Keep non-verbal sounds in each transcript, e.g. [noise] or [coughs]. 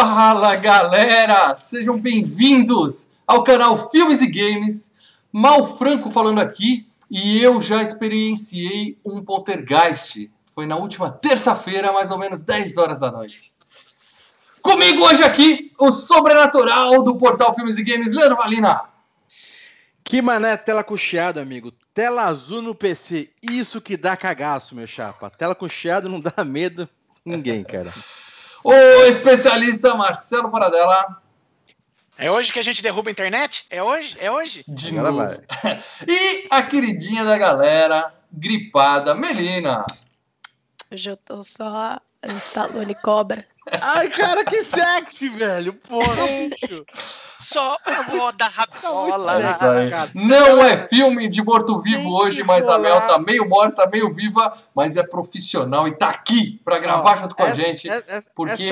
Fala galera, sejam bem-vindos ao canal Filmes e Games. Mal Franco falando aqui e eu já experienciei um poltergeist. Foi na última terça-feira, mais ou menos 10 horas da noite. Comigo hoje aqui, o sobrenatural do portal Filmes e Games, Leandro Valina. Que mané tela cocheada, amigo. Tela azul no PC. Isso que dá cagaço, meu chapa. Tela cocheada não dá medo ninguém, cara. [laughs] O especialista Marcelo Paradela. É hoje que a gente derruba a internet? É hoje? É hoje? De Agora novo. Vai. [laughs] E a queridinha da galera, gripada, Melina. Hoje eu tô só instalando cobra. Ai, cara, que sexy, velho. Porra, [laughs] Só a vó da rabola. Não é filme de morto-vivo hoje, mas a Mel tá meio morta, meio viva, mas é profissional e tá aqui pra gravar junto com a gente. Porque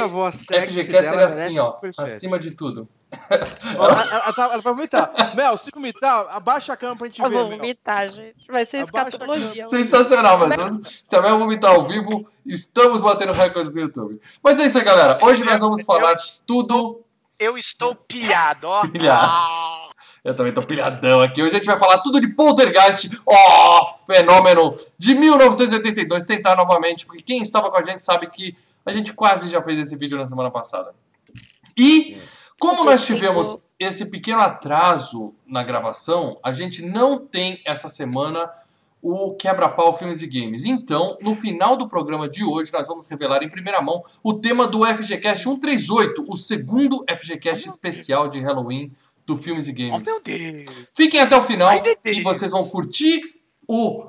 FGCaster é assim, ó, acima de tudo. ela, ela, ela, ela vai vomitar. Mel, se vomitar, abaixa a cama pra gente eu ver. Eu vou vomitar, gente. Vai ser escatologia. Sensacional, mas se a Mel vomitar ao vivo, estamos batendo recordes no YouTube. Mas é isso aí, galera. Hoje nós vamos falar tudo. Eu estou pilhado, ó. [laughs] Pilhado. Ah. Eu também tô pilhadão aqui. Hoje a gente vai falar tudo de Poltergeist, ó, oh, fenômeno de 1982. Tentar novamente, porque quem estava com a gente sabe que a gente quase já fez esse vídeo na semana passada. E como nós tivemos esse pequeno atraso na gravação, a gente não tem essa semana o Quebra-Pau Filmes e Games. Então, no final do programa de hoje, nós vamos revelar em primeira mão o tema do FGCast 138, o segundo FGCast oh, especial de Halloween do Filmes e Games. Oh, meu Deus. Fiquem até o final Ai, e vocês vão curtir o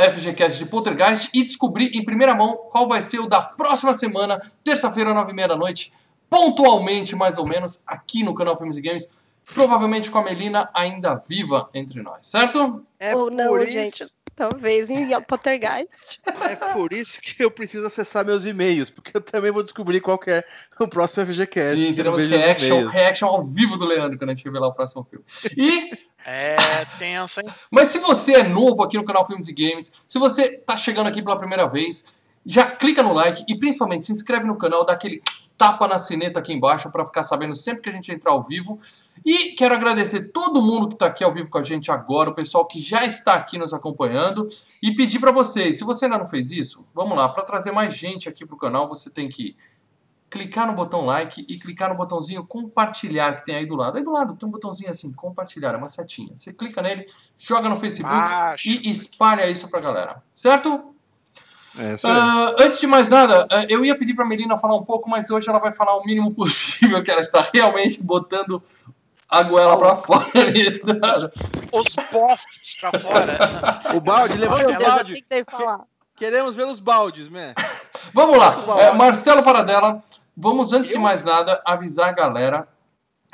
FGCast de Poltergeist e descobrir em primeira mão qual vai ser o da próxima semana, terça-feira, nove e meia da noite, pontualmente, mais ou menos, aqui no canal Filmes e Games. Provavelmente com a Melina ainda viva entre nós, certo? É Ou não, isso... gente. Talvez em Pottergeist. [laughs] É por isso que eu preciso acessar meus e-mails, porque eu também vou descobrir qual é o próximo FGCast. Sim, teremos reaction, reaction ao vivo do Leandro quando a gente revelar o próximo filme. E. É tenso, hein? Mas se você é novo aqui no canal Filmes e Games, se você tá chegando aqui pela primeira vez, já clica no like e principalmente se inscreve no canal, dá aquele tapa na sineta aqui embaixo para ficar sabendo sempre que a gente entrar ao vivo. E quero agradecer todo mundo que está aqui ao vivo com a gente agora, o pessoal que já está aqui nos acompanhando e pedir para vocês, se você ainda não fez isso, vamos lá, para trazer mais gente aqui para o canal, você tem que clicar no botão like e clicar no botãozinho compartilhar que tem aí do lado. Aí do lado tem um botãozinho assim, compartilhar, é uma setinha. Você clica nele, joga no Facebook e espalha isso para a galera, certo? É, uh, antes de mais nada, uh, eu ia pedir para a Melina falar um pouco, mas hoje ela vai falar o mínimo [laughs] possível, que ela está realmente botando a goela para fora. Os bofs para fora. o balde, levanta o balde. Que Queremos ver os baldes, né? Vamos lá, é, Marcelo Paradela, vamos antes eu? de mais nada avisar a galera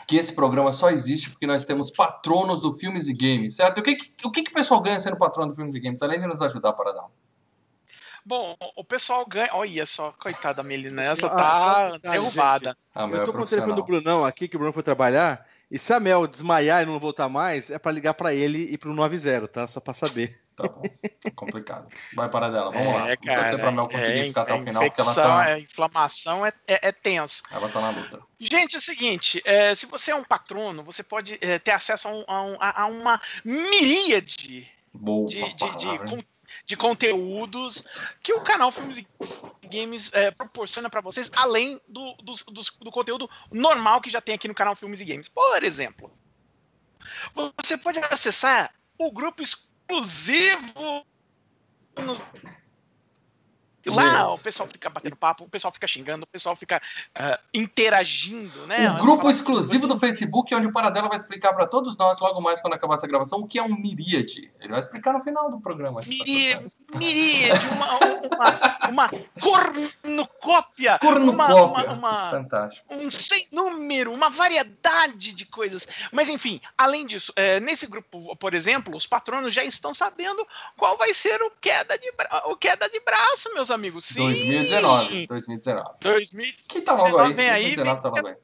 que esse programa só existe porque nós temos patronos do Filmes e Games, certo? O que, que o que, que o pessoal ganha sendo patrono do Filmes e Games, além de nos ajudar, Paradela? Bom, o pessoal ganha. Olha só, coitada da Melina, essa tá ah, derrubada. Ah, eu tô com o telefone do Brunão aqui, que o Bruno foi trabalhar. E se a Mel desmaiar e não voltar mais, é para ligar para ele e pro 90, tá? Só para saber. Tá bom. Complicado. Vai para dela, vamos é, lá. Cara, Vamos pra Mel conseguir é, ficar até o final, porque ela tá. É, inflamação é, é, é, tenso. Ela tá na luta. Gente, é o seguinte: é, se você é um patrono, você pode é, ter acesso a, um, a, a uma miríade Boa de, de, de, de de conteúdos que o canal Filmes e Games é, proporciona para vocês, além do, do, do, do, conteúdo normal que já tem aqui no canal Filmes e Games. Por exemplo, você pode acessar o grupo exclusivo Lá o pessoal fica batendo papo, o pessoal fica xingando, o pessoal fica uh, interagindo, né? O grupo exclusivo do Facebook, onde o Paradela vai explicar para todos nós, logo mais quando acabar essa gravação, o que é um miríade. Ele vai explicar no final do programa. Miríade, miríade uma, uma, uma cornucópia. Cornucópia. Uma, uma, Fantástico. Um sem número, uma variedade de coisas. Mas enfim, além disso, é, nesse grupo, por exemplo, os patronos já estão sabendo qual vai ser o queda de, o queda de braço, meus amigos amigos. Sim. 2019. 2019. 2019. Que tá logo aí. Vem aí 2019 tá logo aí.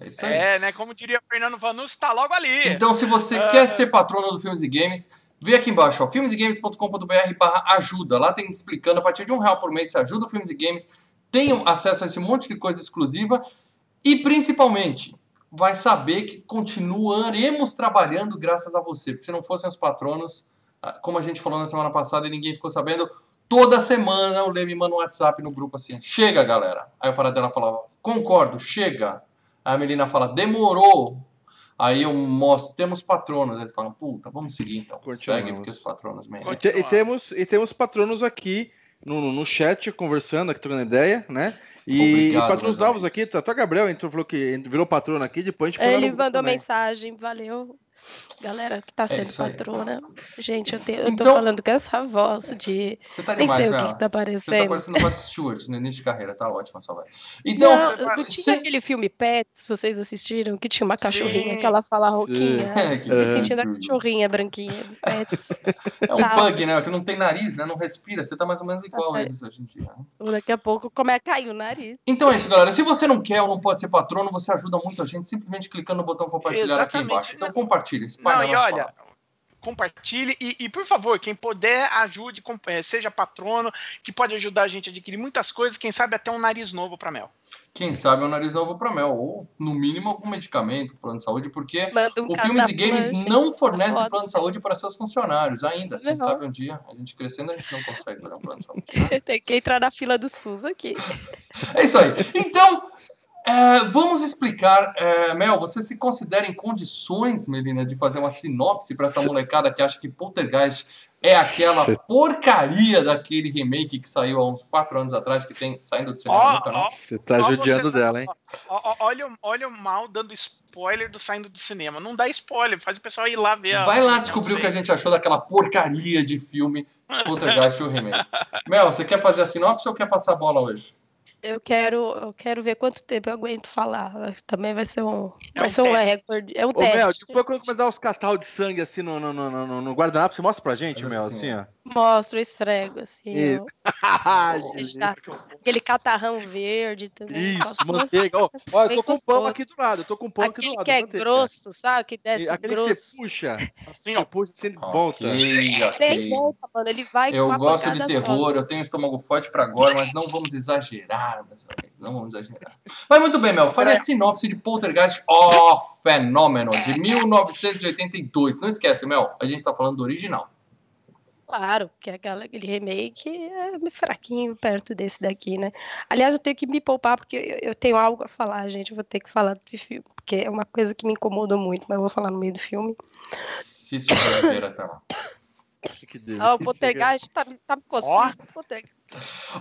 É isso aí. É, né? Como diria Fernando Vanucci, tá logo ali. Então, se você uh... quer ser patrono do Filmes e Games, vê aqui embaixo, ó, filmesegames.com.br barra ajuda. Lá tem explicando, a partir de um real por mês, você ajuda o Filmes e Games, tem acesso a esse monte de coisa exclusiva e principalmente vai saber que continuaremos trabalhando graças a você, porque se não fossem os patronos, ah, como a gente falou na semana passada e ninguém ficou sabendo, toda semana o Lê me manda um WhatsApp no grupo assim, chega galera. Aí o Paradela falava, concordo, chega. Aí a Melina fala, demorou. Aí eu mostro, temos patronos. Aí eles falam, puta, vamos seguir então. Continuamos. Segue, porque os patronos E, merecem. te- e temos, e temos patronos aqui no, no chat, conversando, aqui trocando ideia, né? E, Obrigado, e patronos novos amigos. aqui, até o Gabriel entrou, falou que virou patrono aqui, depois a gente Ele mandou mensagem, valeu. Galera que tá sendo É isso aí. patrona. Gente, eu, te- eu tô Então- falando com essa voz de. Você tá Nem demais, sei o que, que tá Você tá parecendo o Rod Stewart no início de carreira, tá ótimo essa voz. Então, não, não tinha cê- aquele filme Pets, vocês assistiram, que tinha uma cachorrinha Sim. que ela fala rouquinha. [laughs] É, que- Eu me Aham. sentindo a cachorrinha branquinha do Pets. é um Tá. bug, né? Que não tem nariz, né? Não respira. Você tá mais ou menos igual a É. eles hoje em dia. né? Daqui a pouco come a cair o nariz. Então é isso, galera. Se você não quer ou não pode ser patrono, você ajuda muito a gente simplesmente clicando no botão compartilhar aqui Exatamente. embaixo. Então compartilha, espalha Não, e olha, palavra. compartilhe e, e, por favor, quem puder, ajude, eh, seja patrono, que pode ajudar a gente a adquirir muitas coisas, quem sabe até um nariz novo pra Mel. Quem sabe é um nariz novo pra Mel, ou no mínimo algum medicamento, plano de saúde, porque um o Filmes e Games não fornece plano de saúde para seus funcionários ainda. Quem Não. sabe um dia, a gente crescendo, a gente não consegue dar um plano de saúde. né? [laughs] Tem que entrar na fila do SUS aqui. É isso aí. Então, é, vamos explicar. é, Mel, você se considera em condições, Melina, de fazer uma sinopse para essa molecada que acha que Poltergeist é aquela porcaria daquele remake que saiu há uns 4 anos atrás, que tem saindo do cinema Ó, no canal? ó, Você tá ó, judiando você tá- dela, hein? ó, olha, o- olha o mal dando spoiler do saindo do cinema. Não dá spoiler, faz o pessoal ir lá ver. a- Vai lá descobrir o que a gente achou daquela porcaria de filme Poltergeist o remake. [laughs] Mel, você quer fazer a sinopse ou quer passar a bola hoje? Eu quero, eu quero ver quanto tempo eu aguento falar. Também vai ser um, É vai um ser um teste. recorde. É um Ô, Mel, teste. depois quando começar os catal de sangue assim no, no, no, no, no guardanapo, você mostra pra gente, Mel, assim, assim, ó. Mostro, esfrego, assim. Isso. ó. [laughs] Aquele catarrão verde também. Isso, manteiga. Ó, ó, eu tô com pão aqui do lado, eu tô com pão aqui do Aquele lado. que é manteiga. grosso, sabe? Que E desce Aquele grosso. que você puxa, Assim, você ó. puxa assim, volta. Ok, ok. Tem volta, mano. Ele vai com Eu uma gosto de terror, eu tenho estômago forte pra agora, mas não vamos exagerar, meus amigos, não vamos exagerar. Mas muito bem, Mel, fale a sinopse de Poltergeist, ó, fenômeno, de 1982. Não esquece, Mel, a gente tá falando do original. Claro, que aquela, aquele remake é fraquinho perto desse daqui, né? Aliás, eu tenho que me poupar porque eu, tenho algo a falar, gente. Eu vou ter que falar desse filme, porque é uma coisa que me incomoda muito, mas eu vou falar no meio do filme. Se sobreviver até lá. Que delícia. Ah, o Poltergeist tá, tá me coçando.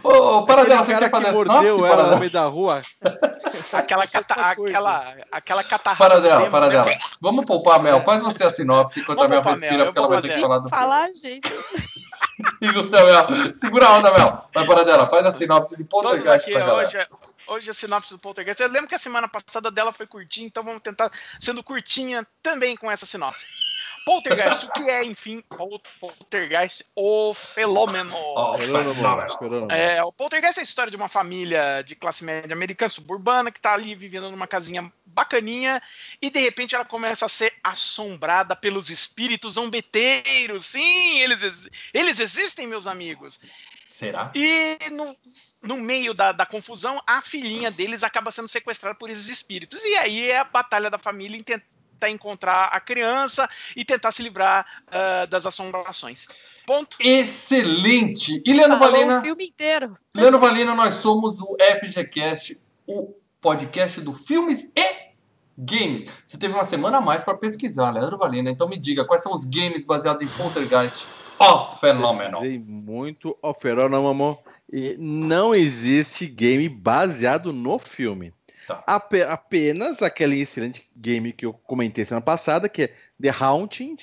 Ô, ô Paradela, Aquele você quer fazer que a sinopse, mordeu ela no Paradela? meio da rua. [laughs] Aquela, cata, aquela, aquela catarrada. Paradela, Paradela. né? Vamos poupar, Mel, faz você a sinopse enquanto a Vamos Mel poupar, respira, Mel, porque eu ela vai ter que falar do filme. Falar, gente. [laughs] Segura, Mel. Segura a onda, Mel. Vai, Paradela, faz a sinopse de Poltergeist pra galera. hoje, é- hoje a sinopse do Poltergeist. Eu lembro que a semana passada dela foi curtinha, então vamos tentar sendo curtinha também com essa sinopse. Poltergeist, o que é, enfim, Pol- Poltergeist, o fenômeno? Não. É, o Poltergeist é a história de uma família de classe média americana suburbana que tá ali vivendo numa casinha bacaninha e de repente ela começa a ser assombrada pelos espíritos zombeteiros. Sim, eles, eles existem, meus amigos. Será? E no, no meio da, da confusão, a filhinha deles acaba sendo sequestrada por esses espíritos. E aí é a batalha da família em tentar encontrar a criança e tentar se livrar ah, das assombrações. Ponto. Excelente! E Leandro Falou Valina? o filme inteiro. Leandro Valina, nós somos o FGCast, o podcast do filmes e games. Você teve uma semana a mais para pesquisar, Leandro Valina. Então me diga, quais são os games baseados em Poltergeist? Ó, fenômeno! Pesquisei muito ó, fenômeno, amor. E não existe game baseado no filme. Tá. Ape- apenas aquele excelente game que eu comentei semana passada, que é The Haunting,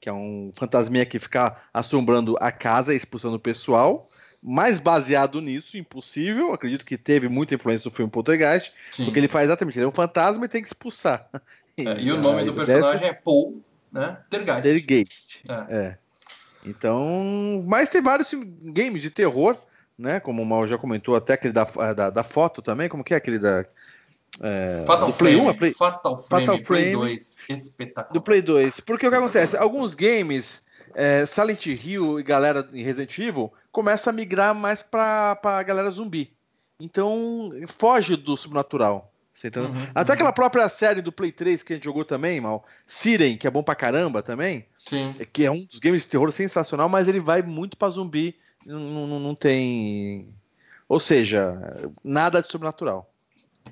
que é um fantasminha que fica assombrando a casa e expulsando o pessoal. Mais baseado nisso, impossível. Acredito que teve muita influência do filme Poltergeist, Sim. porque ele faz exatamente, ele é um fantasma e tem que expulsar. É, e o nome do personagem é Paul, né? Tergeist. Tergeist. É. É. Então, mas tem vários games de terror, né? Como o Mal já comentou, até aquele da, da, da foto também, como que é aquele da. É, Fatal Play Frame, 1, é Play- Fatal Frame, Fatal Play Frame. 2, espetacular. do Play 2. Porque o que acontece? Alguns games, é, Silent Hill e galera em Resident Evil, começa a migrar mais pra, pra galera zumbi. Então, foge do sobrenatural. Uhum, Até uhum. aquela própria série do Play 3 que a gente jogou também, mal. Siren, que é bom pra caramba também. Sim. Que é um dos games de terror sensacional, mas ele vai muito pra zumbi. Não, não, não tem. Ou seja, nada de sobrenatural.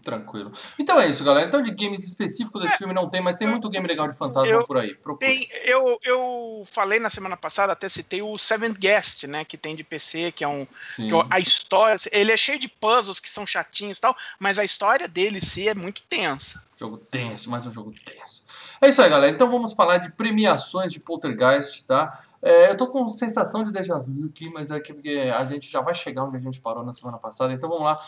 Tranquilo. Então é isso, galera. Então de games específicos desse filme não tem, mas tem muito game legal de fantasma Eu- por aí. Tem, eu, eu falei na semana passada, até citei o Seventh Guest, né? Que tem de PC, que é um. Sim. que a história. Ele é cheio de puzzles que são chatinhos e tal, mas a história dele em si é muito tensa. Jogo tenso, mais um jogo tenso. É isso aí, galera. Então vamos falar de premiações de Poltergeist, tá? É, eu tô com sensação de déjà vu aqui, mas é que a gente já vai chegar onde a gente parou na semana passada. Então vamos lá.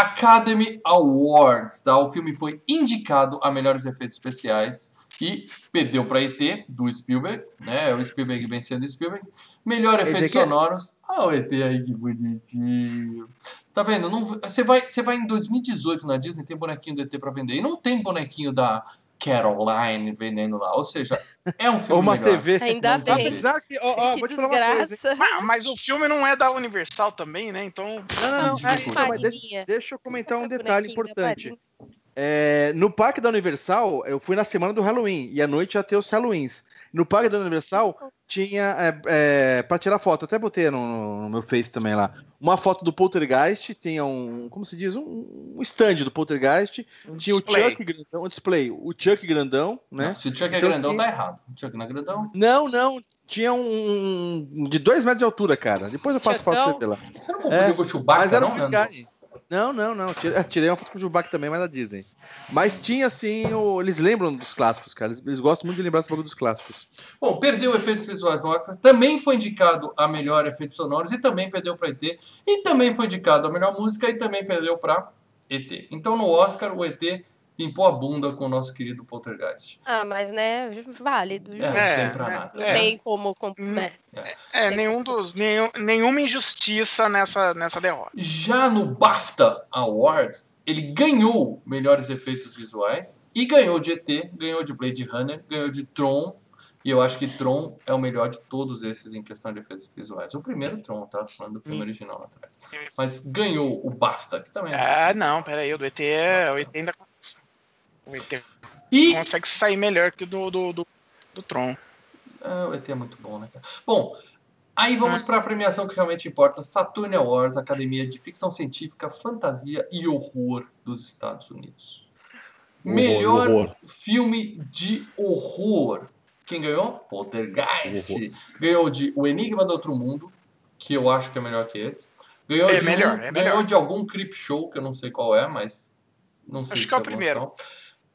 Academy Awards, tá? O filme foi indicado a melhores efeitos especiais e perdeu para ET do Spielberg, né? O Spielberg vencendo o Spielberg. Melhor Esse efeitos é- sonoros. Ah, o ET aí que bonitinho. Tá vendo? Não, você, vai, você vai em 2018 na Disney, tem bonequinho do ET pra vender. E não tem bonequinho da Caroline vendendo lá. Ou seja, é um Ou filme uma melhor. TV. Ainda Não bem. Apesar que, ó, ó, que vou te falar uma coisa. hein? desgraça. Mas, mas o filme não é da Universal também, né? Então. Não, não, não. É, então, mas deixa, deixa eu comentar um detalhe importante. É, no parque da Universal, eu fui na semana do Halloween e à noite ia ter os Halloweens. No parque da Universal tinha é, é, para tirar foto, até botei no, no- meu Face também lá. Uma foto do Poltergeist, tinha um, como se diz, um, um stand do Poltergeist, um tinha display. o Chuck grandão, um display, o Chuck grandão, né? Não, se o Chuck é Então grandão, tinha- tá errado. O Chuck não é grandão. Não, não, tinha um, um de dois metros de altura, cara. Depois eu faço foto pra você lá. Você não confundiu É, com o Chewbacca, Mas era não, um. Não, não, não. [laughs] Tirei, uma foto com o Chewbacca também, mas da Disney. Mas tinha assim, o- eles lembram dos clássicos, cara. Eles, eles gostam muito de lembrar esse dos clássicos. Bom, perdeu efeitos visuais no Oscar. Também foi indicado a melhor efeitos sonoros e também perdeu para ET. E também foi indicado a melhor música e também perdeu para ET. Então no Oscar, o ET limpou a bunda com o nosso querido Poltergeist. Ah, mas né, válido. É, não É, tem pra é, nada. Não é. tem como. com- Hum. né. É, nenhum dos. Nenhum, nenhuma injustiça nessa, nessa derrota. Já no BAFTA Awards, ele ganhou melhores efeitos visuais e ganhou de ET, ganhou de Blade Runner, ganhou de Tron. E eu acho que Tron é o melhor de todos esses em questão de efeitos visuais. O primeiro Tron, tá? Tô falando do filme Hum. original lá atrás. Mas ganhou o BAFTA, que também é. Ah, não, peraí, o do ET, é- o ET ainda. O ET E consegue sair melhor que o do, do, do, do Tron. Ah, o ET é muito bom, né, cara? Bom, aí vamos para a premiação que realmente importa: Saturn Awards, Academia de Ficção Científica, Fantasia e Horror dos Estados Unidos. Horror, Melhor horror. filme de horror. Quem ganhou? Poltergeist. Ganhou de O Enigma do Outro Mundo, que eu acho que é melhor que esse. Ganhou, É de, melhor, um- é ganhou melhor. de algum Creep Show, que eu não sei qual é, mas não sei Acho se que é o alguns primeiro. são.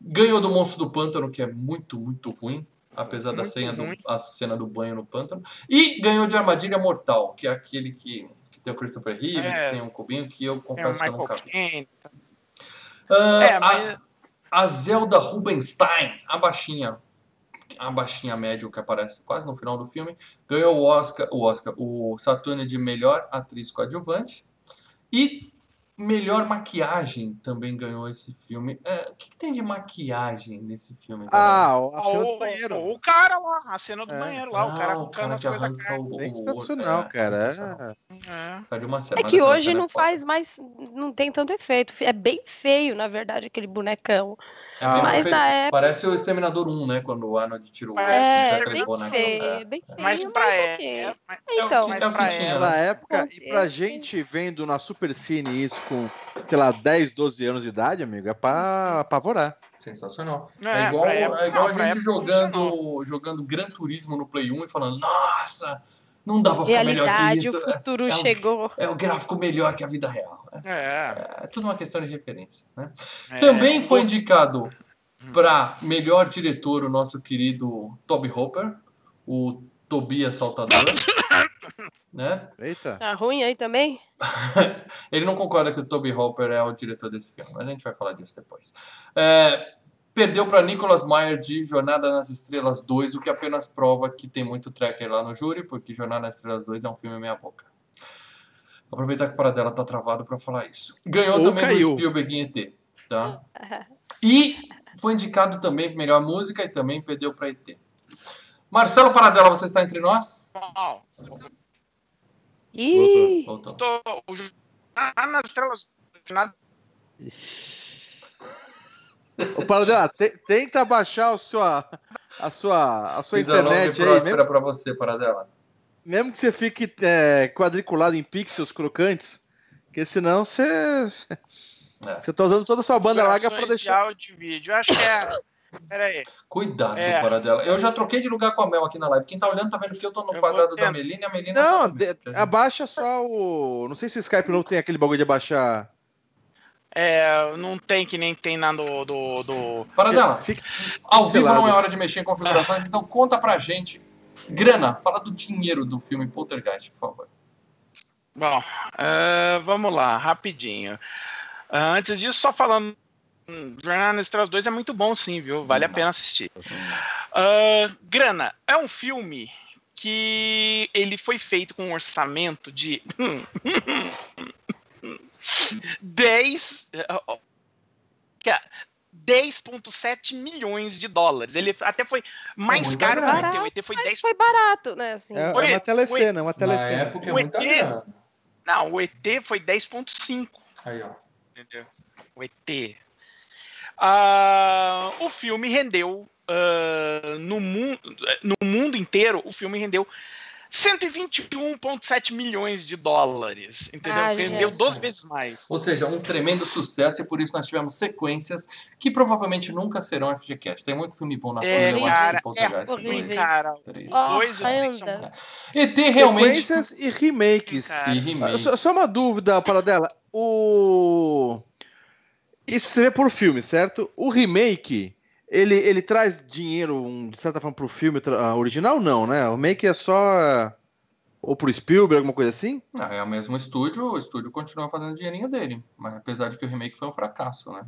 Ganhou do Monstro do Pântano, que é muito, muito ruim. Apesar da Muito cena do, a cena do banho no pântano. E ganhou de Armadilha Mortal, que é aquele que, que tem o Christopher Reeve, É. que tem um cubinho, que eu confesso que eu nunca vi. Ah, É, a- mas. a Zelda Rubinstein, a baixinha, a baixinha médio que aparece quase no final do filme, ganhou o Oscar, o Oscar, o Saturno de melhor atriz coadjuvante e melhor maquiagem também ganhou esse filme. É, o que, que tem de maquiagem nesse filme? galera? Ah, a cena do Ou, banheiro. ou o cara lá, a cena do É. banheiro lá, o cara Ah, arrancando as coisas da cara. o- o- Sensacional, é, cara. sensacional. É. Uma É semana que hoje não é foda. faz mais. Não tem tanto efeito. É bem feio, na verdade, aquele bonecão. É bem Mas na época- Parece o Exterminador 1, né? Quando o Arnold tirou o Parece É, etc. bem e boneco. feio, É. bem feio. Mas pra ok. é, mas- Então, mas é o que pra tinha, ela- Naquela época, e pra gente vendo na Super Cine isso com, sei lá, 10, 12 anos de idade, amigo, é pra apavorar. Sensacional. É, É, igual, é igual não, a gente jogando, jogando Gran Turismo no Play 1 e falando, nossa, não dá pra ficar melhor que isso. [laughs] o É, futuro é chegou. é o gráfico melhor que a vida real. É, É, é tudo uma questão de referência. Né? é. Também foi indicado para melhor diretor o nosso querido Toby Hopper, o Tobias Saltador. [laughs] né? Eita. Tá ruim aí também? [laughs] Ele não concorda que o Toby Hopper é o diretor desse filme, mas a gente vai falar disso depois. É, perdeu para Nicholas Meyer de Jornada nas Estrelas 2, o que apenas prova que tem muito tracker lá no júri, porque Jornada nas Estrelas 2 é um filme meia boca. Vou aproveitar que o Paradela tá travado para falar isso. Ganhou Ou também caiu. do Spielberg em ET, tá? [laughs] E foi indicado também melhor música e também perdeu para ET. Marcelo Paradela, você está entre nós? Bom, Ih, Voltou. tô- o Jornada nas Estrelas, Nada. Ô, Paradela, te- tenta baixar a sua, a sua, a sua Vida internet aí, próspera mesmo, pra você, Paradela. mesmo que você fique é, quadriculado em pixels crocantes, porque senão você, É. você tá usando toda a sua banda larga pra deixar. áudio e vídeo. Eu acho que é. Pera aí. Cuidado, É. Paradela. Eu já troquei de lugar com a Mel aqui na live. Quem tá olhando tá vendo que eu tô no Eu quadrado da. Melina e a Melina Não, tá de- abaixa só o. Não sei se o Skype não tem aquele bagulho de abaixar. É, não tem que nem tem na do. do, do... Paradela, Fica- ao vivo não é hora de mexer em configurações, então conta pra gente. Grana, fala do dinheiro do filme Poltergeist, por favor. Bom, é, vamos lá, rapidinho. Ah, antes disso, só falando. Jornada nas Estrelas 2 é muito bom, sim, viu? Vale a Não. pena assistir. Ah, Grana, é um filme que ele foi feito com um orçamento de [laughs] 10 eh, ó, que é 10,7 milhões de dólares. Ele até foi mais muita caro que o. ET. O ET foi Mas 10 foi barato, né? Assim. É, é Oi, uma telecena, é uma Na telecena. época é O muita ET. grana. Não, o ET foi 10,5. Aí, ó. Entendeu? O ET. Ah, o filme rendeu ah, no, mundo, no mundo inteiro, o filme rendeu 121,7 milhões de dólares. Entendeu? Rendeu gente. 12 vezes mais. Ou seja, um tremendo sucesso e por isso nós tivemos sequências que provavelmente nunca serão FGCast. Tem muito filme bom na É, eu cara, acho que Poltergeist é horrível. dois, Cara, três. Ó, dois são anda. ET realmente... Sequências e remakes. cara. E remakes. Só, só uma dúvida, para dela. O. Isso você vê por filme, certo? O remake, ele, ele traz dinheiro, um, de certa forma, pro filme ah, original? Não, né? O remake é só. ah, Ou pro Spielberg, alguma coisa assim? Ah, é o mesmo estúdio, o estúdio continua fazendo dinheirinho dele. Mas apesar de que o remake foi um fracasso, né?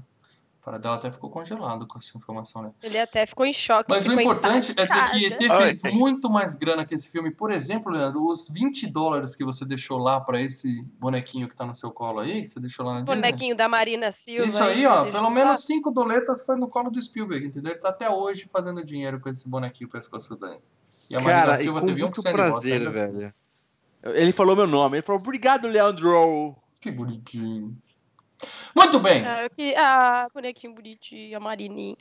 O Paradela até ficou congelado com essa informação, né? Ele até ficou em choque. Mas o importante é dizer que. ET fez Ai. muito mais grana que esse filme. Por exemplo, Leandro, os 20 dólares que você deixou lá pra esse bonequinho que tá no seu colo aí, que você deixou lá na Disney. Bonequinho da Marina Silva. Isso aí, ó, pelo menos 5 doletas foi no colo do Spielberg, entendeu? Ele tá até hoje fazendo dinheiro com esse bonequinho pescoçudo aí. E a Marina Cara, Silva teve 1% muito de votos. prazer, assim. velho. Ele falou meu nome. Ele falou, obrigado, Leandro. Que bonitinho. Muito bem. Ah, eu queria... Ah, bonequinho bonitinho, a Marininha.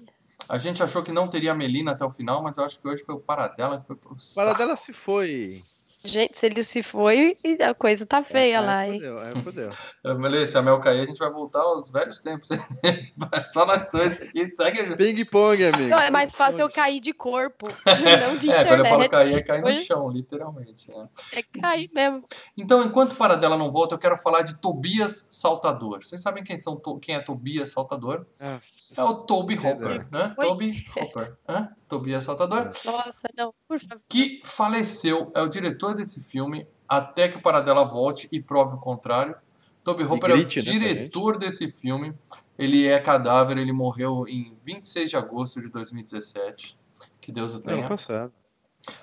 A gente achou que não teria a Melina até o final, mas eu acho que hoje foi o Paradela que foi pro Para saco. dela se foi. Gente, se ele se foi, a coisa tá feia é, lá, é, hein? fudeu, é, fudeu. [laughs] Melê, se a Mel cair, a gente vai voltar aos velhos tempos. [laughs] Só nós dois aqui, segue. Ping pong, amigo. Não, é mais fácil eu cair de corpo, [laughs] não de É, quando eu falo internet. cair, é cair no chão, literalmente. né? É cair mesmo. Então, enquanto o Paradela não volta, eu quero falar de Tobias Saltador. Vocês sabem quem, são, quem é Tobias Saltador? É o Toby Hopper, né? Oi? Toby Hopper. Hã? Tobias Saltador. Nossa, não, por favor. que faleceu, é o diretor desse filme, até que o Paradela volte e prove o contrário. Toby Hopper grite, é né, o diretor desse filme. Ele é cadáver, ele morreu em 26 de agosto de 2017. Que Deus o Ano tenha. passado.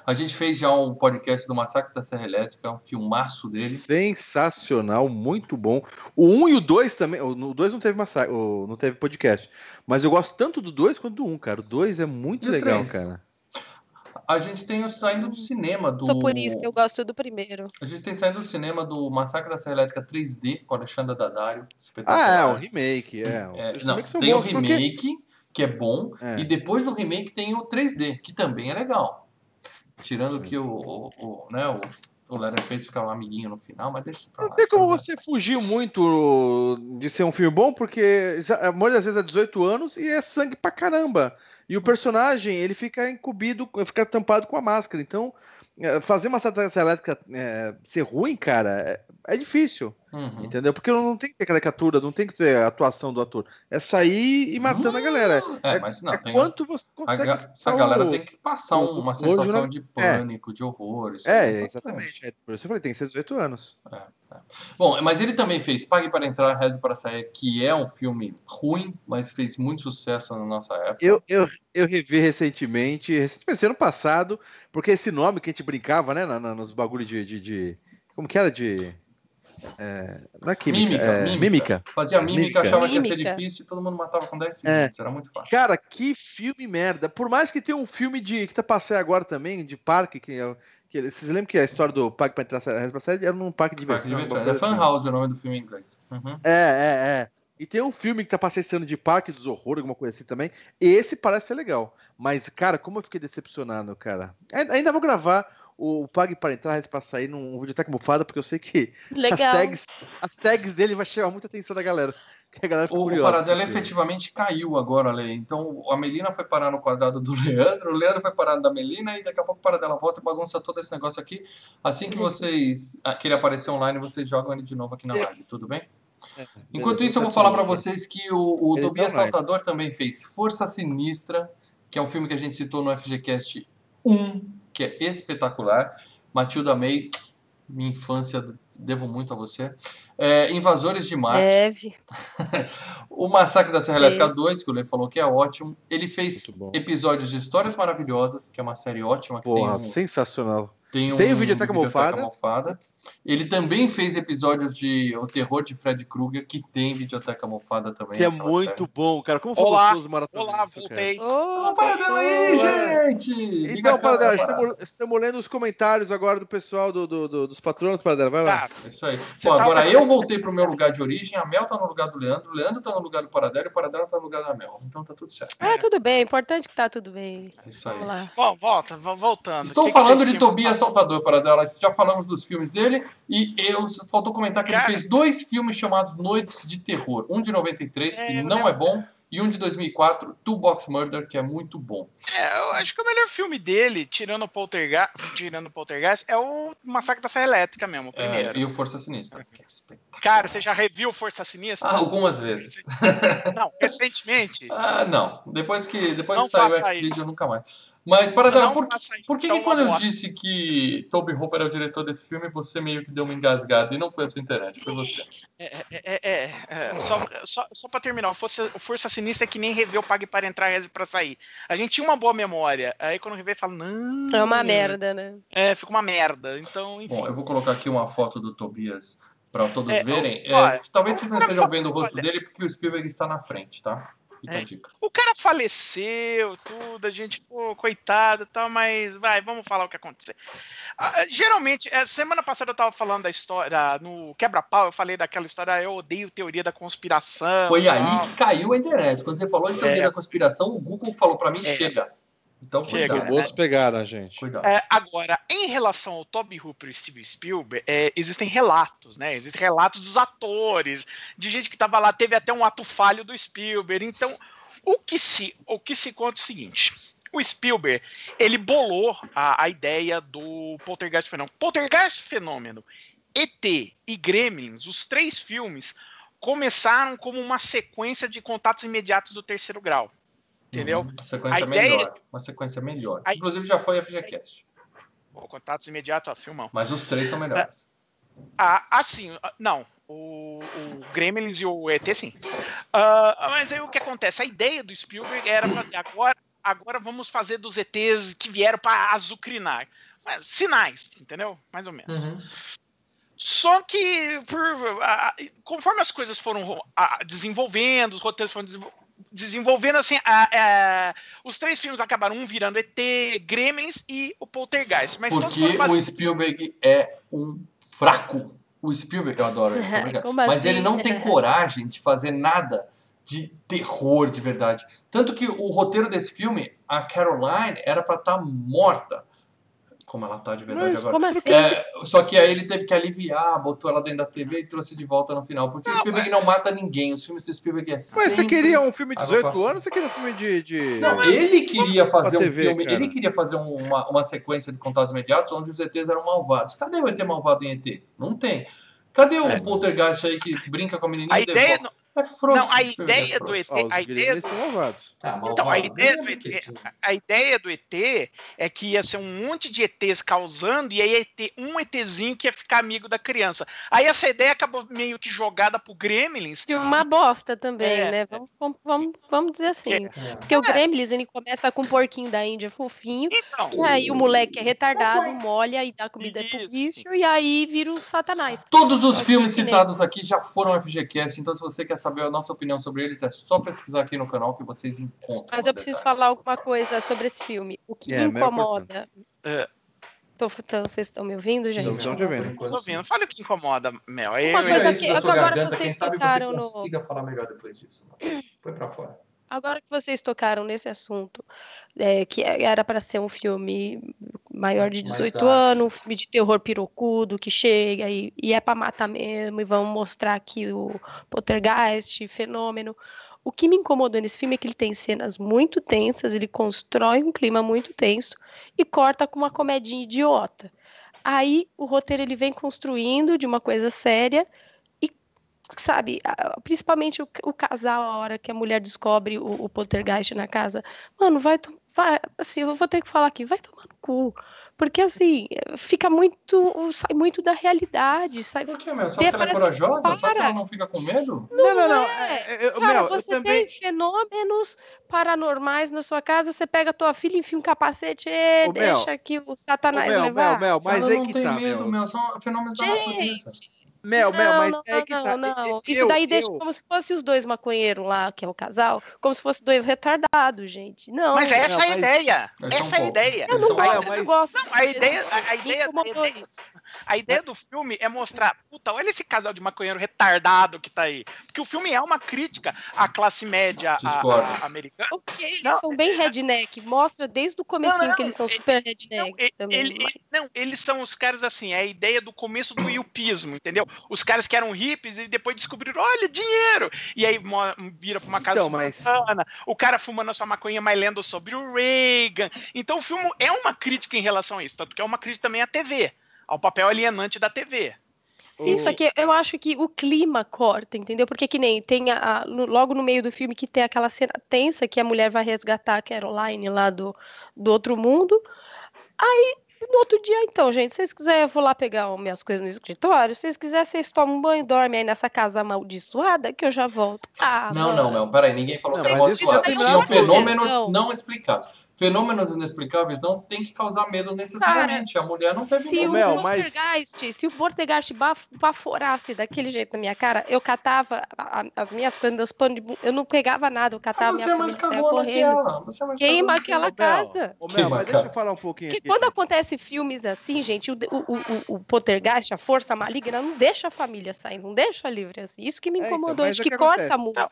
A gente fez já um podcast do Massacre da Serra Elétrica, um filmaço dele. Sensacional, muito bom. O 1 e o 2 também. O 2 não teve massacre, o- não teve podcast. Mas eu gosto tanto do 2 quanto do 1, cara. O 2 é muito E legal, três? cara. A gente tem o saindo do cinema do. Sou por isso que eu gosto do primeiro. A gente tem saindo do cinema do Massacre da Serra Elétrica 3D com a Alexandra Daddario. Ah, é, o remake, é. É, Os não, tem o bons porque- remake, que é bom, É. e depois do remake tem o 3D, que também é legal. Tirando que o, o, o, né, o, o Leatherface fica um amiguinho no final, mas deixa isso pra lá. Não tem como isso você fugir muito de ser um filme bom, porque a maioria das vezes é 18 anos e é sangue pra caramba. E o personagem, ele fica incumbido, fica tampado com a máscara. Então, eh, fazer uma estratégia elétrica eh, ser ruim, cara, é, é difícil. Uhum. Entendeu? Porque não tem que ter caricatura, não tem que ter a atuação do ator. É sair e matando a galera. É, mas não, é tem quanto você a, consegue ga- fixar a galera o- tem que passar o- uma o sensação de É. pânico, de horror. É É, exatamente. É, por isso eu falei, tem 18 anos. Bom, mas ele também fez Pague para Entrar, Reze para Sair, que é um filme ruim, mas fez muito sucesso na nossa época. Eu, eu, eu revi recentemente, recentemente, ano passado, porque esse nome que a gente brincava, né, na- na- nos bagulhos de, de, de- Como que era? De. É, não é química, Mímica, é, mímica. mímica. Fazia mímica, Mímica. achava que ia ser Mímica. difícil e todo mundo matava com 10 É. segundos. Era muito fácil. Cara, que filme merda. Por mais que tenha um filme de que tá passando agora também, de parque, que é, Que, vocês lembram que a história do parque pra entrar na sair era num parque de Parque de diversão? diversão. É coisa Fan assim. House o nome do filme em inglês. Uhum. É, é, é. E tem um filme que tá ano de Parque dos Horrores, alguma coisa assim também. Esse parece ser legal. Mas, cara, como eu fiquei decepcionado, cara. Ainda vou gravar o Pague para entrar, Reze pra sair num videoteca mofada, porque eu sei que as tags, as tags dele vai chamar muita atenção da galera. Que a galera O. Paradelo efetivamente caiu agora, Lê. Então a Melina foi parar no quadrado do [laughs] Leandro, o Leandro foi parar da Melina e daqui a pouco o Paradela volta e bagunça todo esse negócio aqui. Assim que vocês ah, querem aparecer online, vocês jogam ele de novo aqui na live, tudo bem? Enquanto isso, eu vou falar pra vocês que o, o Ele Tobias tá online. Saltador também fez Força Sinistra, que é um filme que a gente citou no FGCast 1, que é espetacular. Matilda May, minha infância, devo muito a você. É, Invasores de Marte. Deve. [laughs] O Massacre da Serra. Elétrica 2, que o Lê falou que é ótimo. Ele fez episódios de Histórias Maravilhosas, que é uma série ótima, que Porra, tem um, sensacional. tem um Tem o Videoteca Mofada. Ele também fez episódios de O Terror de Fred Krueger, que tem Videoteca Mofada também. Que é muito série. bom, cara. Como foi Olá, gostoso maratonar Olá, voltei. Ô, para dela aí, gente! Então, Paradela, Paradela. estamos, estamos lendo os comentários agora do pessoal do, do- do- dos patronos, Paradela. Vai lá. É Isso aí. Pô, tá- agora eu voltei pro meu lugar de origem, a Mel tá no lugar do Leandro, o Leandro tá no lugar do Paradela e o Paradela tá no lugar da Mel. Então tá tudo certo. Ah, tudo bem. Importante que tá tudo bem. É isso aí. Vamos lá. Bom, volta, vo- voltando. Estou que que falando vocês de Tobias? Saltador, Paradela. Já falamos dos filmes dele e eu faltou comentar que ele Cara. fez dois filmes chamados Noites de Terror. Um de 93, É, que não lembro. é bom, e um de 2004, Two Box Murder, que é muito bom. É, eu acho que o melhor filme dele, tirando o Poltergeist, tirando o Poltergeist, é o Massacre da Serra Elétrica mesmo, o É, primeiro. e o Força Sinistra. que é espetacular. Cara, você já reviu Força Sinistra? Ah, algumas vezes. Não, recentemente. [laughs] Ah, não. Depois que, depois Não que saiu o X-Video, nunca mais. Mas, Paradela, Não por, por que, é que quando eu disse que Toby Hooper é o diretor desse filme, você meio que deu uma engasgada e não foi a sua internet, foi você? É, é, é, é, é, só, só, só pra terminar, o Força, Força Sinistra é que nem rever o Pague para entrar, reze pra sair. A gente tinha uma boa memória, aí quando rever, fala, não. É uma merda, né? É, fica uma merda. Então, enfim. Bom, eu vou colocar aqui uma foto do Tobias para todos É, verem. É, talvez vocês não estejam vendo o rosto olha. dele porque o Spielberg está na frente, tá? Fica É. a dica. O cara faleceu, tudo, a gente, pô, coitado e tal, mas vai, vamos falar o que aconteceu. Ah, geralmente, é, semana passada eu tava falando da história, no Quebra-Pau, eu falei daquela história, ah, eu odeio teoria da conspiração. Foi aí que caiu a internet. Quando você falou de teoria É. da conspiração, o Google falou para mim, É. chega. Então, Chega, cuidado. Os moços pegaram a gente. Cuidado. É, agora, em relação ao Toby Hooper e Steven Spielberg, é, existem relatos, né? Existem relatos dos atores, de gente que tava lá, teve até um ato falho do Spielberg. Então, o que se, o que se conta é o seguinte. O Spielberg, ele bolou a, a ideia do Poltergeist Fenômeno. Poltergeist Fenômeno, ET e Gremlins, os três filmes, começaram como uma sequência de contatos imediatos do terceiro grau. Entendeu? Uhum. Uma sequência A ideia- melhor. Uma sequência melhor. A- Inclusive já foi a FGCast. Pô, contatos imediatos, ó, filmão. Mas os três são melhores. Ah, assim, ah, não. O, o Gremlins e o ET, sim. Ah, mas aí o que acontece? A ideia do Spielberg era fazer agora, agora vamos fazer dos ETs que vieram para azucrinar. Mas, Sinais, entendeu? Mais ou menos. Uhum. Só que, por, ah, conforme as coisas foram ah, desenvolvendo, os roteiros foram desenvol- desenvolvendo, assim, ah, ah, os três filmes acabaram um virando ET, Gremlins e o Poltergeist. Mas Porque o Spielberg é um fraco. O Spielberg, eu adoro brincando. Como mas assim? ele não tem coragem de fazer nada de terror de verdade. Tanto que o roteiro desse filme, a Caroline, era pra estar morta. Como ela tá de verdade Mas agora. Como assim? É, só que aí ele teve que aliviar, botou ela dentro da TV e trouxe de volta no final. Porque o Não, Spielberg não mata ninguém. Os filmes do Spielberg é Mas você queria um filme de Água 18 passada. anos você queria um filme de. de... Não, ele queria fazer um TV, filme, cara. ele queria fazer um- uma, uma sequência de contatos imediatos onde os ETs eram malvados. Cadê o ET malvado em ET? Não tem. Cadê o É. poltergeist aí que brinca com a menininha A e ideia devolve? É frouxo. Não, a Spielberg é ideia do. ET, Ó, os a ideia do-. Ah, Então, a ideia, é do ET, a ideia do ET é que ia ser um monte de ETs causando e aí ia ter um ETzinho que ia ficar amigo da criança. Aí essa ideia acabou meio que jogada pro Gremlins. De uma bosta também, É, né? Vamos, vamos- vamos, dizer assim. É. Porque o Gremlins, ele começa com um porquinho da Índia fofinho, Então, e aí o moleque é retardado, molha e dá comida pro Isso, bicho, e aí vira o satanás. Todos os filmes citados aqui já foram FGCast, então se você quer saber a nossa opinião sobre eles, é só pesquisar aqui no canal que vocês encontram. Mas eu preciso detalhe. falar alguma coisa sobre esse filme. O que É, meio incomoda. Tô, tô, vocês estão me ouvindo, gente? Estamos te ouvindo. sim. ouvindo. Fala o que incomoda, Mel. Aí Uma eu- coisa isso que- da sua agora garganta, vocês quem sabe você no- consiga falar melhor depois disso. Foi pra fora. Agora que vocês tocaram nesse assunto, é, que era para ser um filme maior de Mais 18 dark. anos, um filme de terror pirocudo que chega e, e é para matar mesmo, e vamos mostrar aqui o poltergeist, fenômeno. O que me incomodou nesse filme é que ele tem cenas muito tensas, ele constrói um clima muito tenso e corta com uma comedinha idiota. Aí o roteiro ele vem construindo de uma coisa séria sabe, principalmente o, o casal, a hora que a mulher descobre o, o poltergeist na casa, mano, vai, vai, assim, eu vou ter que falar aqui, vai tomar no cu. Porque assim, fica muito, sai muito da realidade, sai Por que, Mel? Só porque ela é corajosa? Só porque para. ela não fica com medo? Não, não, não. é. é, é, eu- Cara, Mel, eu você também. tem fenômenos paranormais na sua casa, você pega a tua filha, enfia um capacete, e Ô, Mel, deixa aqui o Ô, satanás Mel, levar. Mel, Mel, mas ela é não que tem tá, medo, Mel. Mel. São fenômenos da natureza. Mel, Mel, não, mas não, é que não, tá. não. Eu- Isso eu- daí deixa eu- como se fosse os dois maconheiros lá, que é o casal, como se fosse dois retardados, gente. Não. Mas essa é a mas- ideia. Essa é a ideia. eu não gosto, Mel, mas- não gosto. A ideia, a, a ideia, a incomodou ideia, isso. A ideia do filme é mostrar, puta, olha esse casal de maconheiro retardado que tá aí. Porque o filme é uma crítica à classe média a- a- americana. Ok, eles Não, são bem redneck. Mostra desde o comecinho não, que eles são super Não, redneck e- também. ele- não, eles são os caras assim, é a ideia do começo do yupismo, entendeu? Os caras que eram hippies e depois descobriram, olha, dinheiro! E aí vira pra uma casa Então, mas- o cara fumando a sua maconha, mas lendo sobre o Reagan. Então o filme é uma crítica em relação a isso, tanto que é uma crítica também à TV, ao papel alienante da TV. Sim, O- só que eu acho que o clima corta, entendeu? Porque que nem tem a, a- logo no meio do filme que tem aquela cena tensa que a mulher vai resgatar a Caroline lá do, do outro mundo. Aí, no outro dia, então, gente, se vocês quiserem, eu vou lá pegar as minhas coisas no escritório. Se vocês quiserem, vocês tomam um banho e dormem aí nessa casa amaldiçoada que eu já volto. Ah, Não, mano. não, Mel. Peraí, ninguém falou Não, que era mas tem Tinham fenômenos Não. não explicados. Fenômenos inexplicáveis não tem que causar medo necessariamente. a mulher não teve Se medo. o Mel, disso. mas- Poltergeist, se o Poltergeist baf- baforasse daquele jeito na minha cara, eu catava a- a- as minhas coisas, meus panos de bunda, eu não pegava nada, eu catava Ah, minha você é mais cagona que ela. Você é mais Queima aquela ela. casa. Ô, Mel, mas deixa eu falar um pouquinho Porque aqui. quando gente. Acontece filmes assim, gente, o, o, o, o poltergeist, a força maligna, não deixa a família sair, não deixa livre assim. Isso que me É, então, incomodou, isso é que que corta muito.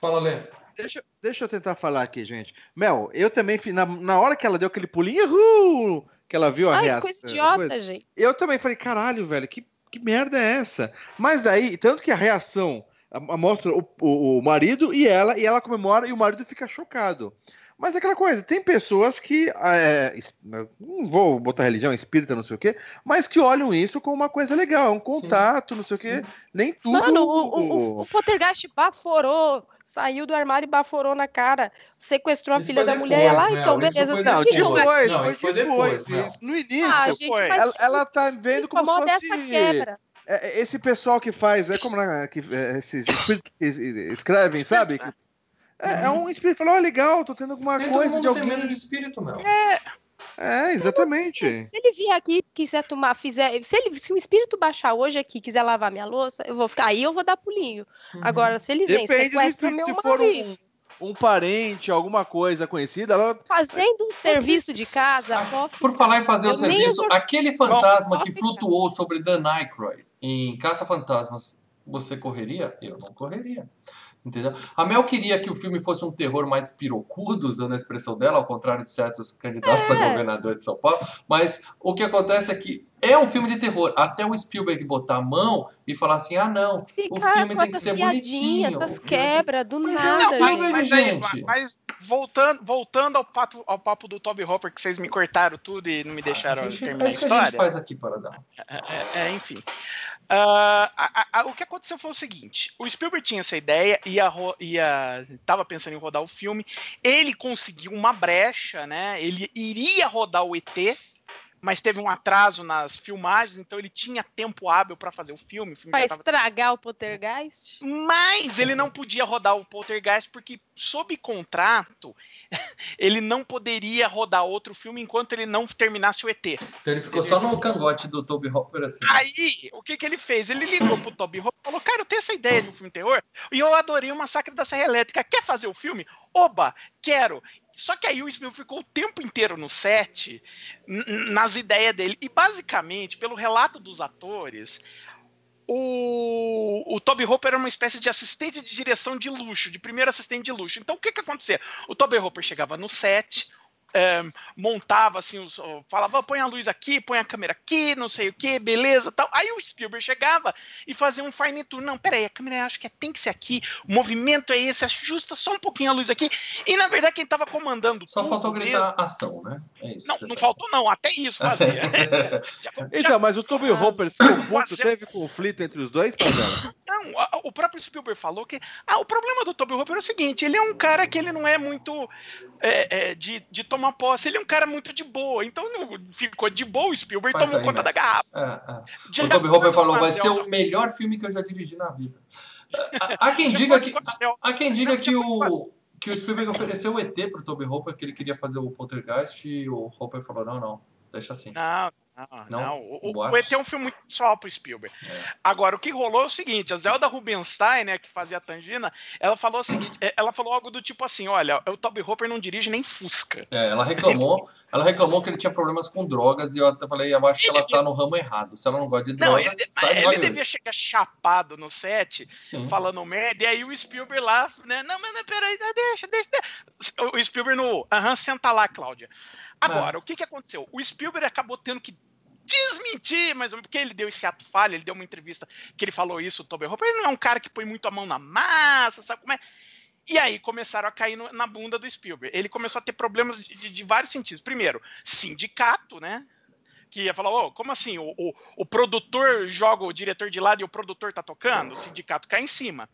Fala, Lê. Deixa, deixa eu tentar falar aqui, gente. Mel, eu também, na, na hora que ela deu aquele pulinho, uhul, que ela viu a Ai, reação. coisa idiota, coisa, gente. eu também falei, caralho, velho, que, que merda é essa? Mas daí, tanto que a reação mostra o, o, o marido e ela, e ela comemora e o marido fica chocado. Mas é aquela coisa, tem pessoas que. é, es- não vou botar religião, espírita, não sei o quê, mas que olham isso como uma coisa legal, um contato, não sei o quê. Nem tudo. Mano, o, o, o, o poltergeist baforou, saiu do armário e baforou na cara, sequestrou a Isso filha foi da mulher e ela, depois, então, beleza. foi Não, depois. depois, Não, foi isso foi depois. isso, no início. Ah, gente, ela, ela tá vendo como se fosse. quebra. É, é, esse pessoal que faz, é como na, que, é, esses espíritos que es- escrevem, sabe? Que- é, é um espírito falou, ó, legal, tô tendo alguma Nem coisa todo de mundo tem alguém. medo de espírito, Mel. É, exatamente. Se ele vier aqui quiser tomar, fizer. Se, ele, se o espírito baixar hoje aqui quiser lavar minha louça, eu vou ficar. Aí eu vou dar pulinho. Uhum. Agora, se ele vem, Depende do sequestra espírito. meu Se for marido, um, um parente, alguma coisa conhecida, ela. fazendo um serviço de casa, Ah, vou Por falar em fazer o serviço, exor- aquele fantasma Bom, que flutuou sobre Dan Aykroyd em Caça-Fantasmas, você correria? Eu não correria. Entendeu? A Mel queria que o filme fosse um terror mais pirocudo, usando a expressão dela, ao contrário de certos candidatos a É. governador de São Paulo. Mas o que acontece é que é um filme de terror. Até o Spielberg botar a mão e falar assim: ah, não, o ficar filme com tem que ser bonitinho. essas o filme quebras do Mas é nada, o Spielberg, gente. mas, gente. mas voltando, voltando ao, papo, ao papo do Toby Hopper, que vocês me cortaram tudo e não me deixaram A gente- terminar é a isso que a gente história. faz aqui, para dar. É, é, enfim. Ah, a- a- o que aconteceu foi o seguinte: o Spielberg tinha essa ideia, ia, ro- ia, tava pensando em rodar o filme, ele conseguiu uma brecha, né? Ele iria rodar o ET, mas teve um atraso nas filmagens, então ele tinha tempo hábil para fazer o filme. O filme Pra tava estragar o poltergeist? mas ele não podia rodar o Poltergeist porque, sob contrato, [laughs] ele não poderia rodar outro filme enquanto ele não terminasse o ET. Então ele ficou só no cangote do Toby Hopper assim. Aí, o que, que ele fez? Ele ligou pro Toby Hopper e falou: Cara, eu tenho essa ideia de um filme terror e eu adorei o Massacre da Serra Elétrica. Quer fazer o filme? Oba, quero. Só que aí o Spielberg ficou o tempo inteiro no set, nas ideias dele. E basicamente, pelo relato dos atores, o, o Toby Hopper era uma espécie de assistente de direção de luxo, de primeiro assistente de luxo. Então o que que acontecia? O Toby Hopper chegava no set, é, montava assim, os, falava, põe a luz aqui, põe a câmera aqui, não sei o que, beleza, tal. Aí o Spielberg chegava e fazia um fine tune. Não, peraí, a câmera acho que é, tem que ser aqui, o movimento é esse, ajusta só um pouquinho a luz aqui. E na verdade quem estava comandando Só faltou gritar mesmo, ação, né? É isso. Não, não faltou não, até isso [laughs] fazia. [laughs] já, então, já, mas o Toby ah, Hopper ficou [coughs] puto, teve conflito entre os dois? [coughs] Não, a, o próprio Spielberg falou que ah, o problema do Toby Hopper é o seguinte, ele é um cara que ele não é muito é, é, de, de tomar posse. Ele é um cara muito de boa. Então ficou de boa, o Spielberg Faz tomou conta da garrafa. É, é. O Toby Hopper falou: vai ser o melhor filme que eu já dirigi na vida. [laughs] Há quem diga que, há quem diga que o, que o Spielberg ofereceu o ET pro Toby Hopper, que ele queria fazer o Poltergeist, e o Hopper falou: não, não, deixa assim. Não, não, não. não. O, o, ET é um filme muito pessoal pro Spielberg. É. Agora, o que rolou é o seguinte: a Zelda Rubinstein, né, que fazia a Tangina, ela falou o seguinte: é, ela falou algo do tipo assim: olha, o Toby Hopper não dirige nem Fusca. É, ela reclamou, ela reclamou que ele tinha problemas com drogas, e eu até falei, eu acho que ela tá no ramo errado. Se ela não gosta de drogas, não, ele, sai Ele devia chegar chapado no set, Sim. falando merda, e aí o Spielberg lá, né? Não, mas peraí, deixa, deixa, deixa. O Spielberg no. Aham, senta lá, Cláudia. Agora, o que, que aconteceu? O Spielberg acabou tendo que desmentir, mas porque ele deu esse ato falho, ele deu uma entrevista que ele falou isso, o Toby Hopper, ele não é um cara que põe muito a mão na massa, sabe como é? E aí começaram a cair no, na bunda do Spielberg. Ele começou a ter problemas de, de vários sentidos. Primeiro, sindicato, né? Que ia falar, oh, como assim? O, o, o, produtor joga o diretor de lado e o produtor tá tocando? O sindicato cai em cima.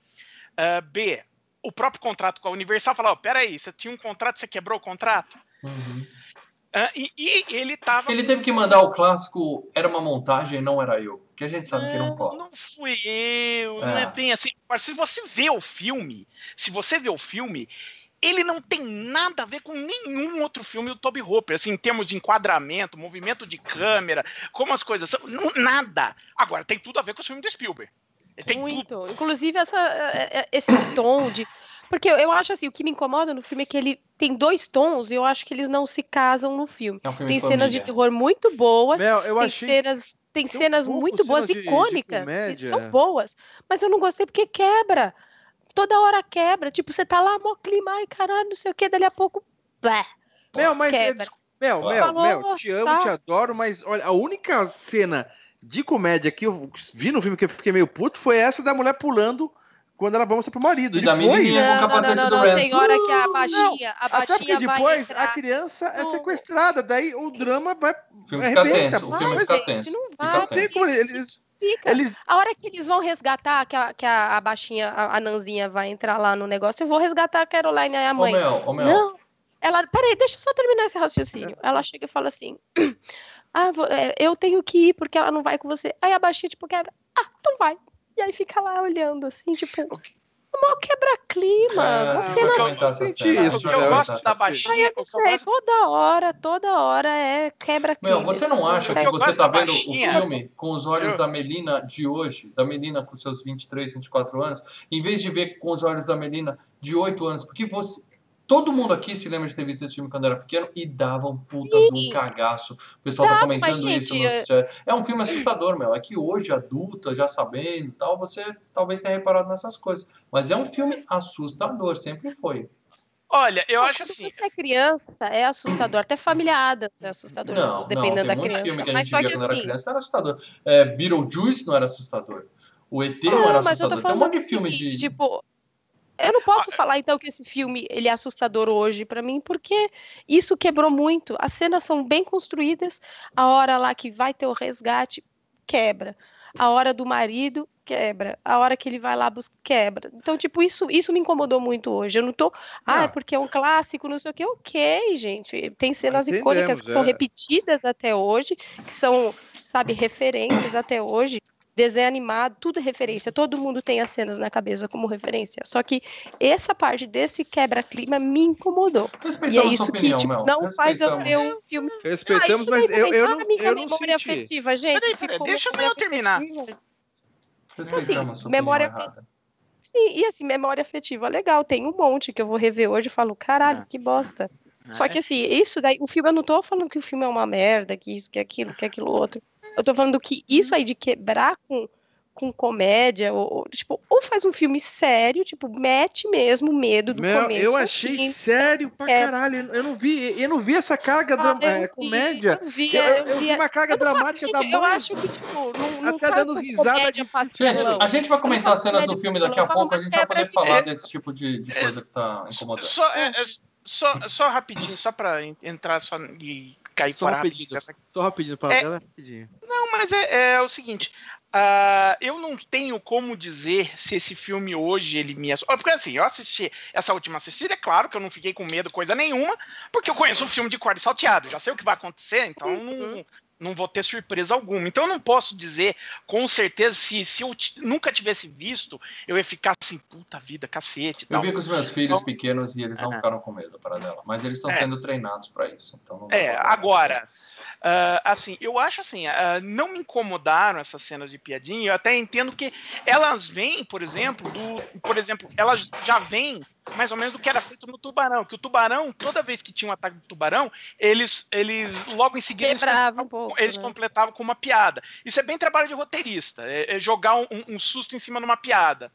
Uh, B, o próprio contrato com a Universal falou, oh, peraí, você tinha um contrato, você quebrou o contrato? Uhum. Uh, e, e, ele tava. Ele teve que mandar o clássico Era uma montagem, não era eu. Que a gente sabe não, que não cola. Não fui eu, é. não é bem assim. Mas se você vê o filme, se você vê o filme, ele não tem nada a ver com nenhum outro filme do Toby Hopper, assim, em termos de enquadramento, movimento de câmera, como as coisas são. Não, nada. Agora, tem tudo a ver com o filme do Spielberg. Tem Muito. Tudo. Inclusive, essa, é, é, esse tom de porque eu acho assim, o que me incomoda no filme é que ele tem dois tons e eu acho que eles não se casam no filme. É um filme tem de cenas de terror muito boas, Mel, eu tem achei... cenas tem, tem cenas um muito boas, de, icônicas, de que são boas, mas eu não gostei porque quebra. Toda hora quebra. Tipo, você tá lá, mó clima, ai caralho, não sei o que, dali a pouco. Blé, Mel, mas. Quebra. Mel, Mel, Falou, Mel, te amo, te adoro, mas olha, a única cena de comédia que eu vi no filme que eu fiquei meio puto foi essa da mulher pulando quando ela vai mostrar pro marido. E depois, da menininha com o capacete não, não, não, do Tem hora que a baixinha, a Até porque depois a criança é sequestrada, daí o drama vai. O filme fica tenso, o filme fica tenso. Não vai, fica tenso. Eles, Fica. Eles... A hora que eles vão resgatar, que a, que a, a baixinha, a, a, Nanzinha vai entrar lá no negócio, eu vou resgatar a Caroline e a mãe. Ô, Mel, ô, Mel. Não, ela, peraí, deixa eu só terminar esse raciocínio. Ela chega e fala assim, ah, é, eu tenho que ir porque ela não vai com você. Aí a baixinha, tipo, quebra, ah, então vai. E aí fica lá olhando, assim, tipo... Mó quebra-clima. É, você não sentido. O que eu gosto da baixinha. Eu sei, toda hora, toda hora é quebra-clima. Meu, você não acha que você tá vendo o filme com os olhos da Melina de hoje, da Melina com seus 23, 24 anos, em vez de ver com os olhos da Melina de 8 anos? Porque você Todo mundo aqui se lembra de ter visto esse filme quando era pequeno e dava um puta de um cagaço. O pessoal tá comentando isso no chat. É um filme assustador, meu. É que hoje, adulta, já sabendo e tal, você talvez tenha reparado nessas coisas. Mas é um filme assustador, sempre foi. Olha, eu acho assim. Se você é criança, é assustador. Até família Adams é assustador. Não, dependendo não, tem da criança. filme que a gente via quando assim... era criança era assustador. É, Beetlejuice não era assustador. O ET não, não era assustador. Tem um monte de filme de. Tipo, eu não posso ah, falar então que esse filme ele é assustador hoje para mim, porque isso quebrou muito. As cenas são bem construídas, a hora lá que vai ter o resgate quebra, a hora do marido quebra, a hora que ele vai lá buscar quebra. Então, tipo, isso isso me incomodou muito hoje. Eu não tô, ah, é porque é um clássico, não sei o que. OK, gente. Tem cenas icônicas que é. são repetidas até hoje, que são, sabe, referências até hoje desenho animado, tudo é referência, todo mundo tem as cenas na cabeça como referência. Só que essa parte desse quebra-clima me incomodou. Respeitamos e é isso opinião, que tipo, não faz eu ver um filme. Respeitamos, ah, mas eu, eu não, eu não memória senti. afetiva, gente. Peraí, peraí, deixa eu terminar. Respeitamos assim, memória errada. Sim, e assim, memória afetiva, legal, tem um monte que eu vou rever hoje e falo, caralho, é. que bosta. Só que assim, isso daí, o filme, eu não tô falando que o filme é uma merda, que isso, que aquilo, que aquilo outro. Eu tô falando que isso aí de quebrar com, com comédia, ou, ou, tipo, ou faz um filme sério, tipo, mete mesmo medo do Meu, começo. eu achei fim. sério pra É. caralho. Eu- Eu não vi, eu não vi essa carga Ah, eu é, vi, comédia. Eu vi, Eu, eu eu- eu vi uma carga Eu dramática da gente, eu mãe. acho que, tipo, não, não Até dando risada de- Gente, a gente vai comentar as cenas do filme daqui a pouco, a gente vai poder falar desse tipo de, de coisa que tá incomodando. Só, é, é, só, só rapidinho, só pra en- entrar só e cair Só fora rapidinho. dessa Só rapidinho pra É. ela, rapidinho. Não, mas é, é o seguinte. ah, eu não tenho como dizer se esse filme hoje ele me assusta. Porque assim, eu assisti essa última assistida, é claro que eu não fiquei com medo, coisa nenhuma, porque eu conheço o filme de corda salteado, já sei o que vai acontecer, então não, não vou ter surpresa alguma. Então eu não posso dizer com certeza se, se eu nunca tivesse visto, eu ia ficar assim, puta vida, cacete. Eu vi com os meus filhos Então- pequenos e eles não Aham. ficaram com medo para dela, mas eles estão É. sendo treinados para isso. Então É, agora, Ah, assim, eu acho assim, ah, não me incomodaram essas cenas de piadinha. Eu até entendo que elas vêm, por exemplo, do, por exemplo, elas já vêm mais ou menos do que era feito no tubarão. Que o tubarão, toda vez que tinha um ataque do tubarão, eles, eles logo em seguida eles Quebrava um pouco. eles né? completavam com uma piada. Isso é bem trabalho de roteirista, é, é jogar um, um susto em cima de uma piada.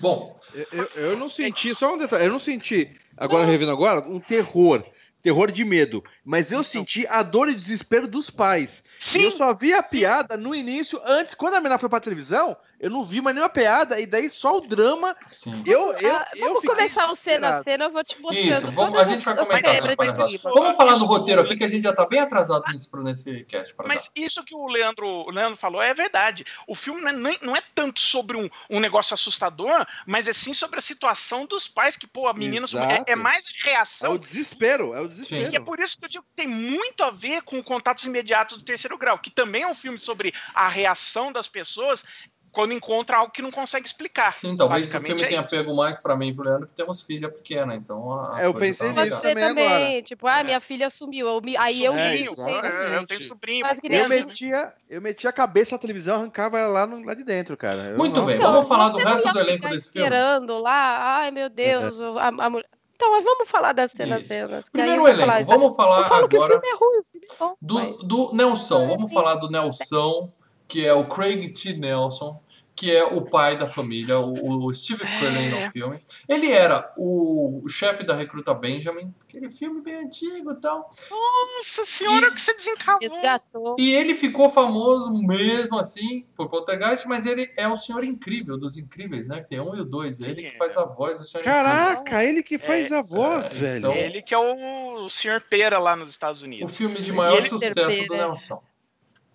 Bom, Eu, eu, eu não senti, só um detalhe, eu não senti, agora revendo agora, um terror. Terror de medo. Mas eu senti a dor e desespero dos pais. E Sim, eu só vi a piada no início, antes, quando a menina foi pra televisão, eu não vi mais nenhuma piada, e daí só o drama. sim. Eu, eu, Ah, eu vamos começar o cena a cena, eu vou te mostrando. Isso, vamos, a gente vai comentar essas clima. Vamos falar do roteiro aqui, que a gente já tá bem atrasado nesse, nesse cast. Para Mas isso que o Leandro, o Leandro falou é verdade. O filme não é, nem- não é tanto sobre um, um negócio assustador, mas é sim sobre a situação dos pais, que, pô, a menina é, é mais É reação. o desespero, é o E é desespero. por isso que eu digo que tem muito a ver com contatos imediatos do terceiro grau, que também é um filme sobre a reação das pessoas quando encontra algo que não consegue explicar. Sim, talvez o Basicamente filme é tenha isso. pego mais pra mim e pro Leandro, que temos filha pequena, então a, É, eu pensei tá nisso também também, agora. tipo, ah, minha filha sumiu, eu me- aí eu É, vi, é, eu tenho sobrinho. Mas Eu metia, eu metia a cabeça na televisão, arrancava ela lá, no- lá de dentro, cara. Eu Muito não- bem, Então, vamos falar do não resto do elenco desse filme? esperando lá, ai meu Deus, o- a, a mulher. Então, mas vamos falar das cenas que Primeiro aí o eu vou falar elenco, vamos falar agora é ruim, é bom. do, mas- do Nelson. Vamos Sim. falar do Nelson, que é o Craig T. Nelson, que é o pai da família, o, o Steve Carell É. no filme. Ele era o, o chefe da Recruta Benjamin, aquele filme bem antigo e tal. Nossa senhora, E- que você desencavou. Resgatou. E ele ficou famoso mesmo assim por Poltergeist, mas ele é o Senhor Incrível, dos Incríveis, né? Que tem um e o dois. É ele que faz a voz do Senhor Incrível. Caraca, ele que faz a voz, É, velho. então- Ele que é o senhor Pera lá nos Estados O Unidos. filme de maior sucesso do. Nelson.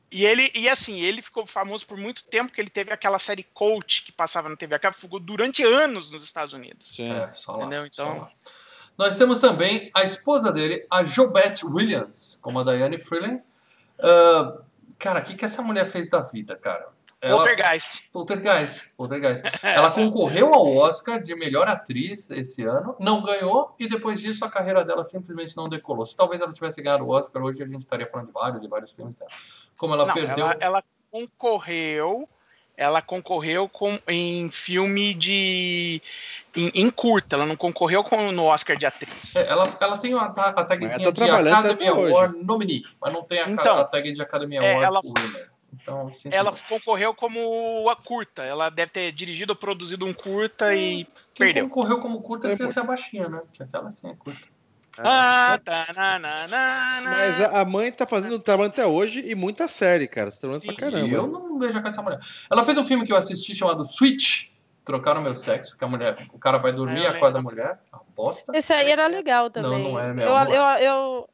E ele, e assim, ele ficou famoso por muito tempo, que ele teve aquela série Coach que passava na TV a cabo, ficou durante anos nos Estados Unidos. Sim. É, só lá. Entendeu? só Então- lá. Nós temos também a esposa dele, a Jobette Williams, como a Diane Freeland. Ah, cara, o que, que essa mulher fez da vida, cara? Ela, Poltergeist. Poltergeist. Poltergeist. [laughs] Ela concorreu ao Oscar de melhor atriz esse ano, não ganhou, e depois disso a carreira dela simplesmente não decolou. Se talvez ela tivesse ganhado o Oscar, hoje a gente estaria falando de vários e vários filmes dela. Como ela Não, perdeu. ela, ela concorreu. Ela concorreu com, em filme de. Em, em curta, ela não concorreu com, no Oscar de atriz. É, Ela, ela tem a, ta- a tagzinha de tá trabalhando Academy. Award nominee, mas não tem a, Então, a tag de Academy é, Award ela- winner. Então, sinto Ela muito. concorreu como a curta. Ela deve ter dirigido ou produzido um curta e Quem perdeu. concorreu como curta É, devia ser a baixinha, né? Porque aquela sim é curta. Ah, tá, na, na, na, na. Mas a, a mãe tá fazendo trabalho até hoje e muita série, cara. Tá trabalhando pra caramba. E eu não vejo com essa mulher. Ela fez um filme que eu assisti chamado Switch, Trocaram Meu Sexo, que a mulher, o cara vai dormir Ah, e acorda a mulher, aposta. Esse aí era legal também. não é, meu eu, eu, eu-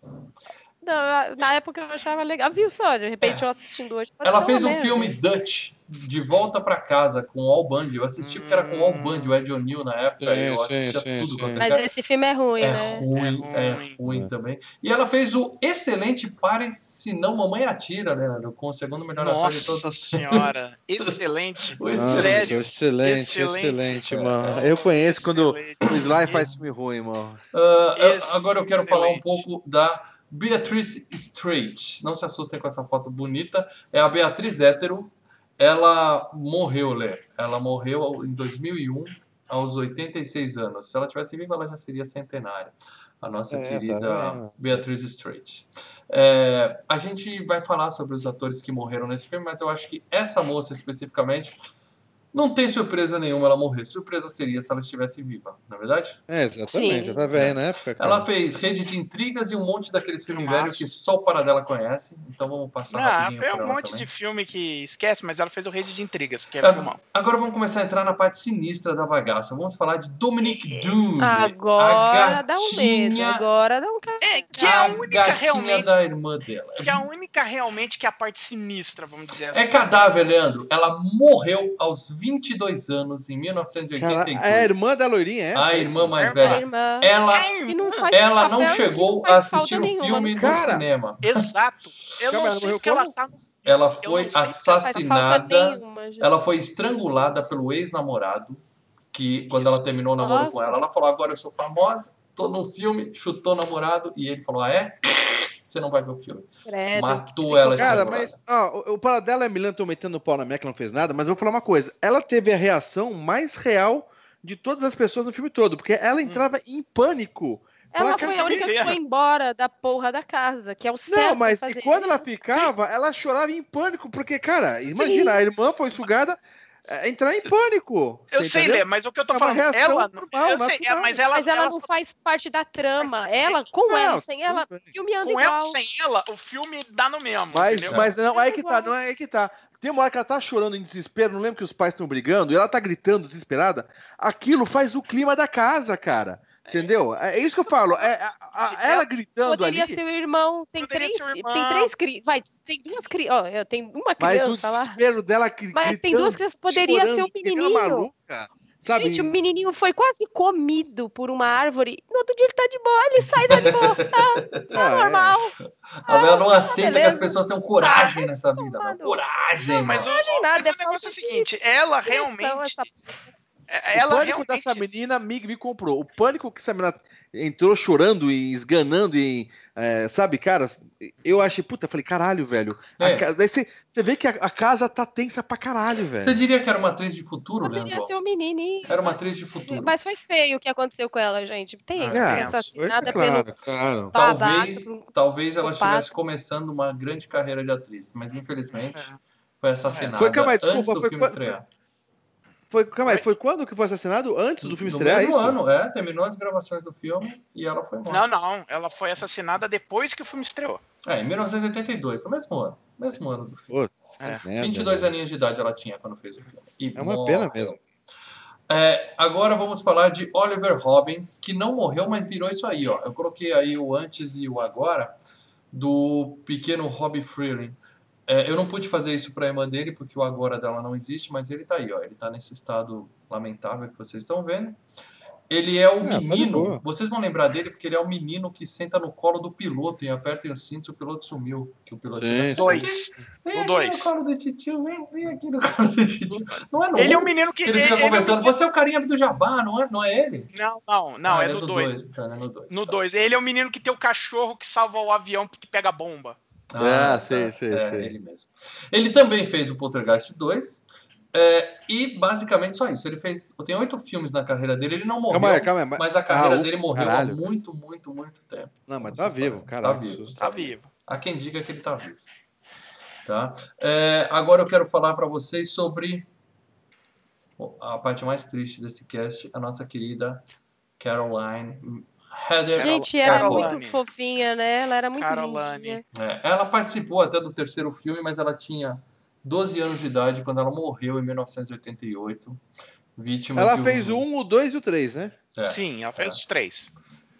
não, na época eu achava legal. Viu só, de repente eu assistindo hoje. É. Ela fez um né? filme Dutch, De Volta pra Casa, com o Al Bundy. Eu assisti porque era com o Al Bundy, o Ed O'Neill na época, Sim, e eu assistia sim, tudo com sim. aquele Mas cara. esse filme é ruim, É né? ruim, É é ruim. ruim também. E ela fez o excelente Pare Se Não Mamãe Atira, Leandro, com o segundo melhor ator de Nossa todos. senhora, [laughs] excelente. Nossa, Sério. excelente, Excelente. excelente, É, mano. é. Eu conheço quando Excelente. o Sly faz filme ruim, mano. Eu- Esse- agora eu quero falar um pouco da Beatrice Straight. Não se assustem com essa foto bonita. É a Beatriz hétero. Ela morreu, Lê. Ela morreu em 2001, aos 86 anos. Se ela tivesse viva, ela já seria centenária. A nossa É, tá querida vendo? Beatriz Strait. É, a gente vai falar sobre os atores que morreram nesse filme, mas eu acho que essa moça especificamente não tem surpresa nenhuma ela morrer. Surpresa seria se ela estivesse viva, não é verdade? É, exatamente. Sim. Tá na época. cara. Ela fez Rede de Intrigas e um monte daqueles filmes velhos que só o Paradela conhece. Então vamos passar Ah, rapidinho foi um ela monte também. de filme que esquece, mas ela fez o Rede de Intrigas, que é Tá. filmão. Agora vamos começar a entrar na parte sinistra da bagaça. Vamos falar de Dominic Dune. Agora a dá um medo. gatinha, Agora dá um cara. É, que é a a única gatinha realmente. da irmã dela. Que é a única realmente que é a parte sinistra, vamos dizer assim. É cadáver, Leandro. Ela morreu aos 22 anos, em Cara, 1982. é a irmã da loirinha, é? A irmã mais. A velha. irmã. Ela, E não ela não chegou não a assistir o filme não no Cara, cinema. Exato. Eu Calma, não ela sei que ela tá no. Ela foi ela assassinada. nenhuma. Ela foi estrangulada pelo ex-namorado, que quando ela terminou o namoro Nossa. com ela, ela falou: Agora eu sou famosa, tô no filme, chutou o namorado, e ele falou: Ah, é? Você não vai ver o filme. Credo, Matou que ela Cara, mas ó, o, o para dela é Milan tô metendo o pau na minha que não fez nada, mas eu vou falar uma coisa. Ela teve a reação mais real de todas as pessoas no filme todo, porque ela entrava em pânico. Ela foi a única que foi embora da porra da casa, que é o certo Não, mas e quando ela ficava, ela chorava em pânico, porque, cara, imagina, a irmã foi sugada, é, entrar em pânico. Eu sei, entendeu? Lê, mas o que eu tô É falando, ela. normal, eu sei, é, mas ela. Mas ela ela não faz parte da trama. Ela, com Não, ela, sem ela, bem. filme anda com igual. ela, sem ela, o filme dá no mesmo. Mas, entendeu? mas não, aí que tá, não é aí que tá. Tem uma hora que ela tá chorando em desespero, não lembro que os pais estão brigando, e ela tá gritando desesperada. Aquilo faz o clima da casa, cara. Entendeu? É isso que eu falo. É, a- a- ela gritando Poderia ali. ser o irmão, tem Poderia três, ser o irmão. tem três crianças, vai, tem duas crianças, ó, eu tenho uma Mas o criança lá, desespero dela gri- mas tem gritando, duas crianças, poderia ser chorando, o nem uma menininho. maluca, sabe? Gente, o menininho foi quase comido por uma árvore, no outro dia ele tá de boa, ele sai da de boa, tá, [laughs] tá Ah, é. normal. A Bela não aceita que as pessoas tenham coragem nessa vida. meu. no- Coragem, Não, mas o, o, nada, mas é o negócio é o seguinte, ela realmente. essa- é- O Ela pânico realmente. dessa menina, Mig me comprou. O pânico que essa menina entrou chorando e esganando e, é, sabe, cara, eu achei, puta, falei, caralho, velho. É. Daí você vê que a, a casa tá tensa pra caralho, velho. Você diria que era uma atriz de futuro, Poderia Leandro? ser o menininho. Era uma atriz de futuro. Mas foi feio o que aconteceu com ela, gente. Tem Ah, foi é, assassinada claro, pelo claro. Talvez, talvez ela estivesse começando uma grande carreira de atriz, mas infelizmente foi assassinada Foi, calma aí, antes desculpa, do foi filme qua- estrear. Foi, calma aí, foi quando que foi assassinado? Antes do filme no estrear? mesmo isso? ano, é, terminou as gravações do filme e ela foi morta. Não, não. Ela foi assassinada depois que o filme estreou. É, em 1982, no mesmo ano. Mesmo ano do filme. Putz, É. merda, 22 velho. aninhos de idade ela tinha quando fez o filme. E É uma pena morreu. mesmo. É, agora vamos falar de Oliver Robbins, que não morreu, mas virou isso aí, ó. Eu coloquei aí o antes e o agora do pequeno Robbie Freeling. É, eu não pude fazer isso para a irmã dele, porque o agora dela não existe, mas ele tá aí, ó. Ele tá nesse estado lamentável que vocês estão vendo. Ele é o Ah, tá de menino, vocês vão lembrar dele porque ele é o menino que senta no colo do piloto e aperta os cintos e o piloto sumiu. Que o piloto Sim. Dois. Vem O aqui dois. no colo do titio, vem, vem aqui no colo do titio. Não é no Ele é um um menino que. que ele fica ele é conversando. Você é o carinha do Jabá, não é, não é ele? Não, não, não, Ah, é no 2. dois. Tá, é no 2. No 2. Ele é o menino que tem o cachorro que salva o avião que pega a bomba. Ah, sei, sei, é, sei. ele mesmo. Ele também fez o Poltergeist 2. é, e basicamente só isso. Ele fez. Tem oito filmes na carreira dele, ele não morreu. Calma aí, calma aí. Mas... Mas a carreira Ah, dele morreu caralho. há muito, muito, muito tempo. Não, mas tá vivo, caralho. Tá vivo. susto. Tá vivo. Há quem diga que ele tá vivo. Tá? É, agora eu quero falar para vocês sobre a parte mais triste desse cast, a nossa querida Caroline Heather. Gente, ela é Caroline. muito fofinha, né? Ela era muito Caroline. É, ela participou até do terceiro filme, mas ela tinha 12 anos de idade quando ela morreu em 1988, vítima Ela de um... fez o 1, o 2 e o 3, né? É, Sim, ela fez é. os três.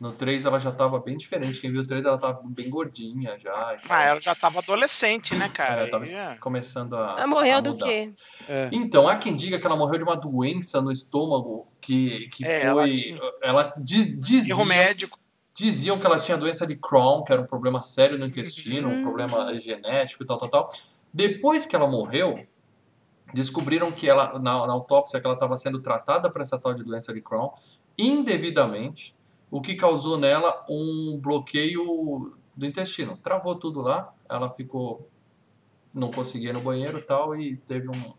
No 3 ela já estava bem diferente. Quem viu o 3 ela estava bem gordinha já. Ah, ela já tava adolescente, né, cara? Ela tava Aí, é. começando a. Ela morreu a do quê? É. Então, há quem diga que ela morreu de uma doença no estômago que, que É, ela foi. tinha- Ela diz, Erro diziam, médico. diziam que ela tinha doença de Crohn, que era um problema sério no intestino, um Uhum. problema genético e tal, tal, tal. Depois que ela morreu, descobriram que ela, na, na autópsia, que ela estava sendo tratada para essa tal de doença de Crohn indevidamente, o que causou nela um bloqueio do intestino. Travou tudo lá, ela ficou. não conseguia ir no banheiro e tal, e teve um.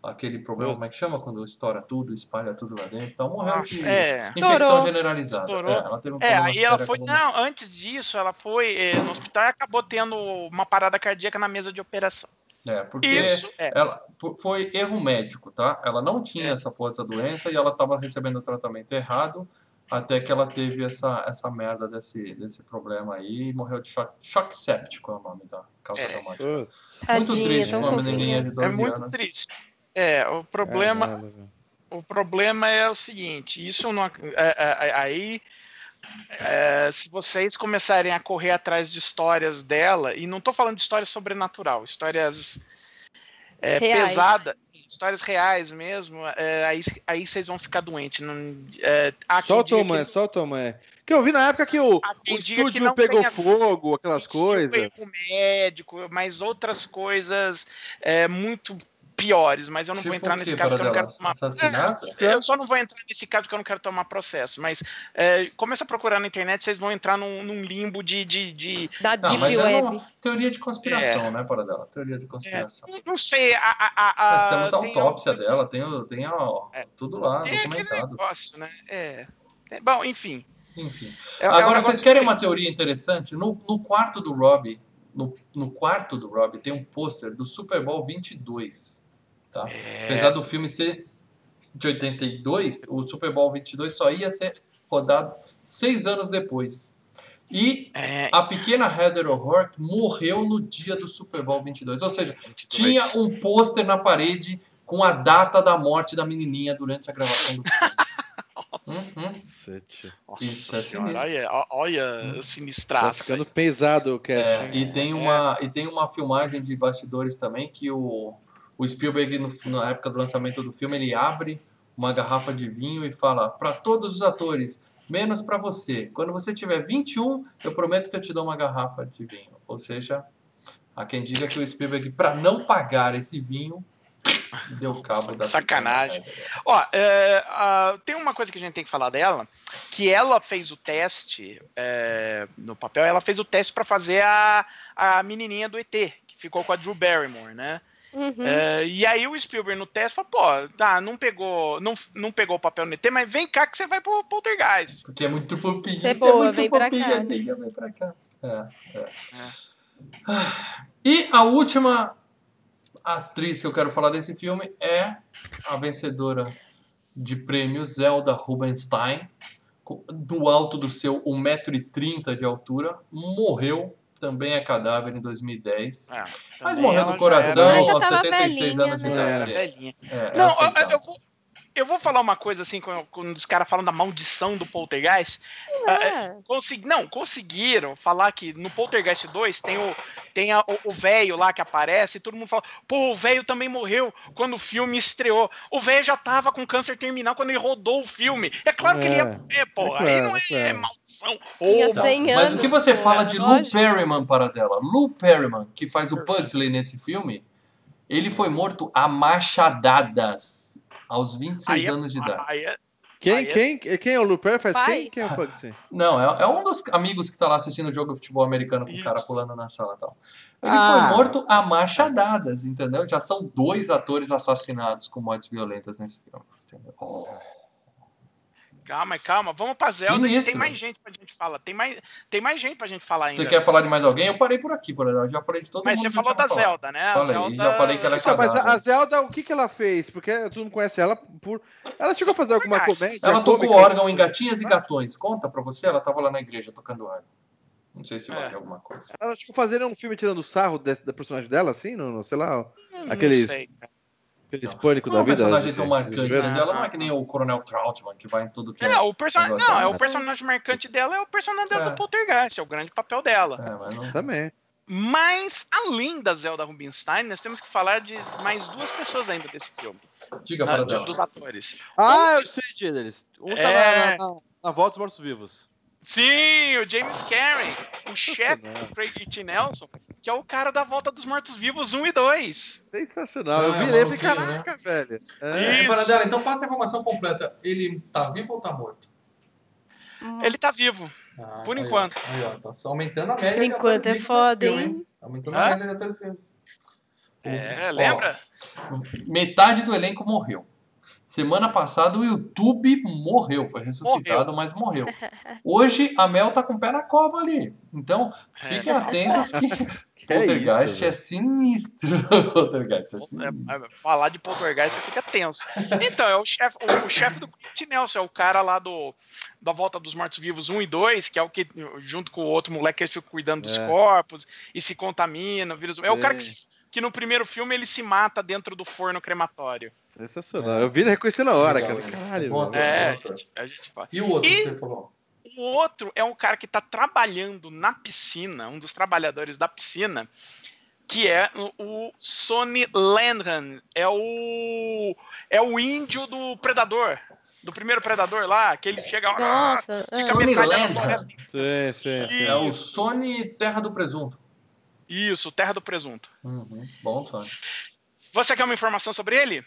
aquele problema, como é que chama? Quando estoura tudo, espalha tudo lá dentro e tal. Morreu de é. infecção Estourou. generalizada. Estourou. É, ela teve um É, problema aí ela foi. Não, antes disso, ela foi eh, no hospital e acabou tendo uma parada cardíaca na mesa de operação. É, porque Isso, é. ela foi erro médico, tá? Ela não tinha essa porra dessa doença e ela estava recebendo o tratamento errado até que ela teve essa, essa merda desse, desse problema aí e morreu de choque, choque séptico é o nome da causa É. traumática. Pô, Muito Tadinha, triste com uma menininha de 12 É muito anos. triste. É, o problema, velho. o problema é o seguinte, isso não, é, é, é, aí é, se vocês começarem a correr atrás de histórias dela, e não tô falando de histórias sobrenatural, histórias é, Reais. pesadas, histórias reais mesmo, é, aí, aí vocês vão ficar doentes. Não, é, diga uma, que- solta uma. Que eu vi na época que o, o que estúdio não pegou fogo, aquelas coisas. erro médico, mas outras coisas é, muito piores, mas eu não Tipo vou entrar o nesse caso porque eu não quero tomar Assassinato? É, eu só não vou entrar nesse caso porque eu não quero tomar processo, mas é, começa a procurar na internet, vocês vão entrar num, num limbo de, de, de- Da Não, Deep mas é Web. uma teoria de É. conspiração, né, Paradela? Teoria de conspiração. não sei, a, a, a, a- Nós temos a tem autópsia al- dela, tem, o- tem a, É. tudo lá, Tem documentado. negócio, né? É. É, bom, enfim. Enfim. É- é um Agora, vocês querem uma teoria interessante? No, no quarto do Rob, no, no quarto do Rob, tem um pôster do Super Bowl 22. Tá? É. Apesar do filme ser de 82, o Super Bowl 22 só ia ser rodado seis anos depois. E É, a pequena Heather O'Rourke morreu no dia do Super Bowl 22. Ou seja, 22. tinha um pôster na parede com a data da morte da menininha durante a gravação do filme. [laughs] Uhum. Nossa Isso é senhora, sinistro. olha, olha Tá sinistraça. ficando pesado o. É, e, tem uma, e tem uma filmagem de bastidores também que o, o Spielberg, no- na época do lançamento do filme, ele abre uma garrafa de vinho e fala para todos os atores, menos para você. Quando você tiver 21, eu prometo que eu te dou uma garrafa de vinho. Ou seja, há quem diga que o Spielberg, para não pagar esse vinho, deu cabo da Sacanagem. Ó, é, tem uma coisa que a gente tem que falar dela, que ela fez o teste é, no papel, ela fez o teste para fazer a, a menininha do ET, que ficou com a Drew Barrymore, né? Uhum. É, e aí o Spielberg no teste falou, pô, tá, não pegou, não, não pegou o papel no ET, mas vem cá que você vai pro Poltergeist. Porque é muito fofinho. Você é que boa, é muito vem pra fofinho, cá. Amiga, vem pra cá. É, é. Ah, E a última atriz que eu quero falar desse filme é a vencedora de prêmio Zelda Rubinstein, do alto do seu 1,30m de altura, morreu, também é cadáver em 2010. É, Mas morreu do já coração aos tava 76 velhinha, anos de né? idade. É, velhinha. é, é Não, eu, aceitável. eu vou, eu vou falar uma coisa assim, quando, quando os caras falam da maldição do Poltergeist. É. Consegui, não, conseguiram falar que no Poltergeist 2 tem o tem a- o- velho lá que aparece e todo mundo fala, pô, o velho também morreu quando o filme estreou. O velho já tava com câncer terminal quando ele rodou o filme. É claro que ele ia É, morrer, pô. é Aí claro, não é, é maldição. Tá, 100 Mas o que você anos, fala de é Lou lógico. Perryman para dela? Lou Perryman, que faz o Pugsley nesse filme, ele foi morto a machadadas aos 26 Aí é- anos de idade. aí é- Quem, é- quem, quem é o Luper? Faz Pai. quem? Quem é o Pugsy? Não, é, é um dos amigos que tá lá assistindo o jogo de futebol americano com o cara pulando na sala e tal. Ele Ah. foi morto a machadadas, entendeu? Já são dois atores assassinados com mortes violentas nesse filme. entendeu? Oh. Calma, calma. Vamos pra Zelda. e Sinistro. Tem mais gente pra gente falar. Tem mais, tem mais gente pra gente falar ainda. Você quer falar de mais alguém? Eu parei por aqui, por exemplo. Eu já falei de todo Mas mundo. você que falou da falar. Zelda, né? A Falei, Zelda... já falei que ela é Então, mas a, Zelda, o que, que ela fez? Porque todo mundo conhece ela por. Ela chegou a fazer alguma Verdade. comédia. Ela tocou órgão em Gatinhas e Gatões. Conta pra você? Ela tava lá na igreja tocando órgão. Não sei se É. vale alguma coisa. Ela chegou a fazer um filme tirando sarro da personagem dela, assim? No, no- sei lá, Hum, Aqueles- Não sei, cara. Aquele Não. pânico Não é da um vida. personagem de- tão marcante, de ver. entendeu? Ela não é que nem o Coronel Troutman, que vai em tudo que é. É, o personagem. Não, é né? o personagem marcante dela é o personagem dela É. do Poltergeist, é o grande papel dela. É, mas não... Também. Mas, além da Zelda Rubinstein, nós temos que falar de mais duas pessoas ainda desse filme. Diga na- para de- dela. dos atores. Ah, eu sei deles. Um tá É. na, na, na volta dos mortos-vivos. Sim, o James Karen, o chefe do Craig T. Nelson, que é o cara da Volta dos Mortos-Vivos 1 e 2. Sensacional. Eu Ah, vi é ele e falei, né? caraca, velho. É. É, Isso. para dela, então passa a informação completa. Ele tá vivo ou tá morto? Ele tá vivo. Ah, Por aí, enquanto. Aí, ó, tá só aumentando a média Por enquanto é foda, hein? Tá aumentando a Hã? média de atores vivos. É, lembra? Metade do elenco morreu. Semana passada o YouTube morreu, foi ressuscitado, mas morreu. Hoje a Mel tá com o pé na cova ali. Então, fiquem atentos que, Que é Poltergeist isso, é sinistro. [laughs] Poltergeist é É, sinistro. é, falar de Poltergeist você fica tenso. Então, é o chefe o, o chefe do Nelson, é o cara lá do da Volta dos Mortos-Vivos 1 e 2, que é o que, junto com o outro moleque, ele fica cuidando dos É. corpos e se contamina. Vírus, é o cara que, se- que no primeiro filme ele se mata dentro do forno crematório. Sensacional. Eu vi ele reconhecer na hora, Legal, cara. Caralho. É, a gente, a gente fala. E o outro E- que você falou? O outro é um cara que tá trabalhando na piscina, um dos trabalhadores da piscina, que é o- Sonny Landran. É o é o índio do Predador. Do primeiro Predador lá, que ele chega lá. Nossa. fica ah. Sonny metralhando a Landran. floresta. Sim, sim, sim. É o Sony Terra do Presunto. Isso, Terra do Presunto. Uhum, Bom, Sony. Você quer uma informação sobre ele?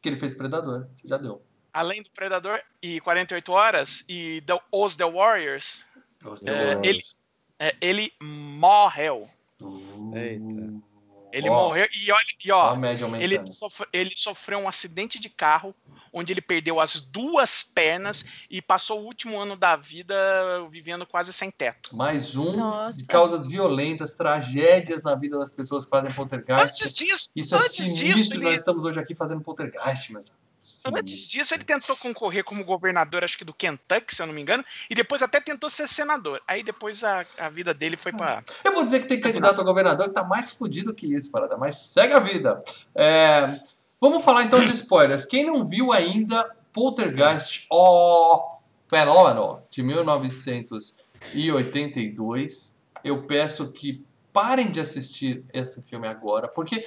Que ele fez Predador, você já deu. Além do Predador e 48 Horas e The, Os The Warriors, Gostei. É, ele- é, ele morreu. Eita. Ele Ó, morreu e olha, e Ó, Ele, sofre- ele sofreu um acidente de carro, onde ele perdeu as duas pernas e passou o último ano da vida vivendo quase sem teto. Mais um Nossa. de causas violentas, tragédias na vida das pessoas que fazem Antes poltergeist. disso, Isso é antes sinistro disso, nós estamos hoje aqui fazendo poltergeist, meus amigos. Antes Sinistro. disso, ele tentou concorrer como governador, acho que do Kentucky, se eu não me engano, e depois até tentou ser senador. Aí depois a, a vida dele foi pra. Eu vou dizer que tem candidato a governador que tá mais fudido que isso, parada. Mas segue a vida. É, Vamos falar então de spoilers. Quem não viu ainda Poltergeist, ó, fenômeno, de 1982, eu peço que parem de assistir esse filme agora, porque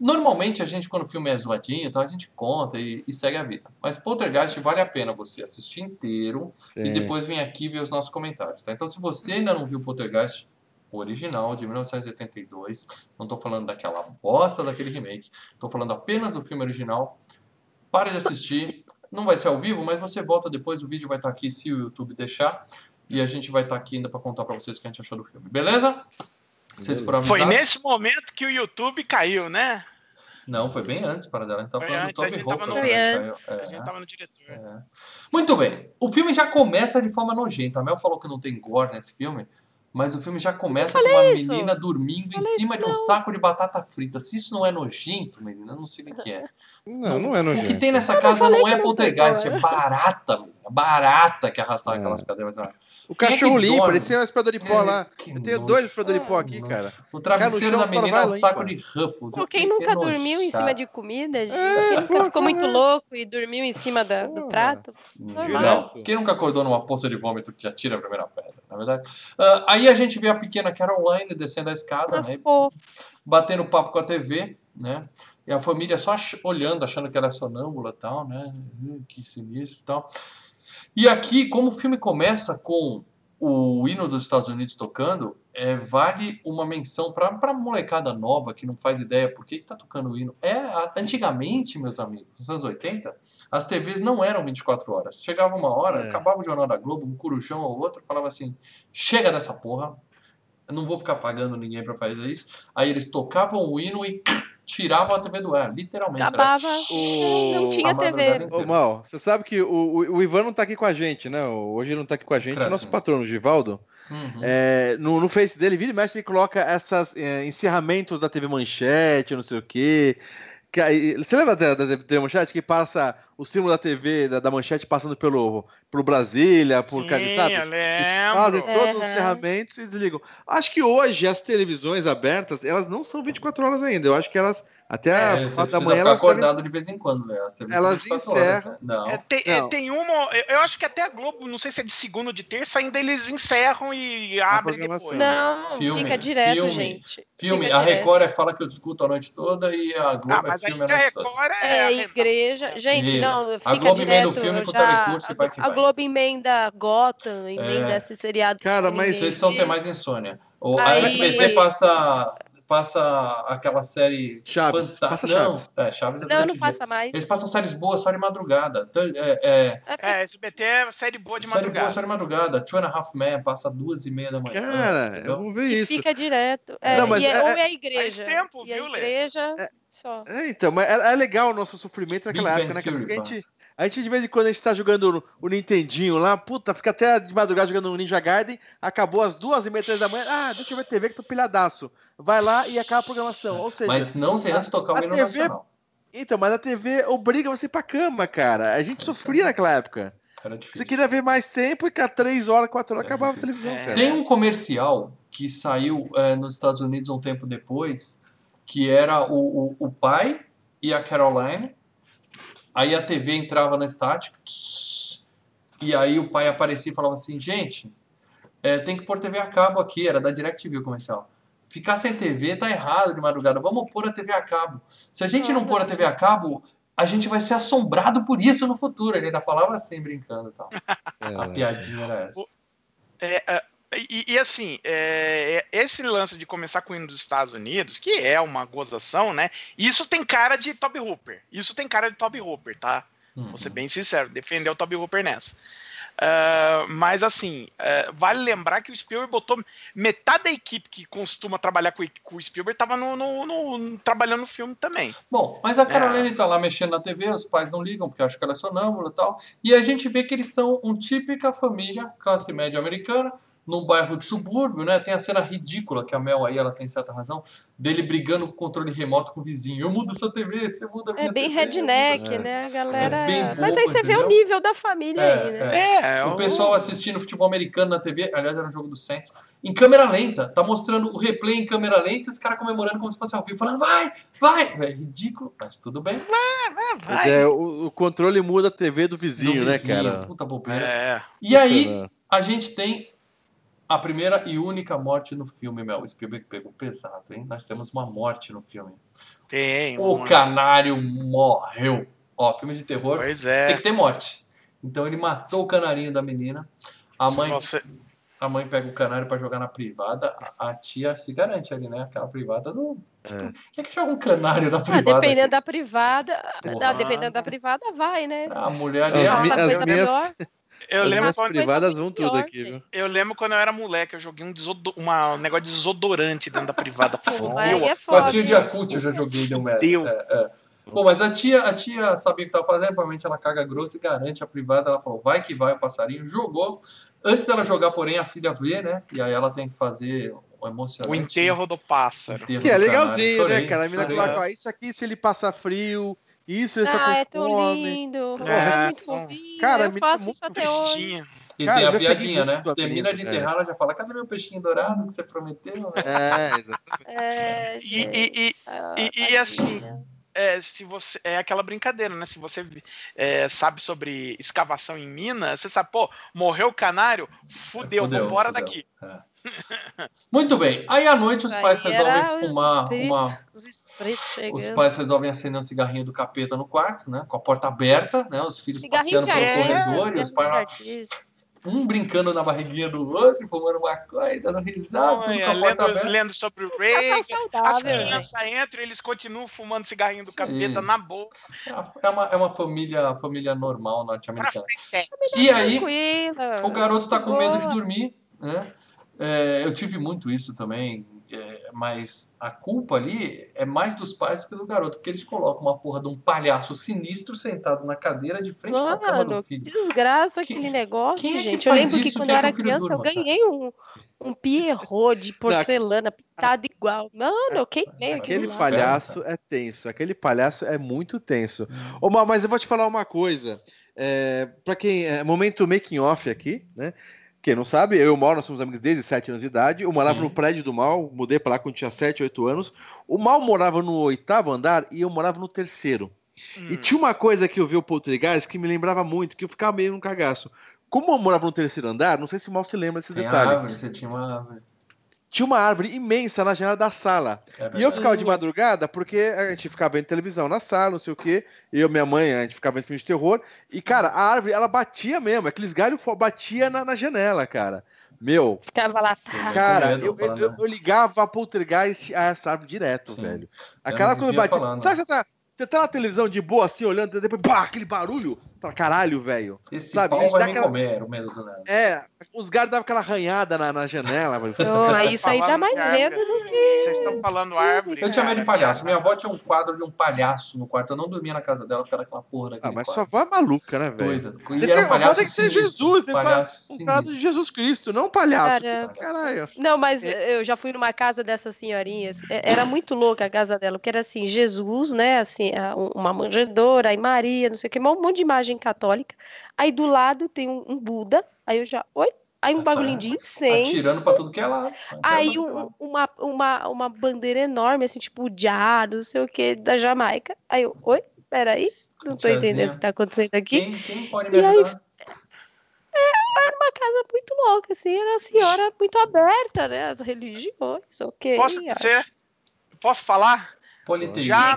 normalmente a gente, quando o filme é zoadinho, então a gente conta e, e segue a vida. Mas Poltergeist vale a pena você assistir inteiro e Sim. depois vem aqui ver os nossos comentários, tá? Então, se você ainda não viu Poltergeist original de 1982, não tô falando daquela bosta daquele remake, tô falando apenas do filme original, pare de assistir. Não vai ser ao vivo, mas você volta depois, o vídeo vai estar aqui se o YouTube deixar. E a gente vai estar aqui ainda para contar para vocês o que a gente achou do filme. Beleza? Vocês foram Foi avisados? nesse momento que o YouTube caiu, né? Não, foi bem antes, para dela. A gente Foi falando antes, do Toby Hooper. no- né, Foi Caio? A É. gente tava no diretor. É. Muito bem. O filme já começa de forma nojenta. A Mel falou que não tem gore nesse filme, mas o filme já começa com uma isso. menina dormindo em cima de um saco de batata frita. Se isso não é nojento, menina, eu não sei o que é. Não, não é O nojento. que tem nessa casa não é não tem poltergeist, é barata, menina. Barata que arrastava É. aquelas cadeiras. O é cachorro limpa, dorme? ele tem um aspirador de pó É, lá. Eu tenho nojo. dois aspiradores de pó aqui, Nojo. cara. O travesseiro chão, da menina é um saco limpa. de Ruffles. Pô, quem nunca dormiu em cima de comida, gente? É, quem nunca ficou muito [laughs] louco e dormiu em cima da- do prato? Normal. Não, quem nunca acordou numa poça de vômito que atira a primeira pedra, na verdade? Ah, aí a gente vê a pequena Caroline descendo a escada, Ah, né? fofo. Batendo papo com a TV, né? E a família só olhando, achando que ela é sonâmbula e tal, né? Que sinistro e tal. E aqui, como o filme começa com o hino dos Estados Unidos tocando, é, vale uma menção para a molecada nova que não faz ideia por que, que tá tocando o hino. É, antigamente, meus amigos, nos anos 80, as TVs não eram 24 horas. Chegava uma hora, É. acabava o Jornal da Globo, um corujão ou outro, falava assim: chega dessa porra, eu não vou ficar pagando ninguém para fazer isso. Aí eles tocavam o hino e tiravam a TV do ar, literalmente. era Acabava. O- Não tinha TV. Ô, Mal, você sabe que o, o, o Ivan não tá aqui com a gente, né? Hoje ele não tá aqui com a gente. O nosso patrono, Givaldo, Uhum. é, no, no Face dele, vira e mexe, ele coloca essas é, encerramentos da TV Manchete, não sei o quê. Que aí- você lembra da, da TV Manchete que passa o símbolo da TV, da, da Manchete, passando pelo, pelo Brasília, por Sim, sabe? Eles fazem todos os encerramentos e desligam. Acho que hoje as televisões abertas, elas não são 24 horas ainda. Eu acho que elas, até É, as você 4 da manhã, elas devem acordado de vez em quando, né? As Elas 24 horas, encerram. né? Não. É, tem, é, Não. tem uma. Eu, acho que até a Globo, não sei se é de segunda ou de terça, ainda eles encerram e abrem depois. Não, Filme, fica direto, filme, gente. Filme, Fica a. Record é fala que eu discuto a noite toda e a Globo Ah, é mas aí filme a a noite toda. Record é. É, a- igreja. Gente. Não, A Globo emenda o direto, filme com já- telecurso e a, vai que a vai. Globo emenda Gotham, emenda É. esse seriado. que Cara, mas Vocês precisam ter mais insônia. O, a Aí- SBT passa passa aquela série fantástica. Não, é, Chaves é Não, não passa mais. Eles passam séries boas só de madrugada. Então, é, é, É, SBT é série boa de série boa madrugada. só de madrugada. Two and a Half Men passa duas e meia da manhã. Cara, entendeu? eu vou ver E isso. fica direto. É, Não, mas e é, é- ou é a igreja. Faz tempo, e a viu, Lê? igreja só. É, então, mas é, é legal o nosso sofrimento Big naquela Bang época, né? Porque a gente, a gente, de vez em quando, a gente tá jogando o Nintendinho lá, puta, fica até de madrugada jogando no Ninja Garden, acabou às duas e meia, três da manhã, ah, deixa eu ver TV que tô pilhadaço. Vai lá e acaba a programação. Ou seja, Mas não sem antes tocar o a hino TV nacional. então, mas a TV obriga você pra cama, cara. A gente sofria naquela época. Era difícil. Você queria ver mais tempo e cada três horas, quatro horas, É acabava a difícil. televisão, É. cara. Tem um comercial que saiu é, nos Estados Unidos um tempo depois, que era o, o, o pai e a Caroline. Aí a TV entrava na estática, tss, e aí o pai aparecia e falava assim: gente, é, tem que pôr TV a cabo aqui, era da DirecTV o comercial. Ficar sem TV tá errado de madrugada, vamos pôr a TV a cabo. Se a gente não pôr a TV a cabo, a gente vai ser assombrado por isso no futuro. Ele ainda falava assim, brincando e tal. [laughs] A piadinha era essa. É, é, e, e, assim, é, é, esse lance de começar com o hino dos Estados Unidos, que é uma gozação, né? Isso tem cara de Toby Hooper. Isso tem cara de Toby Hooper, tá? Uhum. Vou ser bem sincero, defender o Toby Hooper nessa. Ah, mas assim, ah, vale lembrar que o Spielberg botou metade da equipe que costuma trabalhar com, com o Spielberg tava no, no- no- trabalhando no filme também. Bom, mas a Caroline tá lá mexendo na TV, os pais não ligam porque acham que ela é sonâmbula e tal. E a gente vê que eles são uma típica família, classe média americana, num bairro de subúrbio, né? Tem a cena ridícula que a Mel aí, ela tem certa razão, dele brigando com o controle remoto com o vizinho. Eu mudo sua TV, você muda a minha É bem TV, redneck, sua." né? A galera. É bem Mas aí bobo, você vê o entendeu? nível da família É, aí, né? é. É, O pessoal assistindo futebol americano na TV, aliás, era um jogo do Saints, em câmera lenta. Tá mostrando o replay em câmera lenta e os caras comemorando como se fosse ao vivo, falando, vai, vai! É ridículo, mas tudo bem. Mas vai. é, o, o controle muda a TV do vizinho, Do né, vizinho, cara? Puta bobeira. É. E aí, Puta, a gente tem a primeira e única morte no filme, Mel. O Spielberg pegou pesado, hein? Nós temos uma morte no filme. Tem. O canário morreu. Ó, filme de terror Pois é. tem que ter morte. Então ele matou o canarinho da menina. A Se mãe, você- a mãe pega o canário pra jogar na privada. A, a tia se garante ali, né? Aquela privada não. Tipo, quem é que joga um canário na Ah, privada? dependendo gente? da privada. Não, dependendo da privada, vai, né? A mulher ali. As Nossa, as coisa minhas- melhor. Eu As lembro, minhas quando, privadas vão pior, tudo aqui, viu? eu lembro quando eu era moleque, eu joguei um, desodo- uma- um negócio de desodorante dentro da privada. [laughs] Pô, é de Yakult eu já joguei deu merda. Fudeu. É, é. Bom, mas a tia, a tia sabia o que estava fazendo, provavelmente ela caga grosso e garante a privada. Ela falou, vai que vai, o passarinho jogou. Antes dela jogar, porém, a filha vê, né? E aí ela tem que fazer um emocionante O enterro do pássaro. enterro Que é canário. legalzinho, Chorei, né, cara? A coloca, ó, isso aqui se ele passa frio, isso ele Ah, é tão fome. lindo. É, É, muito são- fofinho. Cara, eu me- faço isso até hoje. E Cara, tem a piadinha, né? Termina de é. enterrar, ela já fala, cadê meu peixinho dourado que você prometeu? né? É, exatamente. É, E, e- e- ah, e- e assim, é, se você é aquela brincadeira, né? Se você é, sabe sobre escavação em Minas, você sabe, pô, morreu o canário, fudeu, Fudeu, vambora fudeu. daqui. É. Muito bem. Aí à noite os Aí pais resolvem fumar espíritos, uma. Os pais resolvem acender um cigarrinho do capeta no quarto, né? Com a porta aberta, né? Os filhos passeando pelo corredor e os pais um brincando na barriguinha do outro, fumando maconha, dando risada, tudo com a porta lendo, aberta. lendo sobre o Tá Reagan. As crianças entram e eles continuam fumando cigarrinho do Sim. capeta na boca. É uma, é uma família, família normal norte-americana. frente. E aí, o garoto tá com medo de dormir, né? É, eu tive muito isso também, é, mas a culpa ali é mais dos pais do que do garoto, porque eles colocam uma porra de um palhaço sinistro sentado na cadeira de frente pra cama do Mano, que filho. desgraça Quem- aquele negócio, quem é que gente. Eu lembro que quando eu que era criança, eu durma, cara? ganhei um, um pierrot de porcelana pintado igual. Mano, eu queimei Aquele palhaço é tenso, aquele palhaço é muito tenso. Ô, mas eu vou te falar uma coisa. É, para quem. É, momento making off aqui, né? Quem não sabe, eu e o Mal, nós somos amigos desde 7 anos de idade. Eu morava Sim. no prédio do Mal, mudei pra lá quando tinha 7, 8 anos. O Mal morava no oitavo andar e eu morava no terceiro. Hum. E tinha uma coisa que eu vi o Poltergeist que me lembrava muito, que eu ficava meio num cagaço. Como eu morava no terceiro andar, não sei se o Mal se lembra desse Tem detalhe. árvore, você tinha uma árvore. Tinha uma árvore imensa na janela da sala. É E eu ficava de madrugada porque a gente ficava vendo televisão na sala, não sei o quê. Eu e minha mãe, a gente ficava vendo filme de terror. E, cara, a árvore, ela batia mesmo. Aqueles galhos batia na, na janela, cara. Meu, Ficava lá, tá. cara, medo, eu, eu, falando. eu, eu ligava a poltergeist a essa árvore direto, Sim. velho. Eu Aquela não quando batia. falando. Sabe, você tá, você tá na televisão de boa assim, olhando, depois, pá, aquele barulho. Fala, caralho, velho. Esse Sabe, pau vai dá me aquela- comer, o medo do Nando. É, os gatos davam aquela arranhada na, na janela, [laughs] aí isso aí dá mais medo do que. Vocês estão falando árvore. Eu tinha medo de palhaço. Minha avó tinha um quadro de um palhaço no quarto. Eu não dormia na casa dela, porque era aquela porra Ah, daquele mas quadro. sua avó é maluca, né, velho? Doida. Ele E era um palhaço tem que ser. Jesus, palhaço Um caso de. Jesus Cristo, não um palhaço. Cara, Caralho. Não, mas eu já fui numa casa dessas senhorinhas. É- Era muito louca a casa dela, porque era assim, Jesus, né? Assim, a- um- uma manjedora, aí Maria, não sei o que, um monte de imagem católica. Aí do lado tem um, um Buda. Aí eu já. Oi? Aí um bagulhinho de incenso. Atirando pra tudo que é lado. Atirando Aí é um- lado. uma, uma, uma bandeira enorme, assim, tipo Jah, não sei o que, da Jamaica. Aí eu, oi? Peraí, não tô Tiazinha. entendendo o que tá acontecendo aqui. Quem, quem pode me E aí- ajudar? Era uma casa muito louca, assim, era uma senhora muito aberta, né? As religiões, ok. Posso acho. dizer? Posso falar? Politeísmo. Já.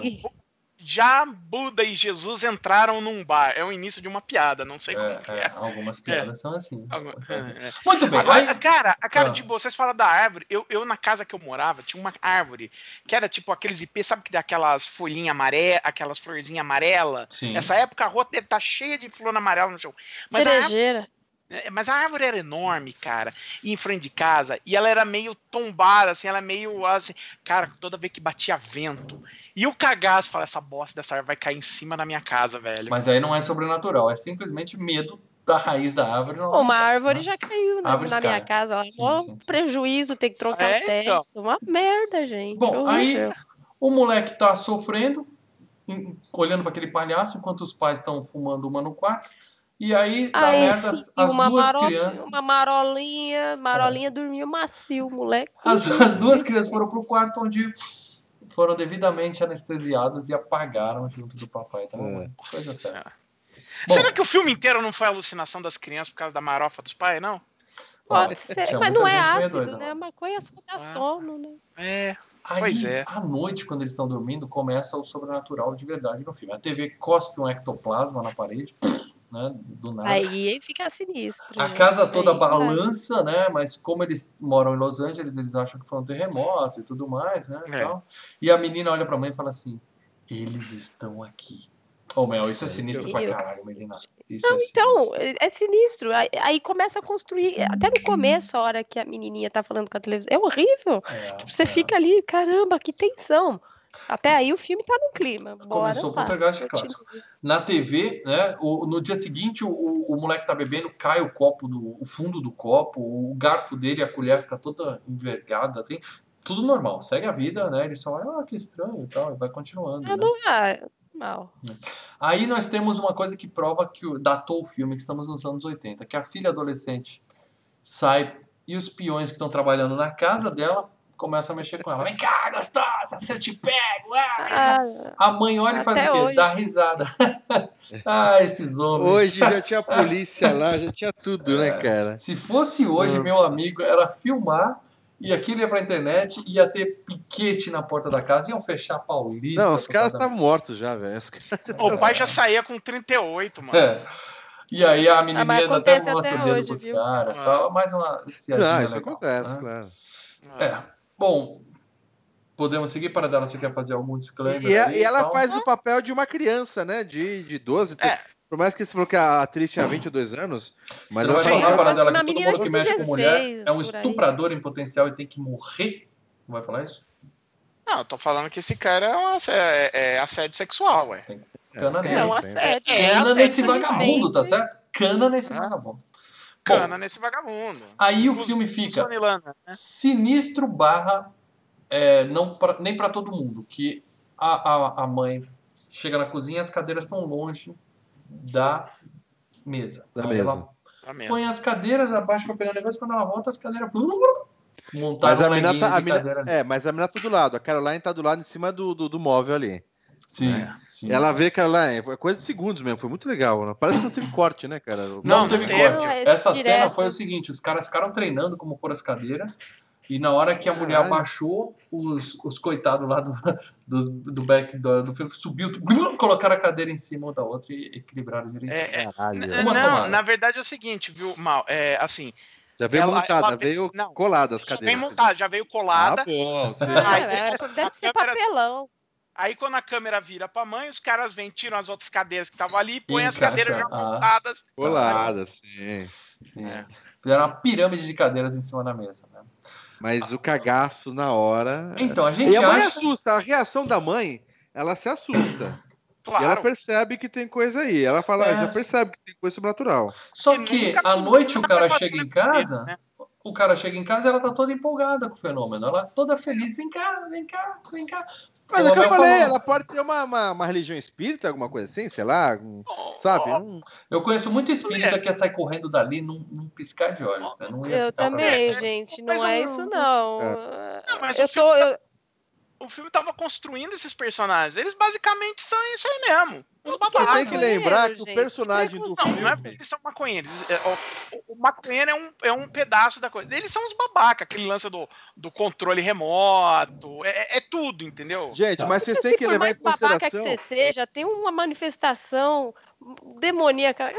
Já Buda e Jesus entraram num bar. É o início de uma piada, não sei como. É, é, algumas piadas são assim. Algu- [laughs] é, é. Muito bem. Agora, Aí, cara, a cara Ah. de boa, vocês falam da árvore. Eu, eu, na casa que eu morava, tinha uma árvore que era tipo aqueles IP, sabe que dá aquelas folhinhas amarelas, aquelas florzinhas amarelas? sim. Essa época a rua deve estar cheia de flor amarela no chão. Mas a, árvore, Cerejeira. É, mas a árvore era enorme, cara, e em frente de casa, e ela era meio tombada, assim, ela é meio assim, cara, toda vez que batia vento. E o cagaço, fala, essa bosta dessa árvore vai cair em cima da minha casa, velho. Mas aí não é sobrenatural, é simplesmente medo da raiz da árvore. Não uma árvore né? já caiu na, Árvores na minha casa. Ó, Sim, Mó sim, sim. prejuízo ter que trocar É, o teto. então. Uma merda, gente. Bom, aí o moleque tá sofrendo, olhando para aquele palhaço, enquanto os pais estão fumando uma no quarto. E aí dá Aí, merda sim, as, as uma duas maro- crianças. Uma marolinha, marolinha dormiu macio, moleque. [laughs] As, as duas crianças foram pro quarto onde foram devidamente anestesiadas e apagaram junto do papai e da mamãe. Coisa certa. Bom, Será que o filme inteiro não foi alucinação das crianças por causa da marofa dos pais, não? Pode ser, mas não é ácido, doida, né? A maconha só dá Ah. sono, né? É. Aí, Pois é. à noite, quando eles estão dormindo, começa o sobrenatural de verdade no filme. A TV cospe um ectoplasma na parede, né, do nada. Aí fica sinistro. A gente. casa toda Aí, balança, né? Mas como eles moram em Los Angeles, eles acham que foi um terremoto e tudo mais, né? É. E a menina olha pra mãe e fala assim: Eles estão aqui. Ô, Mel, isso é sinistro pra caralho, Melina. Isso Não, é então, sinistro. é é sinistro. Aí, aí começa a construir. Até no começo, a hora que a menininha tá falando com a televisão. É horrível. É, Você é. fica ali, caramba, que tensão. Até aí o filme tá no clima. Bora Começou o. Poltergeist Continua. clássico. Na TV, né? o- no dia seguinte, o, o, o moleque tá bebendo, cai o copo, do, o fundo do copo, o garfo dele, a colher fica toda envergada. Tem, tudo normal, segue a vida, né? Ele só vai, ah, que estranho e tal, e vai continuando. Ah, né? não é mal. Aí nós temos uma coisa que prova que datou o filme, que estamos nos anos 80, que a filha adolescente sai e os peões que estão trabalhando na casa dela começam a mexer com ela. Vem cá, gostosa, se eu te pego. ah!" Ah, A mãe olha e faz o quê? hoje. Dá risada. [laughs] ah, esses homens. Hoje já tinha polícia lá, já tinha tudo, né, cara? Se fosse hoje, Hum. meu amigo, era filmar e aquilo ia pra internet, ia ter piquete na porta da casa, iam fechar Paulista. Não, os caras causa estavam mortos já, velho. O pai já saía com 38, mano. É. E aí a menininha ainda até mostra até o dedo hoje, pros viu? caras. Ah. Tal. Mais uma ciadinha Não, isso legal. acontece, né? claro. É. Bom, podemos seguir para dela. Você quer fazer algum disclaimer? E, a- aí e ela tal? faz o papel de uma criança, né? De, de 12. É. Por mais que você falou que a atriz tinha 22 anos, mas Você não vai Sim, falar para dela uma que todo mundo que mexe com mulher 16 é um estuprador em potencial e tem que morrer? Não vai falar isso? Não, eu tô falando que esse cara é, um ass- é, é assédio sexual, ué. Cana É, nele. É um assédio. É, Cana assédio, nesse vagabundo, tá certo? Cana nesse Ah. Vagabundo. Bom, Cana nesse vagabundo. aí o filme fica Sonilana, né? sinistro barra é, não pra- nem para todo mundo. Que a, a, a mãe chega na cozinha as cadeiras estão longe da mesa. Da mesa. ela põe as cadeiras abaixo para pegar o negócio, quando ela volta, as cadeiras. Mas Montaram a um mina tá, a mina, é, mas a mina tá do lado. A Caroline tá do lado em cima do, do, do móvel ali. Sim, É. sim, ela sim. vê a Caroline, foi coisa de segundos mesmo, foi muito legal. né? Parece que não teve corte, né, cara? Não, Não, teve não corte. É Essa direto. cena foi o seguinte: os caras ficaram treinando como pôr as cadeiras. E na hora que a mulher Caralho. abaixou, os, os coitados lá do, do, do back do, do filme subiu, [laughs] colocaram a cadeira em cima da outra e equilibraram direitinho. É, é, não, tomada. na verdade é o seguinte, viu, Mal? É, assim, Já veio Ela- montada, ela- veio não, colada as Já cadeiras. veio montada, já veio colada. Ah, bom, sim. Aí, Ah, é, deve ser papelão. Aí quando a câmera vira pra mãe, os caras vêm, tiram as outras cadeiras que estavam ali, põem as cadeiras já ah. montadas. Colada, sim. Sim. É. Fizeram uma pirâmide de cadeiras em cima da mesa. Né? Mas o cagaço na hora. Então, a gente E a mãe acha. assusta, a reação da mãe, ela se assusta. [coughs] E ela Claro. percebe que tem coisa aí. Ela fala, É. já percebe que tem coisa sobrenatural. Só E que à noite o cara chega em casa, né? o cara chega em casa e ela tá toda empolgada com o fenômeno. Ela toda feliz. Vem cá, vem cá, vem cá. Mas é o que eu falei, falou. ela pode ter uma, uma, uma religião espírita, alguma coisa assim, sei lá, um- Ó, sabe? ó, Um- Eu conheço muito espírita É. que ia sair correndo dali num, num piscar de olhos. Né? Não ia Eu também, gente. Não é isso, não. Não, mas Eu tô. eu- o filme tava construindo esses personagens. Eles basicamente são isso aí mesmo. Uns Você babacas. tem que lembrar que o personagem do Não, não é, filme. eles são maconheiros. É, o, o maconheiro é um, é um pedaço da coisa. Eles são os babaca, aquele lance do, do controle remoto. É, é tudo, entendeu? Gente, Tá. mas vocês Se têm que por levar em mais babaca que consideração. você seja, tem uma manifestação demoníaca.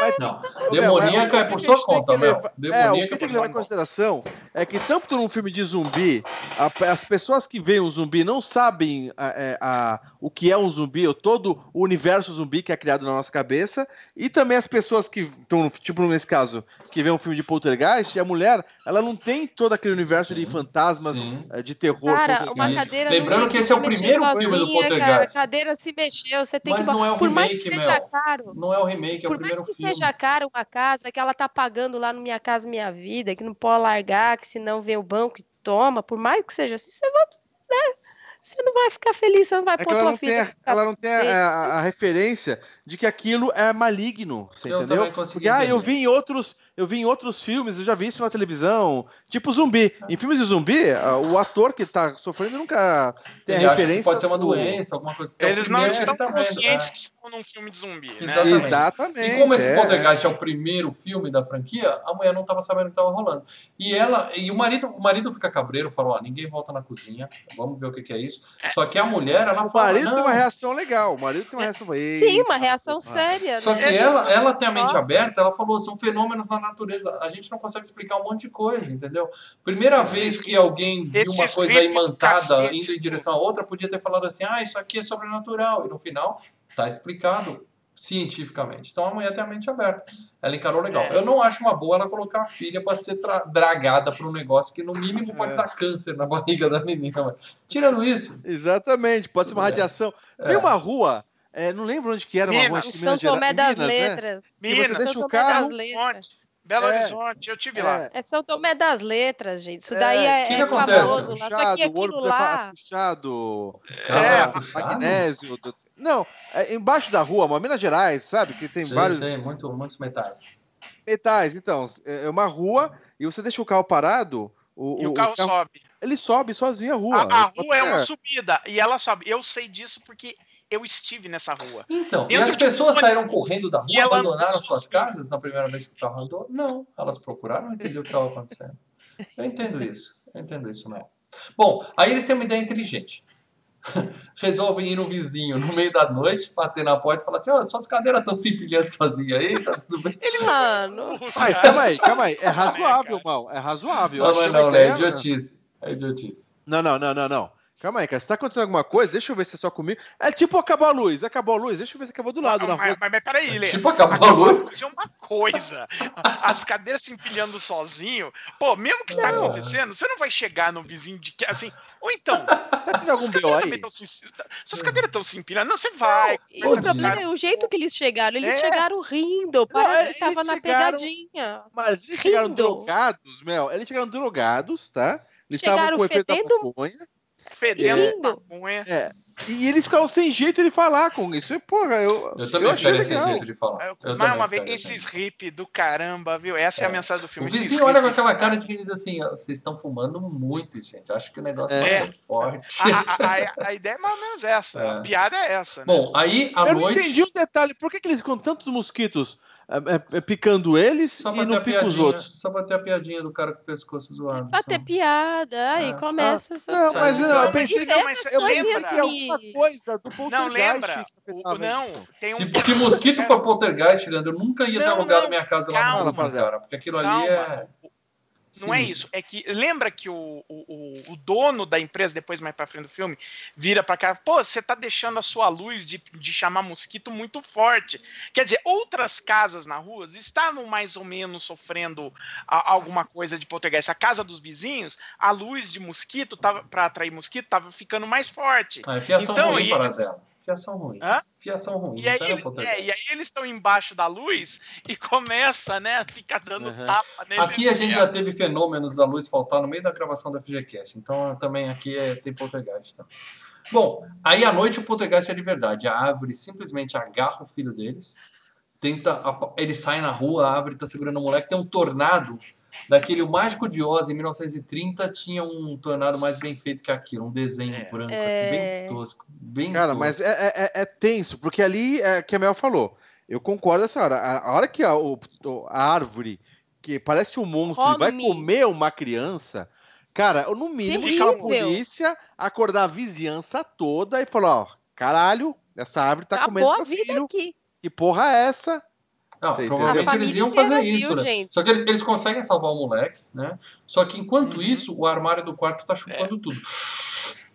Mas- Não, demoníaca é por sua conta, que Mel. levar- É, o Demoníaca que é tem por que sua levar em conta. consideração é que tanto num filme de zumbi, a- as pessoas que veem um zumbi não sabem a- é, a- o que é um zumbi, ou todo o universo zumbi que é criado na nossa cabeça, e também as pessoas que estão, tipo nesse caso, que vê um filme de poltergeist, e a mulher, ela não tem todo aquele universo de Sim, fantasmas, sim. é, de terror. Cara, uma cadeira. lembrando que esse é o primeiro filme do sozinha, Poltergeist. cara, A cadeira se mexeu, você tem Mas que. não é o Por mais remake, que seja Mel. caro. Não é o remake, é o primeiro filme. Seja caro uma casa que ela tá pagando lá no Minha Casa Minha Vida, que não pode largar, que senão vem o banco e toma, por mais que seja assim, você vai, né? Você não vai ficar feliz, você não vai É pôr tua não tem, filha. ficar ela não tem a, a- a referência de que aquilo é maligno, você Eu entendeu? também consegui Porque ah, eu vi em outros, eu vi em outros filmes, eu já vi isso na televisão, tipo zumbi. Em filmes de zumbi, o ator que tá sofrendo nunca tem Ele a acha que referência. pode ser uma do- doença, alguma coisa. Então, Eles não estão tá conscientes que estão num filme de zumbi, né? Exatamente. Exatamente. E como esse é. Poltergeist é o primeiro filme da franquia, a mulher não estava sabendo o que estava rolando. E ela, e o marido, o marido fica cabreiro, falou: ó, ninguém volta na cozinha, vamos ver o que, que é isso. Só que a mulher, ela O fala: marido não. tem uma reação legal, o marido tem uma reação. Sim, uma reação porra. séria. Só né? que ela, ela tem a mente aberta, ela falou, são fenômenos na natureza. A gente não consegue explicar um monte de coisa, entendeu? Primeira vez que alguém viu uma coisa imantada cacete, indo em direção a outra, podia ter falado assim, ah, isso aqui é sobrenatural. E no final, tá explicado cientificamente. Então a mulher tem a mente aberta. Ela encarou legal. É. Eu não acho uma boa ela colocar a filha para ser tra- dragada para um negócio que no mínimo pode É. dar câncer na barriga da menina. Mas, tirando isso, Exatamente, pode ser uma bem. radiação. É. Tem uma rua, é, não lembro onde que era, uma Minas. rua acho que São Tomé das Minas, né? Letras. Você Minas, deixa São o Tomé das carro. Letras. Horizonte, Belo É. Horizonte, eu tive lá. É, É São Tomé das Letras, gente. Isso É, daí é, que é que acontece? famoso lá. Só que puxado, aquilo lá. puxado, É, puxado. magnésio. do- Não, é embaixo da rua, uma Minas Gerais, sabe? Que tem Sei, vários sei, muito, muitos metais. metais. Então, é uma rua e você deixa o carro parado. O, E o carro sobe. Ele sobe sozinho a rua. A, a Ele rua é uma só- subida e ela sobe. Eu sei disso porque eu estive nessa rua. Então, e Dentro as de pessoas uma- saíram correndo da E rua, abandonaram suas casas na primeira vez que o carro andou? Não, elas procuraram entender o que estava acontecendo. Eu entendo isso, eu entendo isso, Mel. Bom, aí eles têm uma ideia inteligente. [laughs] Resolvem ir no vizinho no meio da noite, bater na porta e falar assim: ó, suas cadeiras estão se empilhando sozinha aí, tá tudo bem. Mano, [laughs] Mas calma aí, calma aí. É razoável, mal. É razoável. Não, é uma não, né? É idiotice. É idiotice. Não, não, não, não, não. Calma aí, cara. Se tá acontecendo alguma coisa, deixa eu ver se é só comigo. É tipo acabou a luz. Acabou a luz. Deixa eu ver se acabou do lado Não, na mas, rua. mas, mas peraí, Lê. Tipo, acabou a Acabou de luz. acontecer uma coisa. As cadeiras se empilhando sozinho. Pô, mesmo que tá Não. acontecendo, você não vai chegar no vizinho de que assim. Ou então, Tá tendo algum BO cadeiras aí? tão se, suas cadeiras estão se empilhando. Não, você vai. Pode o problema é o jeito que eles chegaram. Eles É. chegaram rindo. Não, Parece que eles tava na chegaram- pegadinha. Mas eles chegaram Rindo. drogados, Mel. Eles chegaram drogados, tá? Eles estavam Chegaram com o efeito da fedendo- maconha. Fedendo maconha. É. E eles ficaram sem jeito de falar com isso. E, porra, eu. Eu também achei ficaria sem jeito de falar. Eu- Eu mais uma vez, esses hip do caramba, viu? Essa é, É. a mensagem do O filme. esses vizinho olha com aquela cara de que ele diz assim: "Ó, vocês estão fumando muito, gente. Acho que o negócio É. tá muito forte. A, a- a- a ideia é mais ou menos essa. É. A piada é essa. né? Bom, aí à Eu não noite. entendi um detalhe. Por que, que eles com tantos mosquitos é, é picando eles Só e pra, ter não a pica os piadinha, outros. só pra ter a piadinha do cara com o pescoço zoado. Pra só. ter piada, aí É. começa essa Não, mas não, eu pensei essas eu lembro que alguma coisa do Poltergeist. Não, lembra? que O- não, tem um. Se, se mosquito for poltergeist, Leandro, eu nunca ia ter Não, alugado não, minha casa lá calma, no Brooklyn, cara. Porque aquilo ali Calma. é. Não é sinistro. isso, é que lembra que o, o, o- dono da empresa, depois mais pra frente do filme, vira pra cá, pô, você tá deixando a sua luz de, de chamar mosquito muito forte. Quer dizer, outras casas na rua estavam mais ou menos sofrendo a- alguma coisa de poltergeist. A casa dos vizinhos, a luz de mosquito, tava, pra atrair mosquito, tava ficando mais forte. Ah, é fiação Então, ruim. Fiação ruim. Hã? Fiação ruim. E aí, eles, é, e aí eles estão embaixo da luz e começa, né, a ficar dando Uhum. tapa nele. Aqui a gente já teve fenômenos da luz faltar no meio da gravação da FGCast. Então também aqui é, tem poltergeist. Tá? Bom, aí à noite o poltergeist é de verdade. A árvore simplesmente agarra o filho deles. Tenta. Ele sai na rua, a árvore tá segurando o moleque. Tem um tornado. Daquele o Mágico de Oz, em 1930, tinha um tornado mais bem feito que aquilo. Um desenho É. branco, assim, bem É. tosco. Bem Cara, tosco. mas é, é- é- é tenso, porque ali é que a Mel falou. Eu concordo essa hora. A, hora que a, o- a árvore, que parece um monstro, e vai Come. comer uma criança, cara, eu, no mínimo chama a polícia, acordar a vizinhança toda e falar: ó, caralho, essa árvore tá comendo Acabou a meu vida filho. aqui. Que porra é essa? Não, Você provavelmente eles iam fazer isso, viu, né? gente. Só que eles, eles conseguem salvar o moleque, né? Só que enquanto Uhum. isso, o armário do quarto tá chupando tudo.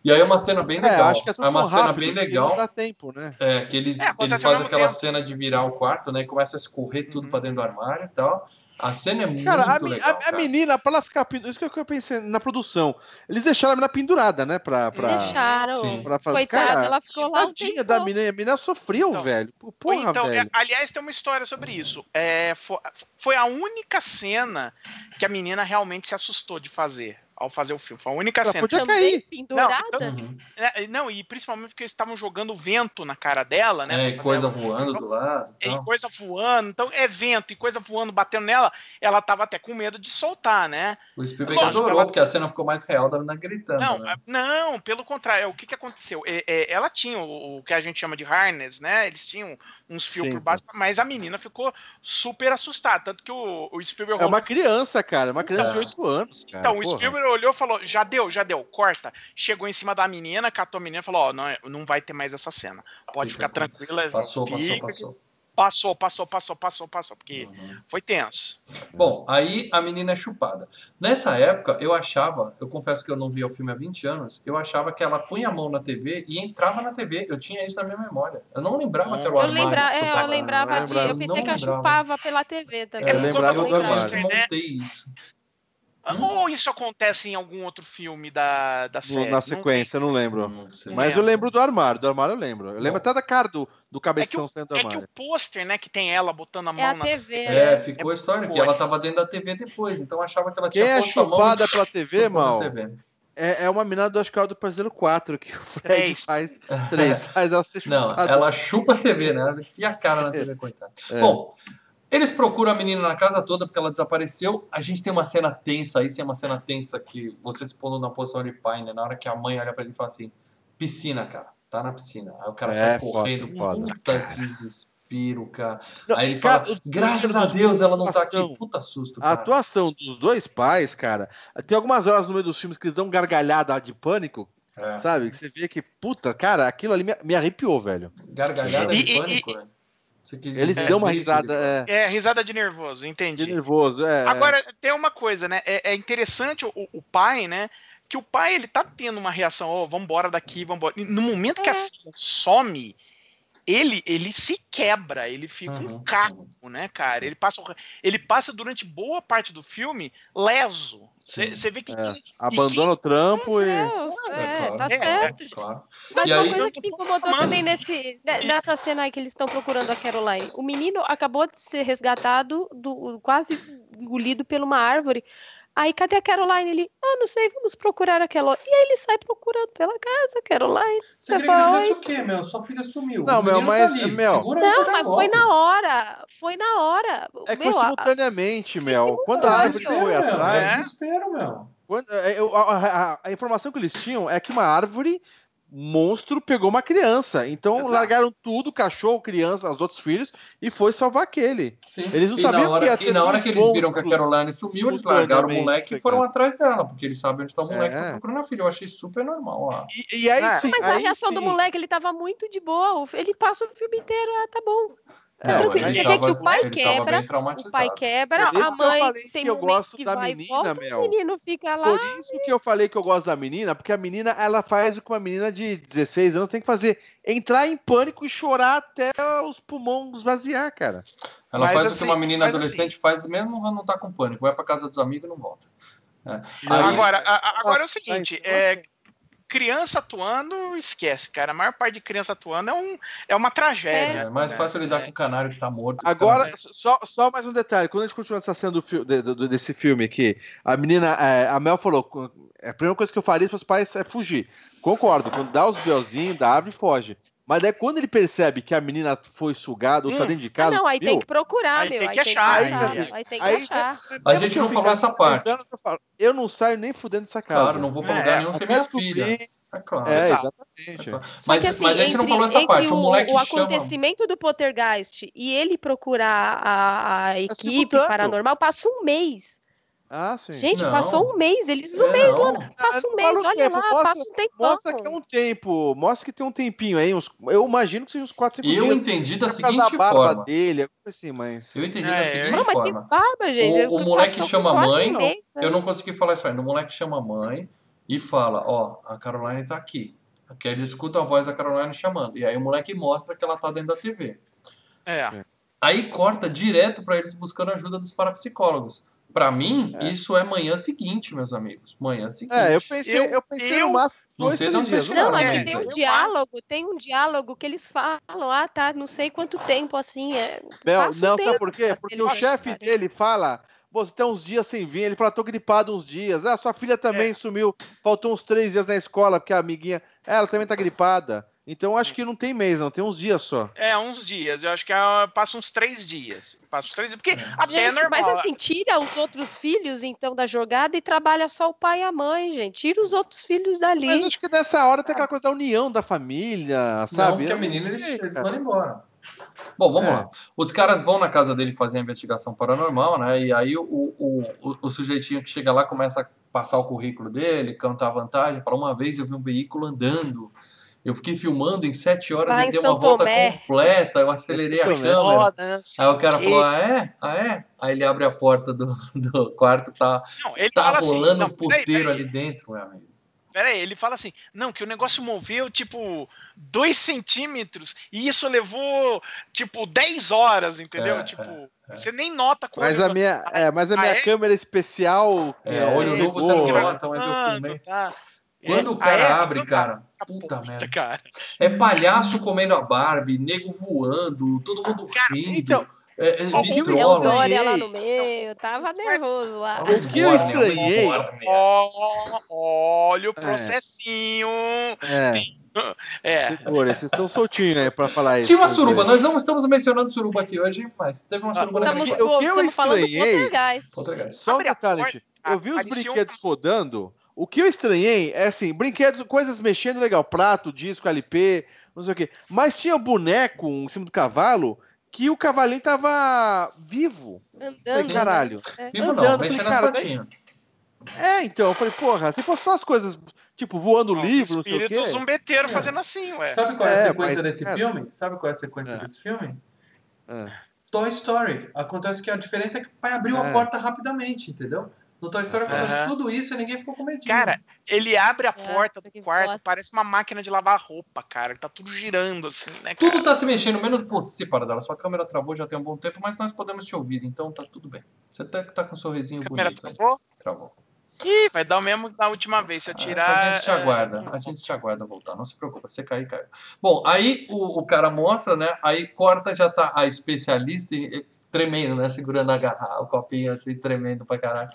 E aí é uma cena bem É, legal. acho que é tudo é uma cena rápido bem que legal. Não dá tempo, né? É, que eles, É, eles fazem aquela tempo. cena de virar o quarto, né? E começa a escorrer tudo Uhum. pra dentro do armário e tal. A cena é muito Cara, a, legal. a- a cara. menina, pra ela ficar pendurada, isso que eu pensei na produção. Eles deixaram a menina pendurada, né? Pra, pra, Deixaram. Sim. pra fazer. Coitada, Cara, ela ficou lá um Tadinha tempão. da menina, a menina sofreu, Então, velho. Porra, então, é, velho. aliás, tem uma história sobre isso. É, fo- foi, a única cena que a menina realmente se assustou de fazer ao fazer o filme. Foi a única Ela cena. podia cair. pendurada. Não, Uhum. É, Não, e principalmente porque eles estavam jogando vento na cara dela, né? É, e coisa voando do lado. e E tal. coisa voando, então é vento e coisa voando, batendo nela, ela tava até com medo de soltar, né? O Spielberg Lógico, adorou, ela- porque a cena ficou mais real da menina gritando. Não, né? é- não, pelo contrário, o que, que aconteceu? É, é, ela tinha o, o que a gente chama de harness, né? Eles tinham uns fios Sim, por baixo, mas a menina ficou super assustada. Tanto que o, o Spielberg É uma criança, cara. Uma criança de É. 8 anos. Cara. Então, o porra. Olhou e falou: já deu, já deu, corta. Chegou em cima da menina, catou a menina e falou: Ó, não, não vai ter mais essa cena. Pode Fica- ficar tranquila. Passou, passou, fica. passou. Passou, passou, passou, passou, passou, porque Uhum. foi tenso. Bom, aí a menina é chupada. Nessa época, eu achava, eu confesso que eu não via o filme há 20 anos, eu achava que ela punha a mão na TV e entrava na TV. Eu tinha isso na minha memória. Eu não lembrava que era o Eu, armário. lembra, é, eu lembrava Eu de. Eu pensei Não que ela chupava pela TV também. É, Eu lembrava eu, eu- eu acho que armário. né? montei isso. Ou isso acontece em algum outro filme da, da série? na Não sequência, eu não lembro. Não. Mas eu lembro do armário. Do armário eu lembro. Eu lembro Bom. até da cara do, do cabeção saindo do É que armário. o pôster, né, que tem ela botando a mão É a na. TV, É, né? ficou a história que ela tava dentro da TV depois, então eu achava que ela Quem tinha é posto a mão e chupada pela TV, mal? TV. É, é uma menina do Oscar do Brasileiro 4 que o Fred Três. faz. Três. [laughs] Faz ela ser Não, chupada. ela chupa a TV, né? Ela enfia a cara na TV, coitada. É. Bom, eles procuram a menina na casa toda porque ela desapareceu. A gente tem uma cena tensa aí, tem uma cena tensa que você se pondo na posição de pai, né? Na hora que a mãe olha pra ele e fala assim: piscina, cara, tá na piscina. Aí o cara É, sai foda, correndo, foda. puta desespero, cara. Não, Aí ele cara, fala: graças a a Deus ela não tá aqui. atuação- Puta susto, A cara. atuação dos dois pais, cara. Tem algumas horas no meio dos filmes que eles dão gargalhada de pânico, É. sabe? Que você vê que, puta, cara, aquilo ali me, me arrepiou, velho. Gargalhada E- de e- pânico, né? Você dizer dão uma de risada é, É, risada de nervoso, de entendi. nervoso. É, Agora, tem uma coisa, né? É, é interessante o, o pai, né? Que o pai, ele tá tendo uma reação, ó, vambora daqui, vambora. E No momento que a É. filha some, ele, ele se quebra, ele fica Uhum. um caco, né, cara? Ele passa, ele passa durante boa parte do filme leso. Você vê que, É. que- abandona o trampo e. Deus, É, é, claro, tá é, certo. gente. Claro. Mas E uma aí- coisa que me incomodou Mano. também nesse, ne- nessa cena aí que eles estão procurando a Caroline. O menino acabou de ser resgatado, do, quase engolido por uma árvore. Aí, cadê a Caroline? Ele, ah, não sei, vamos procurar a Caroline. E aí ele sai procurando pela casa, Caroline. Você que fala, fizesse o quê, meu? Sua filha sumiu. Não, meu, menino mas, tá ali. meu- Segura que Não, mas foi na hora. Foi na hora. É que Meu, foi a- simultaneamente, Mel. simultâneo. Quando a árvore foi meu. atrás. É desespero, meu. Quando- é, eu- a, a- a informação que eles tinham é que uma árvore monstro pegou uma criança. Então Exato. largaram tudo, cachorro, criança, os outros filhos, e foi salvar aquele. Sim. Eles não e sabiam hora, que ia e ser na hora que eles viram que a Caroline sumiu, eles largaram o moleque e foram atrás dela, porque eles sabem onde tá o moleque, É. tá procurando a filha. Eu achei super normal. Ó. E, e aí É. sim. Mas a aí reação do sim. moleque, ele tava muito de boa. Ele passa o filme inteiro, ah, tá bom. É, tranquilo. mas Você vê que o pai ele tava quebra, bem O pai quebra, Por isso a que eu mãe falei tem que eu gosto que da e menina, volta, Mel. o menino fica lá. Por isso que eu falei que eu gosto da menina, porque a menina, ela faz o que uma menina de 16 anos tem que fazer. Entrar em pânico e chorar até os pulmões esvaziar, cara. Ela Mas faz o assim- que uma menina mas adolescente faz mesmo quando não tá com pânico. Vai pra casa dos amigos e não volta. É. Não, Aí- Agora, a- agora é o seguinte, é, criança atuando, esquece, cara. A maior parte de criança atuando é, um, é uma tragédia. É mais né? fácil lidar É. com o canário que tá morto. Agora, só, só mais um detalhe. Quando a gente continua essa cena do, de- do- desse filme aqui, a menina, é, a Mel falou, co- a primeira coisa que eu faria para os pais é fugir. Concordo, quando dá os belzinhos, da árvore, foge. Mas daí quando ele percebe que a menina foi sugada ou tá Hum. dentro de Ah, casa, não, aí viu? tem que procurar, Aí meu. tem aí que achar, tem aí, que achar. Aí tem que aí- achar. A gente que não eu falou essa parte. eu, não saio nem fudendo dessa casa. Claro, não vou pra É, lugar nenhum sem Até minha filha. É claro. É, exatamente. É claro. Mas, que, assim, mas a gente não falou essa parte. O moleque o chama. acontecimento do Poltergeist e ele procurar a, a equipe simultâneo. paranormal, passa um mês. Ah, sim. Gente, Não. passou um mês. Eles no É, mês não. lá. Passa um mês, olha tempo, lá, mostra- passa um tempão. Mostra que é um tempo, mostra que tem um tempinho aí, uns, eu imagino que seja uns 4, 5 Eu dias. entendi da seguinte barba forma. dele, assim, mas... Eu entendi É, da seguinte Não, mas tem forma. barba, gente. O- o moleque chama a mãe, né? Eu não consegui falar isso ainda. O moleque chama a mãe e fala: Ó, a Caroline tá aqui. Que ele escuta a voz da Caroline chamando. E aí o moleque mostra que ela tá dentro da TV. É. Aí corta direto pra eles buscando ajuda dos parapsicólogos. Pra mim, É. isso é manhã seguinte, meus amigos. Manhã seguinte. É, eu pensei, eu, Eu- pensei eu- no máximo Não sei de onde vocês tiraram Não, É, acho que tem um diálogo, tem um diálogo que eles falam, ah, tá, não sei quanto tempo, assim, é... Bel, não, sabe por quê? Porque o chefe dele fala, "Pô, você tem uns dias sem vir, ele fala, tô gripado uns dias. Ah, sua filha também sumiu, faltou uns três dias na escola, porque a amiguinha, ela também tá gripada. Então acho que não tem mês, não, tem uns dias só. É, uns dias. Eu acho que ah, passa uns três dias. Passa uns três dias. Porque até é Gente, normal. mas assim, tira os outros filhos, então, da jogada e trabalha só o pai e a mãe, gente. Tira os outros filhos dali. Mas acho que nessa hora tem aquela coisa da união da família, Não, sabe? porque a menina não eles, eles mandam embora. Bom, vamos É. lá. Os caras vão na casa dele fazer a investigação paranormal, né? E aí o, o, o, o sujeitinho que chega lá começa a passar o currículo dele, cantar a vantagem, fala, uma vez eu vi um veículo andando. Eu fiquei filmando em sete horas, em deu São uma volta Tomé. completa, eu acelerei a câmera. Foda, Aí o cara falou, ah é? Ah é? Aí ele abre a porta do, [laughs] do quarto, tá, Não, ele tá assim. rolando Não, um peraí, puteiro peraí, ali dentro, meu amigo. Pera aí, ele fala assim, não, que o negócio moveu, tipo, dois centímetros, e isso levou, tipo, 10 horas, entendeu? É, tipo, é. você nem nota quando... Mas a minha, é, mas a Ah, minha é? câmera especial. É, olho nu você não nota, mas eu filmei. Tá. Quando É, o cara ah, é? abre, Então tá. cara, Ah, puta merda. cara. É palhaço comendo a Barbie, nego voando, todo mundo Cara, rindo. então, é, é, vitrola. Dória lá no meio, tava nervoso lá. O que eu estranhei- olha o processinho. É, [laughs] É. segura, vocês estão soltinhos aí pra falar isso. Tinha uma suruba, nós não estamos mencionando suruba aqui hoje, mas teve uma suruba na Estamos, o que- minha o que eu estamos falando do estranhei-. Só um detalhe. Eu vi os brinquedos rodando. O que eu estranhei é assim, brinquedos, coisas mexendo legal, prato, disco, LP, não sei o quê. Mas tinha boneco em cima do cavalo que o cavalinho tava vivo. Falei, Andando. caralho. É. Vivo não, Andando, mexa falei, nas cara, patinhas. É, então, eu falei, porra, se fosse só as coisas, tipo, voando Os livro, não sei o quê. espíritos zumbeteiro fazendo assim, ué. Sabe qual é a É, sequência mas, desse cara- filme? Sabe qual é a sequência É. desse filme? É. Toy Story. Acontece que a diferença é que o pai abriu a É. porta rapidamente, entendeu? No Toy Story acontece Aham. tudo isso e ninguém ficou com medinho. Cara, ele abre a Nossa, porta do quarto, bosta. parece uma máquina de lavar roupa, cara. Tá tudo girando assim, né, cara? Tudo tá se mexendo, menos você, Paradela. Sua câmera travou já tem um bom tempo, mas nós podemos te ouvir, então tá tudo bem. Você até que tá com um sorrisinho A bonito aí. travou? Travou. Ih, vai dar o mesmo da última vez. Se eu Ah, tirar. a gente te é, aguarda, a gente te aguarda voltar, não se preocupa, você cair, caiu. Bom, aí o, o cara mostra, né? Aí corta, já tá a especialista e- e tremendo, né? Segurando a garrafa, o copinho assim, tremendo pra caralho.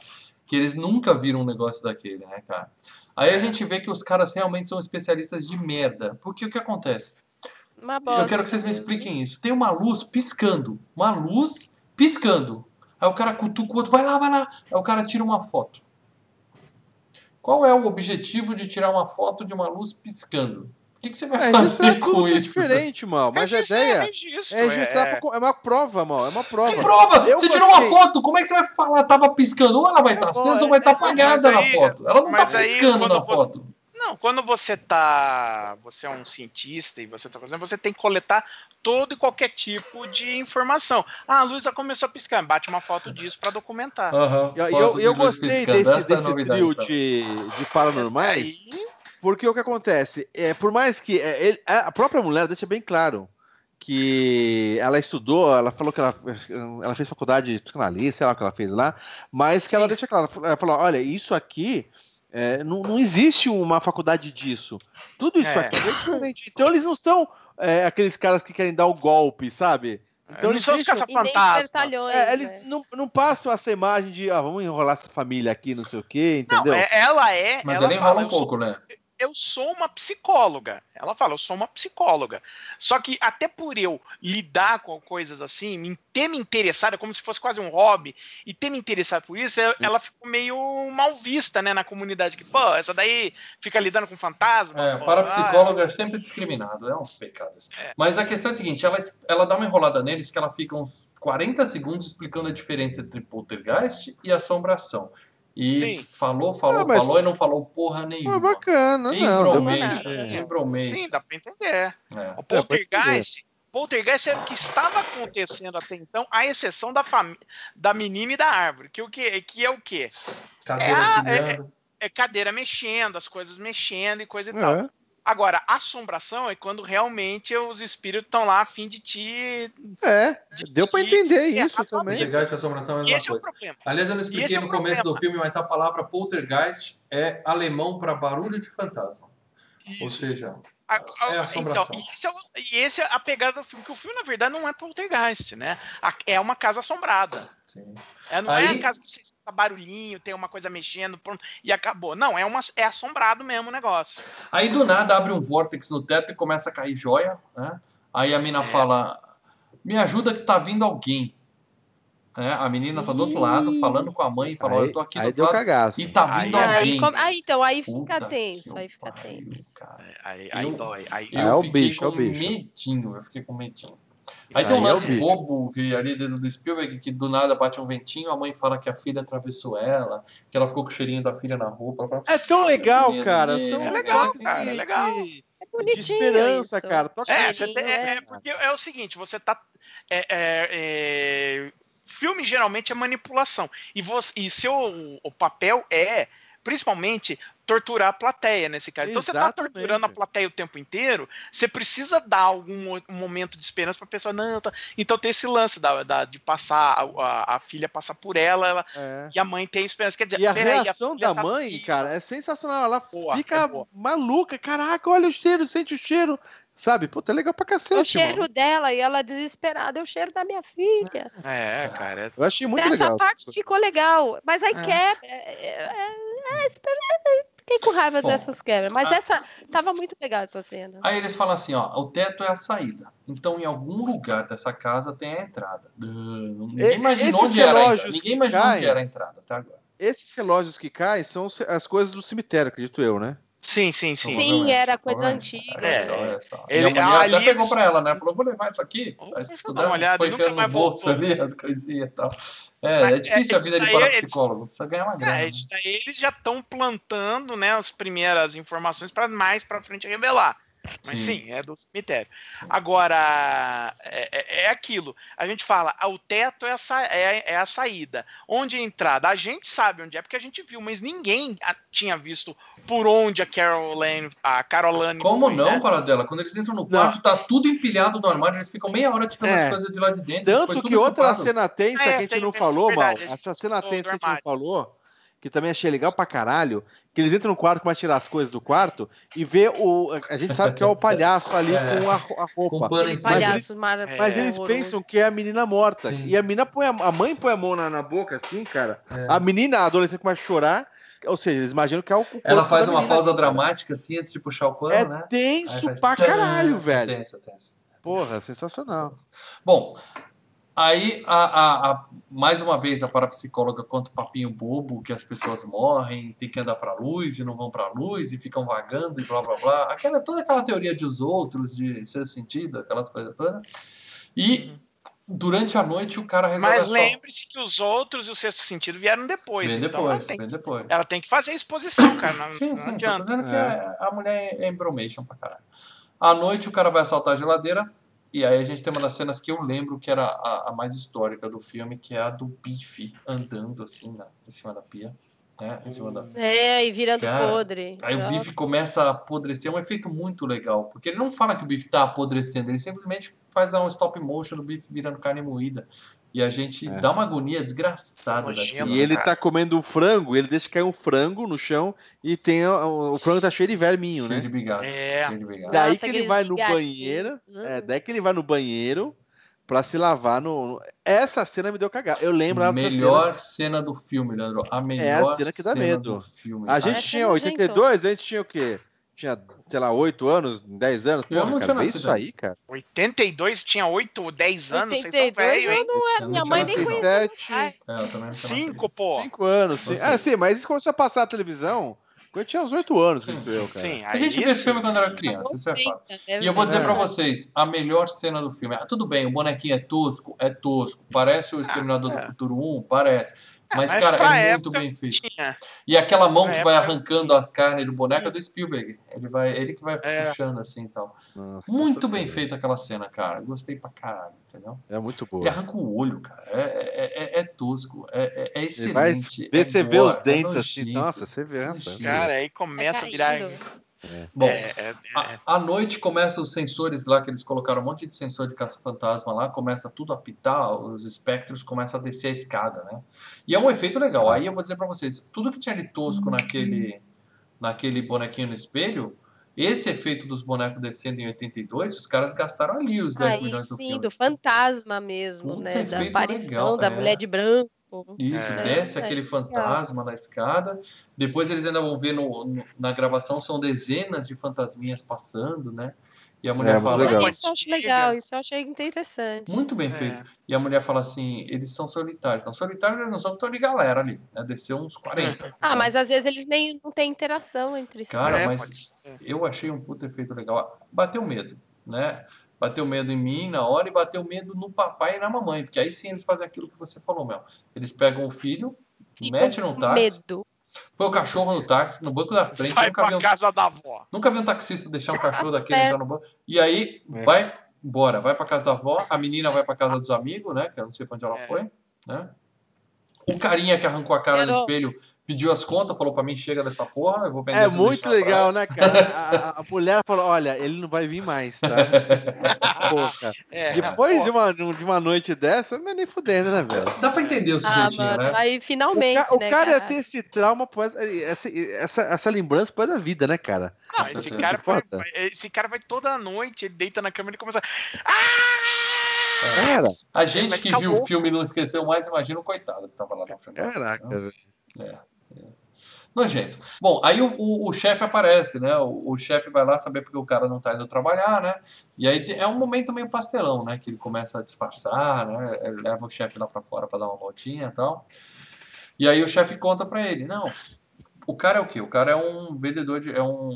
Que eles nunca viram um negócio daquele, né, cara? Aí a gente vê que os caras realmente são especialistas de merda. Porque o que acontece? Eu quero que vocês me mesmo. expliquem isso. Tem uma luz piscando. Uma luz piscando. Aí o cara cutuca o outro, vai lá, vai lá. Aí o cara tira uma foto. Qual é o objetivo de tirar uma foto de uma luz piscando? O que, que você vai É, fazer tudo com que é isso? diferente, mal. Mas a Registro é ideia registro, é é- pra- É uma prova, mal. É uma prova. Que prova! Eu você tirou uma foto, como é que você vai falar? Tava piscando? Ou ela vai estar acesa ou vai estar apagada mas aí- na foto. Ela não tá aí, piscando quando na você- foto. Não, quando você tá. Você é um cientista e você tá fazendo, você tem que coletar todo e qualquer tipo de informação. Ah, a luz já começou a piscar. Bate uma foto disso pra documentar. Aham, E eu, eu, eu gostei piscando. desse, Essa é desse novidade, trio então. de, de paranormais, Aí, porque o que acontece? É, por mais que é, ele- a própria mulher deixa bem claro que ela estudou, ela falou que ela, ela fez faculdade de psicanalista, sei lá o que ela fez lá, mas que ela deixa claro, ela falou, olha, isso aqui é, não, não existe uma faculdade disso. Tudo isso É. aqui é diferente. Então eles não são é, aqueles caras que querem dar o golpe, sabe? Então não eles são os caça-fantasmas. é, eles né? não, não passam essa imagem de, ah, vamos enrolar essa família aqui, não sei o quê, Não, entendeu? é- ela é. Mas ela ela fala, enrola um sou- pouco, né? Eu sou uma psicóloga. Ela fala, eu sou uma psicóloga. Só que até por eu lidar com coisas assim, me- ter me interessado, é como se fosse quase um hobby, e ter me interessado por isso, ela ficou meio mal vista, né, na comunidade. Que, pô, essa daí fica lidando com fantasma. É, pô, ah, é sempre discriminado, é um pecado. isso. É. Mas a questão é a seguinte, ela, ela dá uma enrolada neles que ela fica uns 40 segundos explicando a diferença entre poltergeist e assombração. E Sim. falou, falou, Ah, mas- falou e não falou porra nenhuma. bacana, não. deu pra Embromation, entender. embromation. Sim, dá pra entender. É. O pra poltergeist, poltergeist era o que estava acontecendo até então, à exceção da, fami- da menina e da árvore. Que, o que, que é o quê? Cadeira É, empilhando. É cadeira mexendo, as coisas mexendo e coisa e tal. Agora, assombração é quando realmente os espíritos estão lá a fim de te. É, deu pra entender isso também. Poltergeist e assombração é a mesma esse é o coisa. problema. Aliás, eu não expliquei é no começo do filme, mas a palavra poltergeist é alemão para barulho de fantasma. Ou Isso. seja, A- a- é assombração. Então, e esse é, e esse é a pegada do filme, que o filme, na verdade, não é poltergeist, né? A- É uma casa assombrada. sim. É, não é Aí- a casa que você escuta barulhinho, tem uma coisa mexendo, pronto, e acabou. Não, é, uma, é assombrado mesmo o negócio. Aí do nada abre um vórtex no teto e começa a cair joia, né? Aí a É. mina fala: Me ajuda que tá vindo alguém. É, a menina tá do outro lado falando com a mãe e fala: "Ó, Aí, Eu tô aqui do aí outro deu lado cagaço. e tá vindo Aí- alguém. Aí, então, aí Puta fica tenso, que aí fica pariu, tenso. cara. Aí, aí Eu- dói. Aí, Eu É o fiquei bicho, é o com bicho. medinho, eu fiquei com medinho. Aí tem um é lance bobo que ali do, do Spielberg que do nada bate um ventinho, a mãe fala que a filha atravessou ela, que ela ficou com o cheirinho da filha na roupa. Fala, É tão legal, cara. São é legal, de- cara, é legal. de- É De bonitinho esperança, isso. cara. Toca É, você tem- é, é. é porque é o seguinte, você tá. é, é, é, filme geralmente é manipulação. E, você, e seu o papel é, principalmente, torturar a plateia nesse caso. Então você tá torturando a plateia o tempo inteiro, você precisa dar algum mo- um momento de esperança pra pessoa. Não, tá. Então tem esse lance da, da- de passar, a, a- a filha passar por ela, ela É. e a mãe tem esperança. Quer dizer, E a reação filha da tá mãe, viva. cara, é sensacional. Ela Boa, fica é maluca. Caraca, olha o cheiro, sente o cheiro. Sabe? Puta, é legal pra cacete, o cheiro mano. dela e ela desesperada, é o cheiro da minha filha. É, cara. é- Eu achei muito Essa legal. parte ficou legal, mas aí É. quebra. É, é, é, fiquei com raiva Bom, dessas quebras, mas a- essa tava muito legal essa cena. Aí eles falam assim, ó, o teto é a saída. Então em algum lugar dessa casa tem a entrada. Não, Ninguém imaginou onde era a entrada. relógios Ninguém que imaginou onde caem- era a entrada até agora. Esses relógios que caem são as coisas do cemitério, acredito eu, né? Sim, sim, sim. Sim, era coisa Provavelmente. antiga. É. tal. Ele- e a até pegou eles- pra ela, né? Falou, vou levar isso aqui. Vou Tá dar estudando, uma olhada, foi enfiando no bolso voltou. ali, as coisinhas e tal. É, Mas, é difícil é, a vida de parapsicólogo. Precisa ganhar uma grana. É, isso daí eles já estão plantando, né, as primeiras informações para mais para frente revelar. Mas Sim. sim. é do cemitério. Agora, é, é- é aquilo. A gente fala, ah, o teto é a, sa- é- é a saída. Onde é a entrada? A gente sabe onde é, porque a gente viu, mas ninguém a- tinha visto por onde a Caroline, a Caroline Como foi, não, né? Paradela? Quando eles entram no quarto, tá tudo empilhado no armário, eles ficam meia hora tirando É. as coisas de lá de dentro. foi Tanto tudo que outra chupado. cena tensa É, que a gente tem- não falou, verdade, mal. a Essa cena tensa que a gente não falou, que também achei legal pra caralho, que eles entram no quarto, começam a tirar as coisas do quarto e vê o. A gente sabe que é o palhaço ali [laughs] É. com a, a Com roupa. pano em Aquele cima. palhaço mar... Mas eles horroroso. pensam que é a menina morta. Sim. E a menina põe a, a mãe põe a mão na, na boca assim, cara. É. A menina, a adolescente começa a chorar. Ou seja, eles imaginam que é o. Ela faz da uma menina. pausa dramática assim antes de puxar o pano, É né? Tenso faz pra caralho, [laughs] É velho. tenso, é tenso. Porra, sensacional. Bom, Aí, a, a- a- mais uma vez, a parapsicóloga conta o papinho bobo que as pessoas morrem, tem que andar pra luz e não vão pra luz e ficam vagando e blá blá blá. Aquela, toda aquela teoria de os outros, de seu sentido, aquelas coisas todas. E durante a noite o cara resolve Mas lembre-se que os outros e o sexto sentido vieram depois. Vem então ela depois, tem, vem depois. ela tem que fazer a exposição, cara. Não, Sim, não sim, só tô adianta. dizendo que É. a, a mulher é embromation pra caralho. À noite o cara vai assaltar a geladeira, e aí a gente tem uma das cenas que eu lembro que era a, a mais histórica do filme, que é a do Bife andando assim na, em cima da pia. Né? Em cima da... É, e virando Cara, podre. Aí o Nossa. bife começa a apodrecer, é um efeito muito legal, porque ele não fala que o bife tá apodrecendo, ele simplesmente faz um stop motion do bife virando carne moída. E a gente É. dá uma agonia desgraçada daquilo. E ele cara. tá comendo o frango, ele deixa cair um frango no chão e tem o, o frango tá cheio de verminho, Cheio né? de bigado. É. Cheio de bigado. Daí Nossa, que ele vai no banheiro, Hum. é, daí que ele vai no banheiro pra se lavar no, essa cena me deu cagar. Eu lembro dessa Melhor cena do filme, Leandro. A melhor cena que dá cena medo. do filme. cena. A gente É tinha nojento. 82, a gente tinha o quê? Tinha, sei lá, 8 anos, 10 anos. Eu Porra, não cara, tinha vê nascido isso aí, cara. 82 tinha 8 ou 10 anos, vocês são 82 velhos, hein? eu não é. Eu Minha mãe nem conhecia. 17, Ai, É, eu também não tinha 5, pô. 5 anos. Sim. Vocês- Ah, sim, mas isso começou a passar na televisão quando eu tinha uns 8 anos, Sim. eu, cara. Sim, A gente esse sim. filme quando era criança, isso é fato. E eu vou dizer É. pra vocês, a melhor cena do filme. ah, Tudo bem, o bonequinho é tosco, é tosco. Parece o Exterminador do é. Futuro 1, parece. Mas, mas cara, é muito bem feito. Tinha. E aquela mão pra que vai arrancando a carne do boneco é do Spielberg. Ele, vai, ele que vai É. puxando assim e tal. Nossa Muito bem feita aquela cena, cara. Gostei pra caralho, entendeu? É muito boa. Ele arranca o olho, cara. É, é, é- é tosco. É, é, é Ele vai excelente. é você vê gore, os é dentes assim. Nossa, você vê. Cara, aí começa a virar. Caindo. Bom, É, é, é. À noite começa os sensores lá, que eles colocaram um monte de sensor de caça-fantasma lá, começa tudo a pitar, os espectros começam a descer a escada, né? E é um efeito legal. Aí eu vou dizer pra vocês, tudo que tinha de tosco naquele, naquele bonequinho no espelho, esse efeito dos bonecos descendo em 82, os caras gastaram ali os 10 Aí milhões do sim, filme. do fantasma mesmo, Puta né? Da aparição legal, da é. mulher de branco. Isso, É. desce É, aquele é fantasma na escada. Depois eles ainda vão ver no, no- na gravação, são dezenas de fantasminhas passando, né? E a mulher muito fala. legal. Isso eu acho legal, isso eu achei interessante. Muito bem É. feito. E a mulher fala assim: eles são solitários. Então, solitários eles não são tão de galera ali, né? Desceu uns 40. Ah, mas às vezes eles nem não têm interação entre si. Cara, É, mas-. Eu achei um puta efeito legal. Bateu medo, né? Bateu medo em mim na hora e bateu medo no papai e na mamãe. Porque aí sim eles fazem aquilo que você falou, Mel. Eles pegam o filho, Ficam mete num com táxi, medo. põe o cachorro no táxi, no banco da frente. Vai Nunca vi, pra um, casa da avó. nunca vi um taxista deixar um cachorro daquele certo. entrar no banco. E aí É. vai embora, vai pra casa da avó, a menina vai pra casa dos amigos, né? Que eu não sei pra onde ela É. foi, né? O carinha que arrancou a cara no Quero- espelho pediu as contas, falou pra mim, chega dessa porra, eu vou vender É muito legal, né, cara? A, a- mulher falou: olha, ele não vai vir mais, tá? [laughs] Cara. É, Depois de uma, de uma noite dessa, não é nem fudendo, né, velho? Dá pra entender o Ah, sujeitinho, mano, né? aí O, finalmente, ca- o né, cara ia cara? ter esse trauma, essa, essa, essa lembrança para da vida, né, cara? não, esse, certeza. cara vai, esse cara vai toda noite, ele deita na cama e começa. Ah! Cara, A gente que viu o filme e não esqueceu mais, imagina o coitado que tava lá na frente. caraca, velho. Nojento. Bom, aí o, o, o chefe aparece, né? O, o chefe vai lá saber porque o cara não tá indo trabalhar, né? E aí é um momento meio pastelão, né? Que ele começa a disfarçar, né? Ele leva o chefe lá pra fora pra dar uma voltinha e tal. E aí o chefe conta pra ele, não, o cara é o quê? O cara é um vendedor de... é um...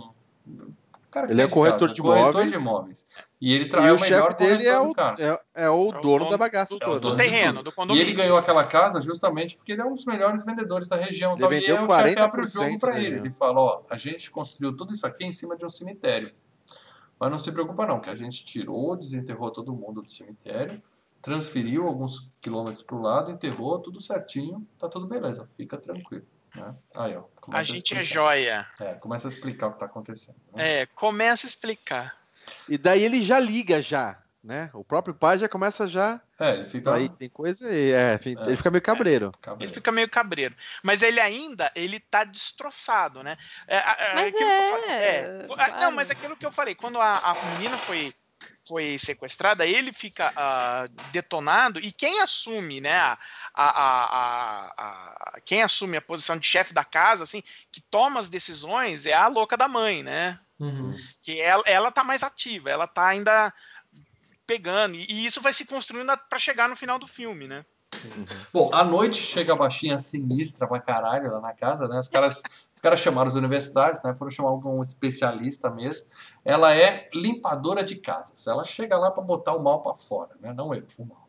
cara que Ele é corretor casa, de corretor imóveis. de imóveis. E ele E traz o o melhor dele é corretor o, do cara. é, é o É o dono da bagaça do- É o toda. dono do terreno, do E condomínio. ele ganhou aquela casa justamente porque ele é um dos melhores vendedores da região. Ele Tal, e vendeu aí o chefe abre o 40% jogo para ele. Ele fala, ó, a gente construiu tudo isso aqui em cima de um cemitério. Mas não se preocupa não, que a gente tirou, desenterrou todo mundo do cemitério, transferiu alguns quilômetros para o lado, enterrou, tudo certinho, tá tudo beleza, fica tranquilo. Né? Aí, ó, A gente é explicar. joia. É, começa a explicar o que tá acontecendo. né? É, começa a explicar. E daí ele já liga já, né? O próprio pai já começa já. É, ele fica... Aí tem coisa e é, enfim, É. ele fica meio cabreiro. cabreiro. Ele fica meio cabreiro. Mas ele ainda, ele tá destroçado, né? É, a- a- Mas aquilo que eu fa- é, é. Ah, claro. Não, mas aquilo que eu falei, quando a, a menina foi, foi sequestrada, ele fica ah, detonado e quem assume, né? A, a, a, a- quem assume a posição de chefe da casa, assim, que toma as decisões é a louca da mãe, né? Uhum. Que ela, ela tá mais ativa, ela tá ainda pegando. E, e isso vai se construindo pra chegar no final do filme, né? Bom, à noite chega a baixinha sinistra pra caralho lá na casa, né? Os caras, [laughs] os caras chamaram os universitários, né? Foram chamar algum especialista mesmo. Ela é limpadora de casas. Ela chega lá pra botar o mal pra fora, né? Não eu, o mal.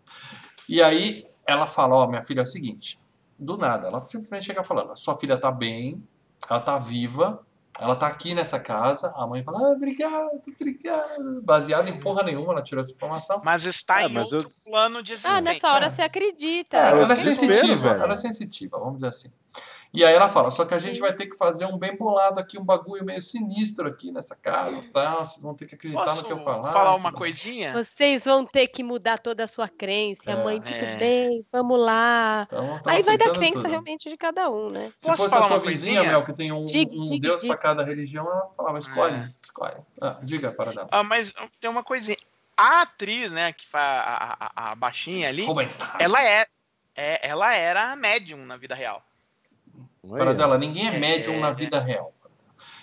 E aí ela fala, ó, minha filha é o seguinte, do nada, ela simplesmente chega falando, sua filha tá bem, ela tá viva, ela tá aqui nessa casa, a mãe fala, ah, obrigado, obrigado. Baseado em porra nenhuma, ela tirou essa informação. Mas está Ah, em mas outro plano de Ah, existência. nessa hora você acredita. É, ela é sensitiva, ela é sensitiva, vamos dizer assim. E aí ela fala, só que a gente vai ter que fazer um bem bolado aqui, um bagulho meio sinistro aqui nessa casa, tá? Vocês vão ter que acreditar Posso no que eu falar. falar uma coisinha? Vocês vão ter que mudar toda a sua crença. É. Mãe, tudo É. bem, vamos lá. Então, Aí vai da aceitando crença tudo. realmente de cada um, né? Se Posso fosse falar a sua vizinha, coisinha? Mel, que tem um, Diga, um diga, Deus pra cada religião, ela falava, escolhe, É. escolhe. Ah, diga para dar. Ah, mas tem uma coisinha. A atriz, né, que faz a, a, a baixinha ali, Como está? ela é, é, ela era médium na vida real. Para dela, ninguém é É. médium na vida real.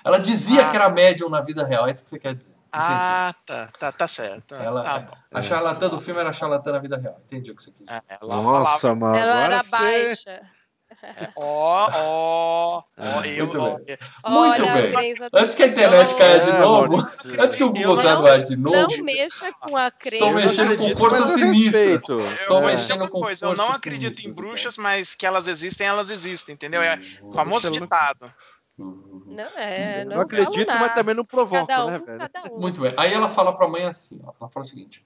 Ela dizia Ah. que era médium na vida real, é isso que você quer dizer. Entendi. Ah, tá, tá, tá certo. Ela- tá bom. A charlatã do filme era charlatã na vida real. Entendi o que você quis dizer. É, Nossa, mano. Ela era você- baixa. Ó, ó, ó, eu, Muito ó, bem. é, Muito Olha, bem. Antes que a internet caia de É, novo, Maurício. [laughs] antes que o Google Eu saia de novo, Não mexa com a crença. Estou mexendo com força eu sinistra. Estou eu- mexendo tem uma com coisa, Eu força não acredito sinistra, em bruxas, mas que elas existem, elas existem, entendeu? É Uhum. famoso Pelo- ditado. Não, é, Eu não não acredito, mas também não provoco, Cada um, né, velho? um. Muito bem. Aí ela fala pra mãe assim, ó, ela fala o seguinte: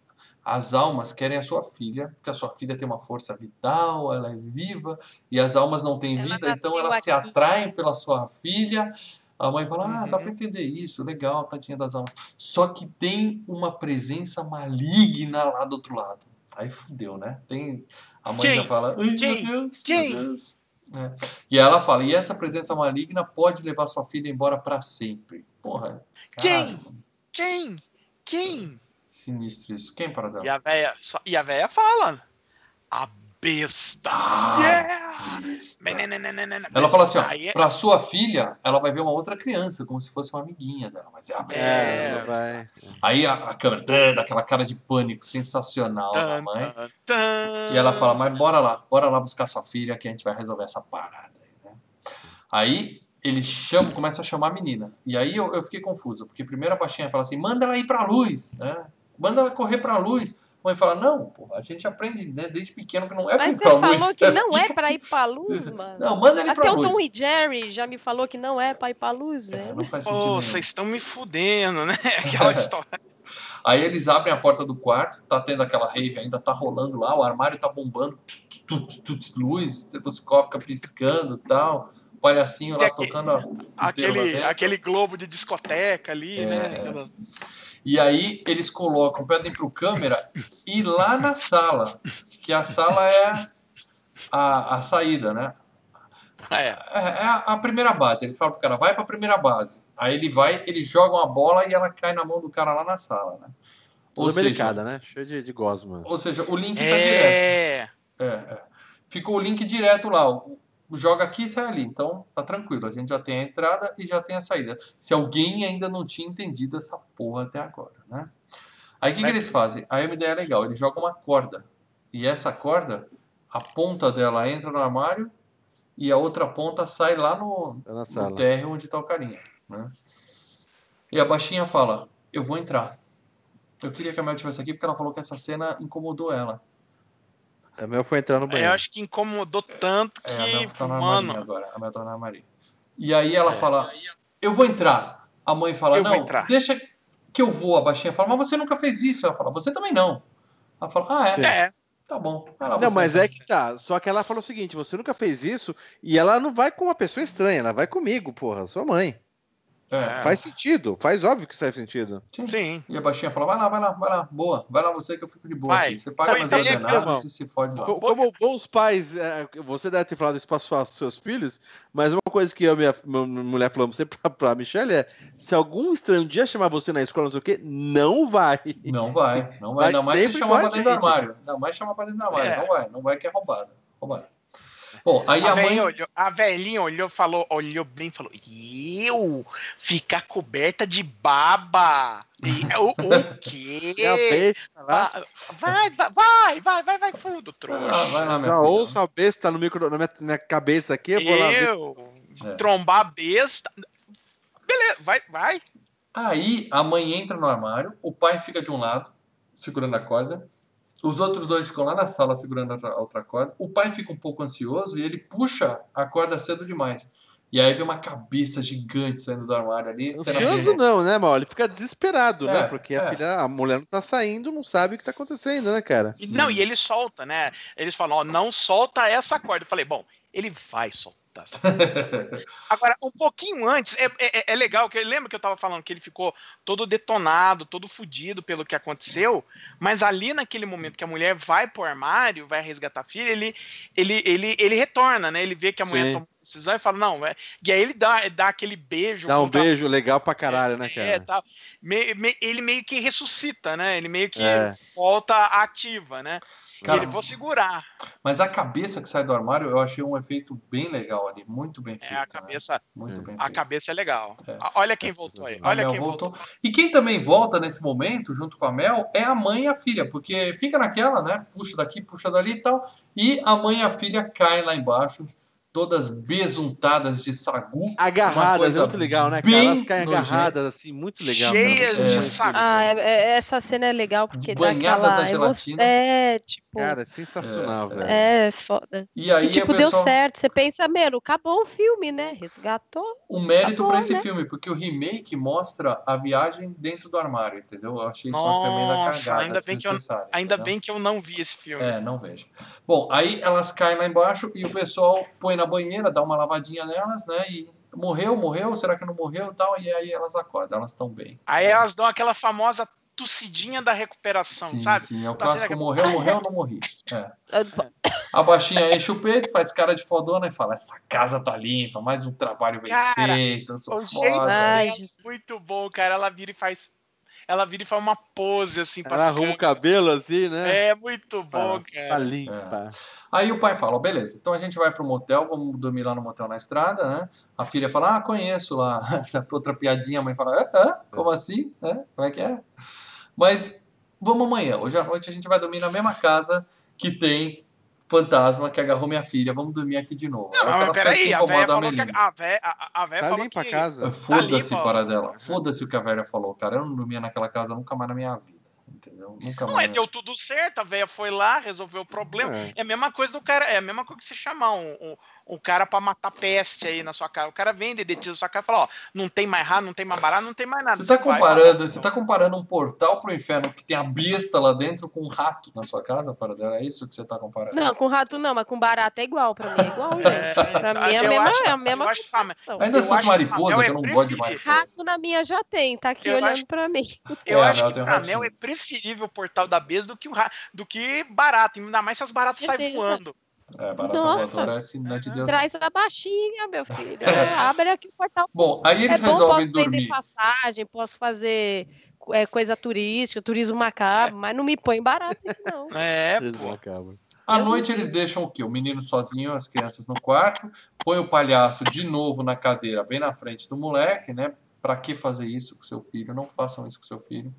as almas querem a sua filha, porque a sua filha tem uma força vital, ela é viva, e as almas não têm Ela vida, então nasceu elas se aqui. atraem pela sua filha. A mãe fala: Ah, dá Uhum. pra entender isso, legal, tadinha das almas. Só que tem uma presença maligna lá do outro lado. Aí fudeu, né? Tem. A mãe Quem? já fala: Ai, Quem? meu Deus, Quem? meu Deus. É. E ela fala: E essa presença maligna pode levar sua filha embora pra sempre. Porra. Quem? Quem? Quem? Sinistro isso. Quem para dela? E a véia, só- e a véia fala, a besta. Ah, Yeah! besta. Menenenenenen, Ela fala assim, ó, é- pra sua filha, ela vai ver uma outra criança, como se fosse uma amiguinha dela, mas é a É, besta. vai. Aí a, a câmera, tã, dá aquela cara de pânico sensacional da Tan, mãe. E ela fala, mas bora lá, bora lá buscar sua filha que a gente vai resolver essa parada aí, né? Aí ele chama, começa a chamar a menina. E aí eu, eu fiquei confuso, porque primeiro a baixinha fala assim, manda ela ir pra luz, né? Manda ela correr pra luz. A mãe fala, não, pô, a gente aprende né, desde pequeno que não é pra Mas ir você pra luz. falou que não [laughs] é aqui. ir pra luz, mano. Não, manda ele Até pra o Tom luz. e Jerry já me falou que não é pra ir pra luz, É, velho. não faz sentido Pô, nenhum. vocês estão me fudendo, né? [laughs] Aquela [laughs] história. Aí eles abrem a porta do quarto, tá tendo aquela rave ainda, tá rolando lá, o armário tá bombando, tut, tut, tut, luz, estroboscópica piscando e tal, o palhacinho lá E aque- tocando a Aquele, aquele globo de discoteca ali, É. né? E aí eles colocam, pedem pro câmera ir lá na sala, que a sala é a, a saída, né? É. É, é a, a primeira base. Eles falam pro cara, vai pra primeira base. Aí ele vai, eles jogam a bola e ela cai na mão do cara lá na sala, né? Ou seja, né? Cheio de, de gosma. ou seja, o link tá direto. É. É, é. Ficou o link direto lá. o- Joga aqui e sai ali. Então, tá tranquilo. A gente já tem a entrada e já tem a saída. Se alguém ainda não tinha entendido essa porra até agora, né? Aí o que, que Mas- eles fazem? Aí uma ideia legal. Eles jogam uma corda. E essa corda, a ponta dela entra no armário e a outra ponta sai lá no, Tá no térreo onde tá o carinha, né? E a baixinha fala, eu vou entrar. Eu queria que a Mel estivesse aqui porque ela falou que essa cena incomodou ela. A Mel foi entrar no Eu banheiro. acho que incomodou tanto É, a Mel que, tá na mano, agora. A Mel tá na armarinha. E aí ela É. fala, eu vou entrar. A mãe fala, Eu não, deixa que eu vou. A baixinha fala, mas você nunca fez isso. Ela fala, você também não. Ela fala, ah, é? Sim. é, Tá bom. Vai lá Não, mas é que tá. Só que ela falou o seguinte: você nunca fez isso e ela não vai com uma pessoa estranha, ela vai comigo, porra, sua mãe. É. Faz sentido, faz óbvio que faz sentido. sim. E a baixinha fala, vai lá, vai lá, vai lá, boa. Vai lá você que eu fico de boa Vai. aqui. Você paga vai, ordenados irmão. e se fode lá. Co- Como bons pais, é, você deve ter falado isso para seus filhos, mas uma coisa que eu e minha, minha mulher falamos sempre pra, pra Michelle é: se algum estranho dia chamar você na escola, não sei o quê, não vai. Não vai, não vai. Vai Ainda mais se chamar com pra a dentro do armário. Ainda mais chamar pra dentro do armário. É. Não vai, não vai que é roubada. roubada. Bom, aí a, a mãe. velhinha olhou, a velhinha olhou, falou, olhou bem e falou: Eu ficar coberta de baba. E, o, o quê? E [laughs] a besta lá. Va- Vai, vai, vai, vai, vai, fundo, Ah, trouxa. vai lá, minha Já filha. ouço a besta no micro, na minha, minha cabeça aqui, eu vou lá ver. Eu, É. trombar a besta. Beleza, vai, vai. Aí a mãe entra no armário, o pai fica de um lado, segurando a corda. Os outros dois ficam lá na sala segurando a outra- corda. O pai fica um pouco ansioso e ele puxa a corda cedo demais. E aí vem uma cabeça gigante saindo do armário ali. cena bem- Ansioso não, né, mal? Ele fica desesperado, É, né? Porque é. a filha, a mulher não tá saindo, não sabe o que tá acontecendo, né, cara? E, não, e ele solta, né? Eles falam, ó, não solta essa corda. Eu falei, bom, ele vai soltar corda. [laughs] Agora, um pouquinho antes, é, é, é legal, que lembra que eu tava falando que ele ficou todo detonado, todo fudido pelo que aconteceu, mas ali naquele momento que a mulher vai pro armário, vai resgatar a filha, ele, ele, ele, ele retorna, né? Ele vê que a mulher Sim. tomou uma decisão e fala, não, é... e aí ele dá, dá aquele beijo. Dá um contra a beijo legal pra caralho, né, É, cara? tal. Me- me- ele meio que ressuscita, né? Ele meio que É. volta ativa, né? Cara, e ele vou segurar. Mas a cabeça que sai do armário, eu achei um efeito bem legal ali. Muito bem feito. É, a né? cabeça, Muito bem a feito. cabeça é legal. É. A- Olha quem voltou aí. A Olha Mel quem voltou. voltou. E quem também volta nesse momento, junto com a Mel, é a mãe e a filha, porque fica naquela, né? Puxa daqui, puxa dali e tal. E a mãe e a filha caem lá embaixo, todas besuntadas de sagu. Agarradas, é muito legal, né, bem Elas caem nojenta. agarradas, assim, muito legal. Cheias É. de saco. Ah, é- é- essa cena é legal porque dá Banhadas aquela da gelatina. É, tipo, Cara, é sensacional, velho. é foda. E aí E, tipo, o pessoal. deu certo. Você pensa, mano, acabou o filme, né? Resgatou. O mérito Acabou, pra esse né? filme, porque o remake mostra a viagem dentro do armário, entendeu? Eu achei isso uma tremenda Nossa, cagada. ainda bem que eu- Ainda entendeu? bem que eu não vi esse filme. É, não vejo. Bom, aí elas caem lá embaixo e o pessoal põe na banheira, dá uma lavadinha nelas, né? E morreu, morreu, será que não morreu e tal? E aí elas acordam, elas estão bem. Aí elas dão aquela famosa tossidinha da recuperação, sim, sabe? sim, é o Tá clássico que- morreu, morreu, não morri. É. Ah, A baixinha enche o peito, faz cara de fodona e fala: Essa casa tá limpa, mais um trabalho bem Cara, feito, eu sou O jeito foda. Dela é muito bom, cara. Ela vira e faz. Ela vira e faz uma pose assim Ela pras arruma o cabelo, assim, né? É muito bom, Tá cara. limpa. Aí o pai fala, beleza, então a gente vai pro motel, vamos dormir lá no motel na estrada, né? A filha fala, ah, conheço lá. [laughs] Outra piadinha, a mãe fala, hã? Hã? Como assim? Hã? Como é que é? Mas vamos amanhã, hoje à noite a gente vai dormir na mesma casa que tem fantasma que agarrou minha filha, vamos dormir aqui de novo. Não, aquelas coisas que velha incomodam a falou que Melina. a, a véia, a, a véia Tá limpa a que Foda-se casa. limpa, ó. para dela. Foda-se o que a velha falou, cara. Eu não dormia naquela casa nunca mais na minha vida. Entendeu? Nunca Não, mais. é, deu tudo certo, a velha foi lá, resolveu o problema. É. É a mesma coisa do cara, é a mesma coisa que você chamar um, um, um cara pra matar peste aí na sua casa. O cara vem, dedetiza a sua casa e fala, ó, não tem mais rato, não tem mais barato, não tem mais nada. Você tá vai, comparando, ó, você tá comparando um portal pro inferno que tem a besta lá dentro com um rato na sua casa, para dela? É isso que você tá comparando? Não, com rato não, mas com barata é igual. Pra mim é igual, gente. É, Pra mim é a mesma, acho- é a mesma acho situação. Ainda se fosse a mariposa, Mel que é eu não gosto de mariposa. Rato na minha já tem, tá aqui Eu olhando acho- pra mim. Eu É, acho que tem um pra. Mel é preferível o portal da besta do que, o ra... do que barata. Ainda mais se as baratas saem voando. É, barata Nossa. voadora é sinal de Deus. Traz a baixinha, meu filho. Abre aqui o portal. Bom, aí eles é bom, resolvem posso dormir. vender passagem, posso fazer é, coisa turística, turismo macabro, mas não me põe barato aqui, não. [laughs] É, pô. acabam. À noite eles deixam o quê? O menino sozinho, as crianças no quarto, põe o palhaço de novo na cadeira, bem na frente do moleque, né? Pra que fazer isso com seu filho? Não façam isso com seu filho.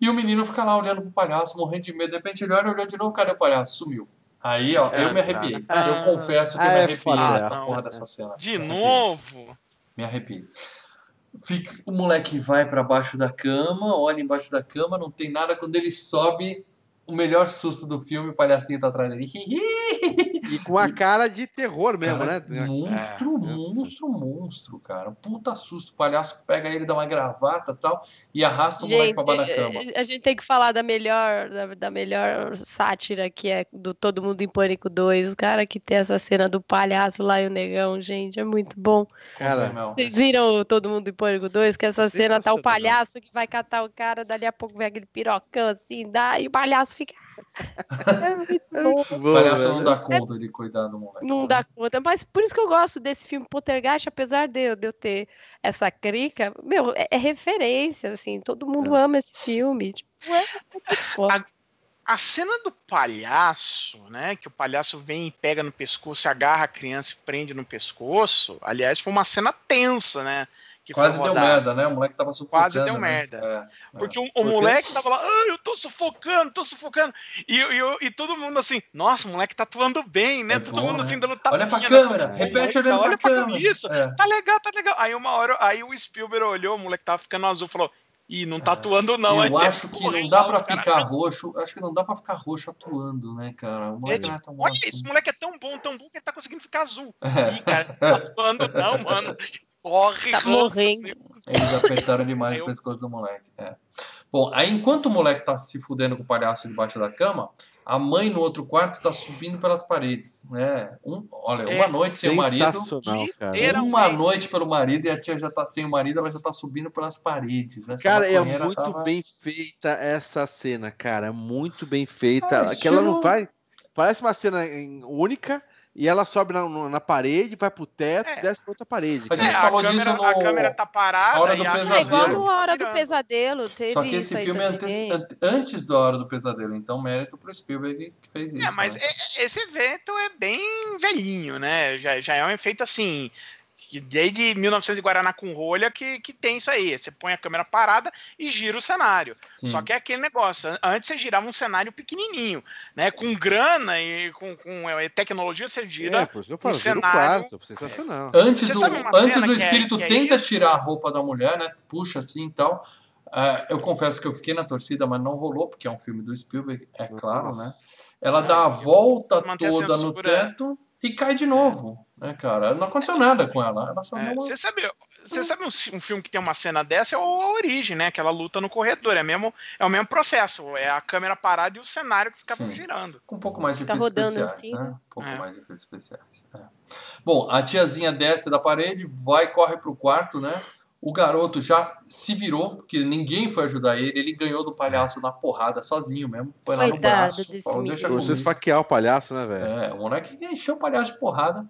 E o menino fica lá olhando pro palhaço, morrendo de medo. De repente ele olha, olhou de novo, cadê o palhaço? Sumiu. Aí, ó, eu me arrepiei. Ah. Eu confesso que eu Ah, me é arrepiei nessa é. porra dessa cena. De Me arrepiei. novo. Me arrepio. Fica, o moleque vai pra baixo da cama, olha embaixo da cama, não tem nada. Quando ele sobe, o melhor susto do filme, o palhacinho tá atrás dele. [laughs] E com a cara de terror mesmo, Cara, né? Monstro, É, monstro, monstro, cara. Um Puta susto. O palhaço pega ele, dá uma gravata e tal, e arrasta o moleque Gente, pra baixo da cama. a gente tem que falar da melhor, da, da melhor sátira que é do Todo Mundo em Pânico 2. O cara que tem essa cena do palhaço lá e o negão, gente, é muito bom. Cara. Vocês viram o Todo Mundo em Pânico 2? Que essa cena tá o palhaço que vai catar o cara, dali a pouco vem aquele pirocão assim, dá, e o palhaço fica. É muito bom. O palhaço não dá conta de cuidar do moleque. Não dá conta. Mas por isso que eu gosto desse filme Poltergeist, apesar de eu, de eu ter essa crica, meu, é, é referência, assim, todo mundo ama esse filme. Tipo, é foda. A cena do palhaço, né? Que o palhaço vem e pega no pescoço, agarra a criança e prende no pescoço. Aliás, foi uma cena tensa, né? Que Quase deu merda, né? O moleque tava sufocando. Quase deu né? merda. É, Porque é. o, o Por quê? moleque tava lá, ah, eu tô sufocando, tô sufocando. E, e, e todo mundo assim, nossa, o moleque tá atuando bem, né? É todo bom, mundo né? assim dando Olha tapinha. pra nas câmera, repete Olha olhando olha pra pra câmera. Isso, É. tá legal, tá legal. Aí uma hora, aí o Spielberg olhou, o moleque tava ficando azul, falou, ih, não tá atuando não. É. eu acho que não dá pra caras, ficar roxo. Acho que não dá pra ficar roxo atuando, né, cara? O É, moleque tipo, é tão bom olha, assim. esse moleque é tão bom, tão bom que ele tá conseguindo ficar azul. É. Ih, cara, não tá atuando não, mano. Corre, Tá morrendo. Eles apertaram demais o pescoço do moleque. é. Bom, aí enquanto o moleque tá se fudendo com o palhaço debaixo da cama, a mãe no outro quarto tá subindo pelas paredes. né? Um, olha, uma É noite sem o marido. Cara. Uma noite pelo marido e a tia já tá sem o marido, ela já tá subindo pelas paredes. Né? Cara, é muito tava- bem feita essa cena, cara. Muito bem feita. Ah, que ela não estilo- vai. Parece uma cena única e ela sobe na, na parede, vai pro teto, É. desce pra outra parede. A gente É, falou câmera, disso no- A câmera tá parada. A Hora e do a É Pesadelo. igual câmera no Hora do. Pesadelo. Teve Só que esse filme é também. ante- an- antes da Hora do Pesadelo, então mérito pro Spielberg que fez isso. É, mas né? é- é- esse evento é bem velhinho, né? Já, já é um efeito assim. Que Desde 1900 e Guaraná com rolha que, que tem isso aí. Você põe a câmera parada e gira o cenário. Sim. Só que é aquele negócio. an- Antes você girava um cenário pequenininho, né? Com grana e com, com é, tecnologia você gira. É, por um cenário- quarto, sensacional. Antes, Você o, antes o é- espírito é tenta isso? tirar a roupa da mulher, né? Puxa assim e tal. Ah, eu confesso que eu fiquei na torcida, mas não rolou, porque é um filme do Spielberg, é claro, né? Ela dá a volta toda no teto e cai de novo, né, cara? Não aconteceu nada com ela. Ela só É, uma... Você sabe, você sabe um, fi- um filme que tem uma cena dessa? É o A Origem, né? Aquela luta no corredor. É, mesmo, é o mesmo processo. É a câmera parada e o cenário que ficava Sim. girando. Com um pouco mais de Tá efeitos especiais, assim, né? né? Um pouco É. mais de efeitos especiais. é. Bom, a tiazinha desce da parede, vai, corre pro quarto, né? O garoto já se virou, porque ninguém foi ajudar ele. Ele ganhou do palhaço na porrada sozinho mesmo. Foi lá no braço. Falou, deixa comigo. esfaquear o palhaço, né, velho? É, o moleque encheu o palhaço de porrada.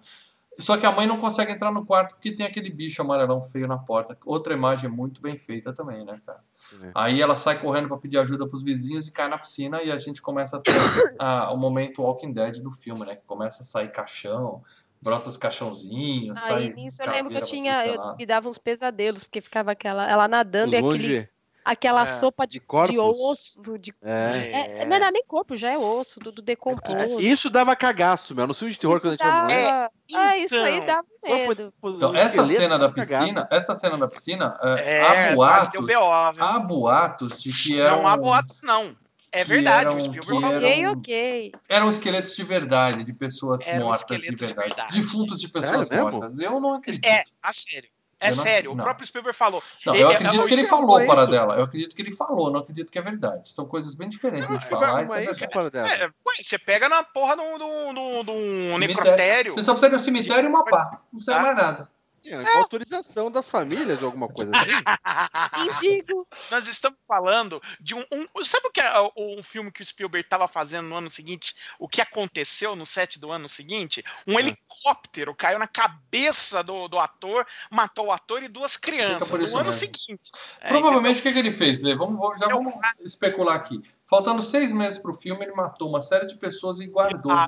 Só que a mãe não consegue entrar no quarto porque tem aquele bicho amarelão feio na porta. Outra imagem muito bem feita também, né, cara? É. Aí ela sai correndo pra pedir ajuda pros vizinhos e cai na piscina e a gente começa a ter [coughs] a- o momento Walking Dead do filme, né? Que começa a sair caixão, brota os caixãozinhos, sai Aí nisso eu lembro que eu tinha, é eu me dava uns pesadelos, porque ficava aquela, ela nadando e Os aquele, longe aquela É. sopa de, de de osso, de, É. é, não é nem corpo, já é osso, tudo decomposto. Isso dava cagaço, meu. No filme de terror, Isso quando a gente era dava- Ah, isso aí Então, dava medo. Então, essa cena da dava cagaço. piscina, essa cena da piscina, é, É, há boatos, BO, viu? há boatos de que eram, Não há boatos, não. É verdade, eram- o Spielberg falou. eram- Ok, ok. eram esqueletos de verdade, de pessoas Eram mortas de esqueletos de verdade, verdade. defuntos de pessoas mesmo? mortas. Eu não acredito. É, a sério. É não- sério. O não. próprio Spielberg falou. Não, Ele- eu é- acredito é- que ele isso falou é para dela. Eu acredito que ele falou, não acredito que é verdade. São coisas bem diferentes Não, de falar. Mas Isso é verdade. É, ué, você pega na porra de um, necrotério. Você só precisa de um cemitério e uma pá. Não precisa Tá. mais nada. É, com autorização das famílias ou alguma coisa assim. [laughs] Indigo. Nós estamos falando de um. um- sabe o que é o- um filme que o Spielberg estava fazendo no ano seguinte? O que aconteceu no set do ano seguinte? Um É. helicóptero caiu na cabeça do, do ator, matou o ator e duas crianças no isso ano mesmo. seguinte. É, Provavelmente o que, que ele fez, Lê? Vamos, vamos- já Eu- vamos especular aqui. Faltando seis meses pro filme, ele matou uma série de pessoas e guardou. Ah,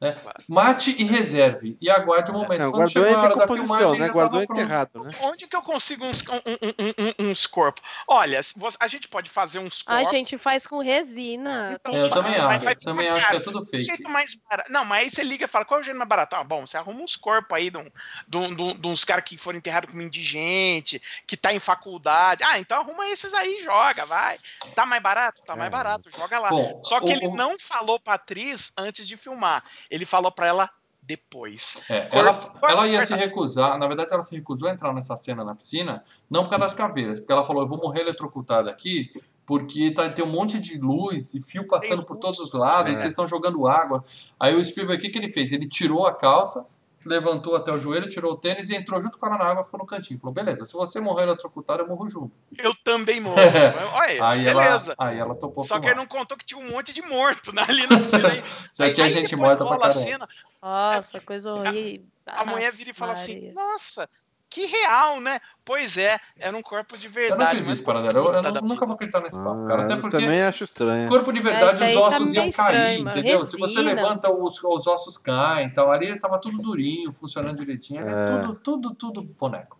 né? Mate e reserve. E aguarde o momento. Não, Quando chegou a hora da filmagem, né? ainda Guardou pronto. enterrado, né? Onde que eu consigo uns, um- um- um- um- uns corpos? Olha, a gente pode fazer uns A corpos. gente faz com resina. Então, É, eu também vai- acho. vai também ficar acho que é tudo O fake. jeito mais barato. Não, mas aí você liga e fala, qual é o jeito mais barato? Ah, bom, você arruma uns corpos aí de, um, de, um- de um- de uns caras que foram enterrados como indigente, que tá em faculdade. Ah, então arruma esses aí e joga, vai. Tá mais barato? Tá mais É. barato, joga lá. Bom, Só que o- ele o- não falou pra atriz antes de filmar. Ele falou pra ela depois. É, ela, ela ia se recusar, na verdade ela se recusou a entrar nessa cena na piscina, não por causa das caveiras, porque ela falou, eu vou morrer eletrocutada aqui, porque tá, tem um monte de luz e fio passando por todos os lados, É. e vocês estão jogando água. Aí o Spielberg, o que, que ele fez? Ele tirou a calça, levantou até o joelho, tirou o tênis e entrou junto com ela na água, ficou no cantinho. Falou, beleza, se você morrer eletrocutado, eu morro junto. Eu também morro. [laughs] Olha, Aí ela, beleza. aí ela topou Só que filmar. ele não contou que tinha um monte de morto né, ali na piscina. [laughs] Já aí- tinha aí gente morta pra a caramba. cena, Nossa, coisa horrível. a mulher vira e fala assim: Maria. Nossa, Que real, né? Pois é, era um corpo de Eu não verdade. acredito, Paradela. Eu, eu nunca vou acreditar nesse papo, Ah, cara. Até eu porque também acho estranho. corpo de verdade, Esse os aí tá ossos iam cair, estranho, entendeu? Se você Resina. levanta, os, os ossos caem e tal. Ali tava tudo durinho, funcionando direitinho. É É. tudo, tudo, tudo boneco.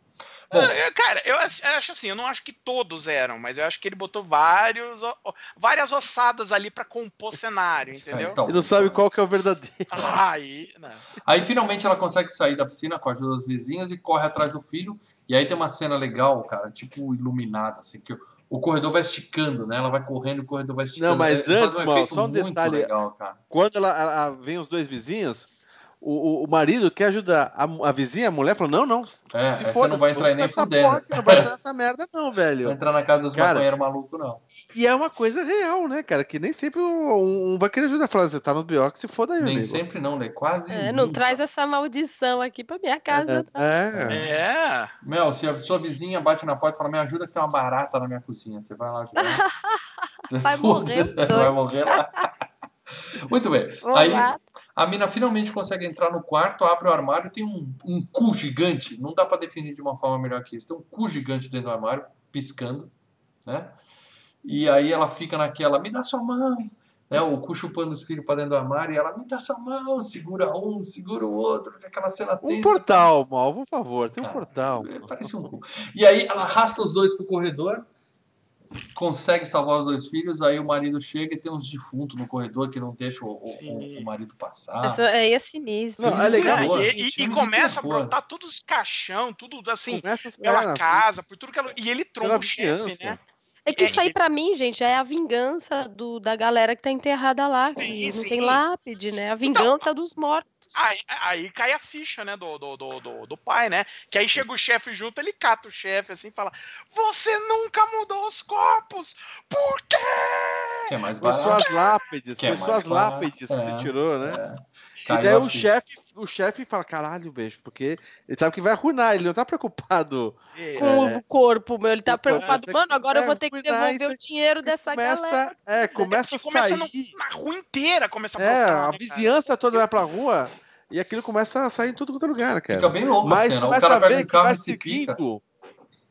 Bom, Cara, eu acho eu acho assim, eu não acho que todos eram, mas eu acho que ele botou vários, várias ossadas ali pra compor cenário, entendeu? é, então, E não sabe qual que é o verdadeiro. [laughs] Aí, né? Aí finalmente ela consegue sair da piscina com a ajuda dos vizinhos e corre atrás do filho. E aí tem uma cena legal, cara, tipo iluminada, assim, que o, o corredor vai esticando, né? Ela vai correndo e o corredor vai esticando. Não, mas É, faz antes, um Mal, efeito só um muito detalhe. legal, cara. Quando ela, ela- vem os dois vizinhos, o, o- o marido quer ajudar a, a vizinha, a mulher, fala: Não, não. É, se foda, não vai entrar não nem fudendo. porta, Não vai [laughs] entrar nessa merda, não, Não velho. entrar na casa dos Cara, maconheiros malucos, não. E é uma coisa real, né, cara? Que nem sempre um, um vai querer ajudar. Falar, você tá no que se foda aí, Nem amigo. sempre não, né? Quase É, não traz essa maldição aqui pra minha casa. não. É. É. Mel, se a sua vizinha bate na porta e fala, me ajuda que tem uma barata na minha cozinha, você vai lá ajudar? [laughs] Vai morrer. [laughs] Vai morrer lá. Muito bem. Vamos Aí. A mina finalmente consegue entrar no quarto, abre o armário e tem um, um cu gigante. Não dá pra definir de uma forma melhor que isso. Tem um cu gigante dentro do armário, piscando, né? E aí ela fica naquela, me dá sua mão. Né, o cu chupando os filhos pra dentro do armário e ela, me dá sua mão, segura um, segura o outro, aquela cena Um tensa. portal, mal, por favor, tem um Ah, portal. É, Parece um cu. E aí ela arrasta os dois pro corredor, consegue salvar os dois filhos, aí o marido chega e tem uns defuntos no corredor que não deixa o, o- o marido passar. Essa aí é sinistro. Não, é de legal. terror. E, e- e começa a brotar todos os caixão, tudo assim, Começa pela caras, casa, por tudo que ela. E ele tromba o chefe, né? É que É, isso aí, pra mim, gente, é a vingança do, da galera que tá enterrada lá. que Sim, não sim. tem lápide, né? A vingança dos mortos. Aí, aí cai a ficha, né, do, do, do, do, do pai, né? Que aí chega o chefe junto, ele cata o chefe assim e fala: Você nunca mudou os corpos! Por quê? Que é mais Foi barato. suas lápides, Que é foi mais suas barato. lápides que É, você tirou, né? É. E Caiu daí a o chefe, o chefe fala, caralho, beijo, porque ele sabe que vai arruinar, ele não tá preocupado. Com É. o corpo, meu. Ele tá preocupado. essa Mano, agora eu vou é, ter que devolver o dinheiro dessa galera. Começa, é, começa a começa sair. na rua inteira começa a É, a né, cara? vizinhança toda vai pra rua e aquilo começa a sair em tudo quanto é lugar, cara. Fica bem louco a Mas cena. O cara a pega um carro vai e se pica. seguindo,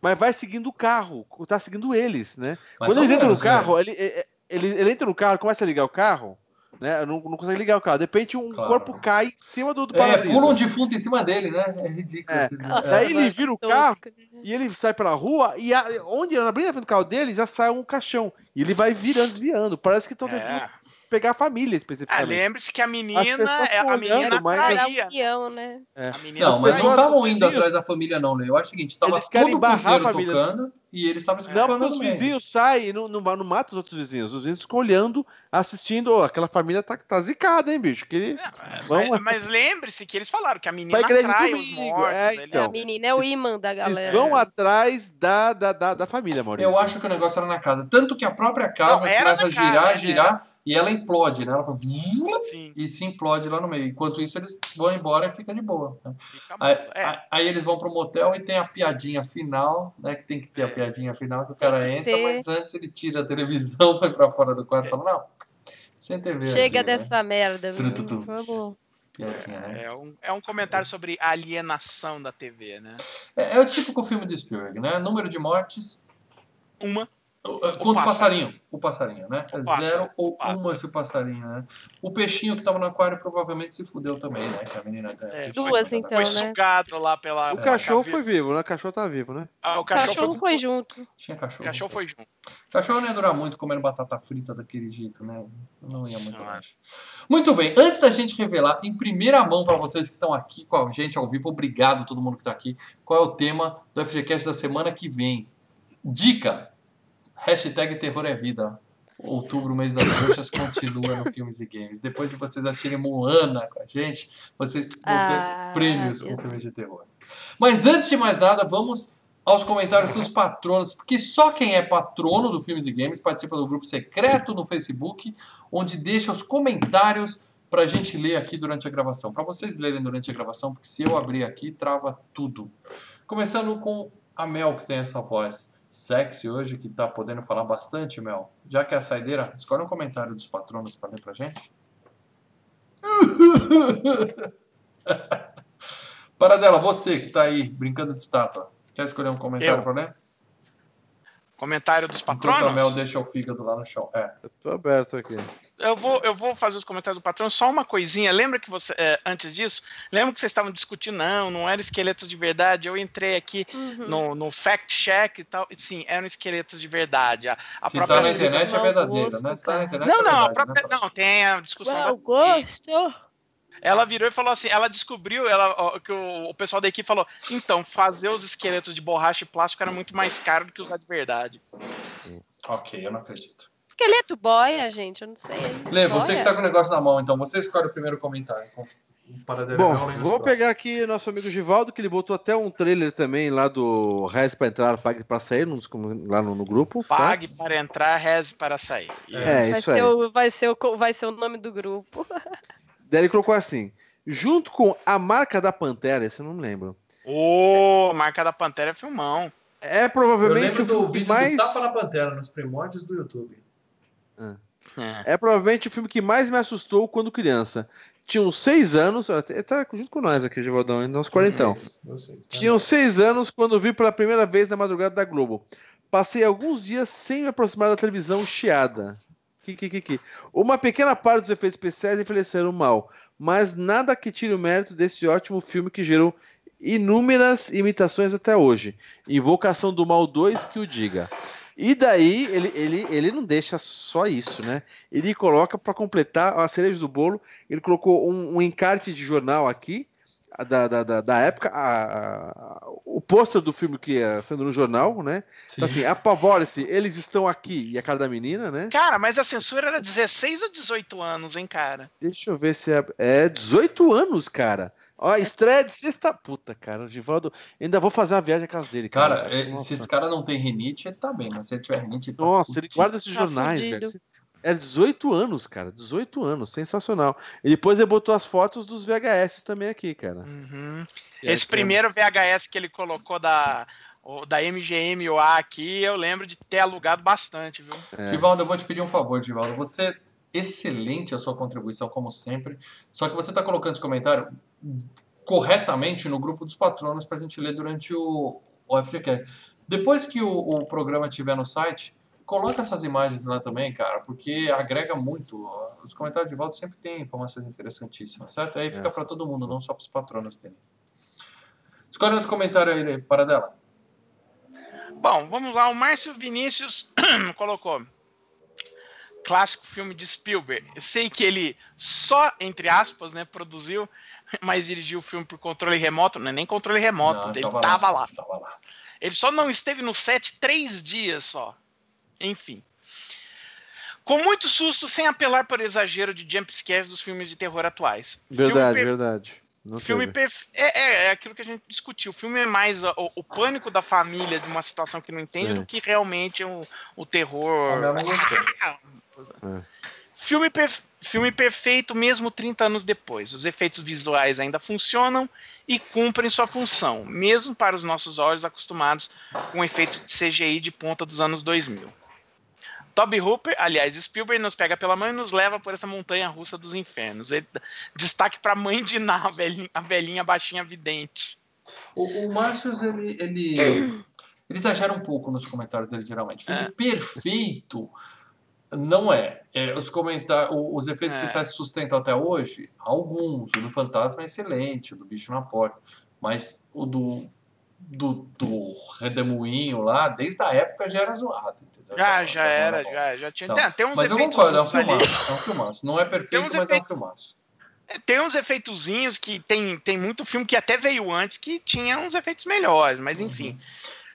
mas vai seguindo o carro, tá seguindo eles, né? Mais Quando eles entram no menos, né? carro, ele, ele, ele, ele entra no carro, começa a ligar o carro, né? Não, não consegue ligar o carro. De repente um Claro. corpo cai em cima do, do É, pula um defunto em cima dele, né? É ridículo. É. aquilo. Nossa, Daí mano, ele vira o carro e ele sai pela rua e a, onde na brisa do carro dele já sai um caixão. E ele vai virando, desviando. Parece que estão tentando É. pegar a família Ah, especificamente. lembre-se que a menina, é, a menina mas- traía. união, né? Não, mas não estavam indo atrás da família, não, Lê. Eu acho o seguinte, tava todo o puteiro família. tocando e eles estavam Não, escapando no os vizinhos saem e não, não, não mata os outros vizinhos. Os vizinhos ficam olhando, assistindo. Ó, aquela família tá, tá zicada, hein, bicho? Que Mas, Vamos- mas lembre-se que eles falaram que a menina atrai os mortos. é, ele- então. A menina é o imã da eles galera. vão atrás da, da, da, da família, Maurício. Eu acho que o negócio era na casa. Tanto que a própria casa Não, começa a girar, casa, é. girar, e ela implode, né? Ela faz... Sim, E se implode lá no meio. Enquanto isso, eles vão embora e fica de boa. né? fica Aí, é. aí- aí eles vão pro motel e tem a piadinha final, né? Que tem que ter a piadinha final, que o cara entra, ter. mas antes ele tira a televisão, [laughs] vai pra fora do quarto e fala, não, sem TV Chega aqui, né? dessa merda. viu? Tru-tu-tu. Vamos. Piadinha, né? É um, é um comentário sobre a alienação da TV, né? É, é o típico filme de Spielberg, né? Número de mortes, Uma. Quanto o passarinho? O passarinho, né? O É pássaro, Zero ou pássaro. uma se o passarinho, né? O peixinho que tava no aquário provavelmente se fudeu também, né? Que a menina É, Duas, né? então. Foi né? sugado lá pela. O cachorro pela- foi vivo, né? O cachorro tá vivo, né? Ah, o cachorro, cachorro foi. foi junto. Tinha O cachorro. cachorro foi junto. Cachorro não ia durar muito comendo batata frita daquele jeito, né? Não ia muito longe. Muito bem, antes da gente revelar em primeira mão para vocês que estão aqui com a gente ao vivo, obrigado a todo mundo que está aqui, qual é o tema do FGCast da semana que vem. Dica: hashtag terror é vida. Outubro, mês das bruxas, continua no [laughs] Filmes e Games. Depois de vocês assistirem Moana com a gente, vocês vão ter Ah, prêmios com filmes de terror. Mas antes de mais nada, vamos aos comentários dos patronos, porque só quem é patrono do Filmes e Games participa do grupo secreto no Facebook, onde deixa os comentários para a gente ler aqui durante a gravação. Para vocês lerem durante a gravação, porque se eu abrir aqui, trava tudo. Começando com a Mel, que tem essa voz sexy hoje, que tá podendo falar bastante, Mel. Já que é a saideira, escolhe um comentário dos patronos para ler pra gente. [laughs] Paradela, você que tá aí brincando de estátua, quer escolher um comentário Eu. pra ler? Comentário dos Enquanto a Mel patronos. deixa o fígado lá no chão. É. Eu tô aberto aqui. Eu vou, eu vou fazer os comentários do patrão. Só uma coisinha. Lembra que você, é, antes disso, lembra que vocês estavam discutindo? Não, não eram esqueletos de verdade. Eu entrei aqui Uhum. no, no fact check e tal. e Sim, eram esqueletos de verdade. A, a Se própria tá na internet é gosto, né? Se tá na internet Não, é não, a verdade, própria, né? não, tem a discussão. Uau, da- gosto! Ela virou e falou assim: ela descobriu ela, ó, que o, o pessoal da equipe falou: então, fazer os esqueletos de borracha e plástico era muito mais caro do que usar de verdade. Ok, eu não acredito. Esqueleto boia, gente, eu não sei. Lê, você Boia? que tá com o negócio na mão, então você escolhe o primeiro comentário. Bom, vou pegar aqui nosso amigo Givaldo, que ele botou até um trailer também lá do Rez pra entrar, pague pra sair, nos lá no, no grupo. tá? Pague para entrar, reze para sair. É, Vai isso ser, aí. o, vai, ser o, vai ser o nome do grupo. [laughs] Daí ele colocou assim: junto com a marca da Pantera, esse eu não me lembro. Ô, Marca da Pantera é filmão. É Eu provavelmente lembro o do vídeo mais. do Tapa na Pantera, nos primórdios do YouTube. É. É provavelmente o filme que mais me assustou quando criança. Tinham seis anos, até tá junto com nós aqui, Givaldão, nós quarentão. Vocês, vocês, né? Tinham seis anos quando vi pela primeira vez na madrugada da Globo. Passei alguns dias sem me aproximar da televisão chiada. Que, que, que, que. Uma pequena parte dos efeitos especiais envelheceram mal, mas nada que tire o mérito desse ótimo filme que gerou inúmeras imitações até hoje. Invocação do Mal 2 que o diga. E daí ele, ele, ele não deixa só isso, né? Ele coloca para completar a cereja do bolo. Ele colocou um, um encarte de jornal aqui da, da, da, da época, a- a- o pôster do filme que ia sendo no jornal, né? Sim. Então, assim, apavore-se, eles estão aqui, e a cara da menina, né? Cara, mas a censura era 16 ou 18 anos, hein, cara? Deixa eu ver se é. É 18 anos, cara. Ó, estreia de sexta. Puta, cara, o Divaldo. Ainda vou fazer uma viagem à casa dele, cara. Cara, é, se esse cara não tem rinite, ele tá bem, mas se ele tiver rinite, ele tá Nossa, ele guarda esses Tá jornais, fudido. velho. Era 18 anos, cara. 18 anos, sensacional. E depois ele botou as fotos dos VHS também aqui, cara. Uhum. É- Esse é- primeiro VHS que ele colocou da, o- da MGM-UA aqui, eu lembro de ter alugado bastante, viu? É. Divaldo, eu vou te pedir um favor, Divaldo. Você excelente a sua contribuição, como sempre. Só que você está colocando esse comentário corretamente no grupo dos patronos para a gente ler durante o, o FGCast. Depois que o, o programa estiver no site, coloca essas imagens lá também, cara, porque agrega muito. Os comentários de volta sempre tem informações interessantíssimas, certo? Aí fica É. para todo mundo, não só para os patronos dele. Escolhe outro comentário aí, para dela. Bom, vamos lá. O Márcio Vinícius [clears throat] colocou. Clássico filme de Spielberg. Eu sei que ele só, entre aspas, né, produziu, [laughs] mas dirigiu o filme por controle remoto. Não é nem controle remoto, Não, ele tava, lá. Tava lá. Ele só não esteve no set três dias só. Enfim. Com muito susto, sem apelar para o exagero de jumpscares dos filmes de terror atuais. Verdade, Filme verdade. Não filme perfe... é, é, é aquilo que a gente discutiu. O filme é mais o, o pânico da família de uma situação que não entende É. do que realmente o, o terror. A Mel não gostou. [laughs] É. Filme, perfe- filme perfeito mesmo 30 anos depois. Os efeitos visuais ainda funcionam e cumprem sua função, mesmo para os nossos olhos acostumados com efeitos de CGI de ponta dos anos 2000. Toby Hooper, aliás, Spielberg nos pega pela mão e nos leva por essa montanha russa dos infernos. Ele- destaque para a mãe de Ná, a velhinha, a velhinha baixinha vidente. O, o Márcios, ele, ele, ele exagera um pouco nos comentários dele, geralmente. Filme É. perfeito não é. É, os, comentar, os efeitos É. especiais se sustentam até hoje? Alguns. O do Fantasma é excelente, o do Bicho na Porta. Mas o do, do, do Redemoinho lá, desde a época já era zoado. Entendeu? Já, já era, já, já tinha. Então, tem, tem uns Mas eu efeitos concordo, é um filmaço. É um filmaço. Não é perfeito, mas é um efeitos- filmaço. É, Tem uns efeitozinhos que tem, tem muito filme que até veio antes que tinha uns efeitos melhores, mas enfim.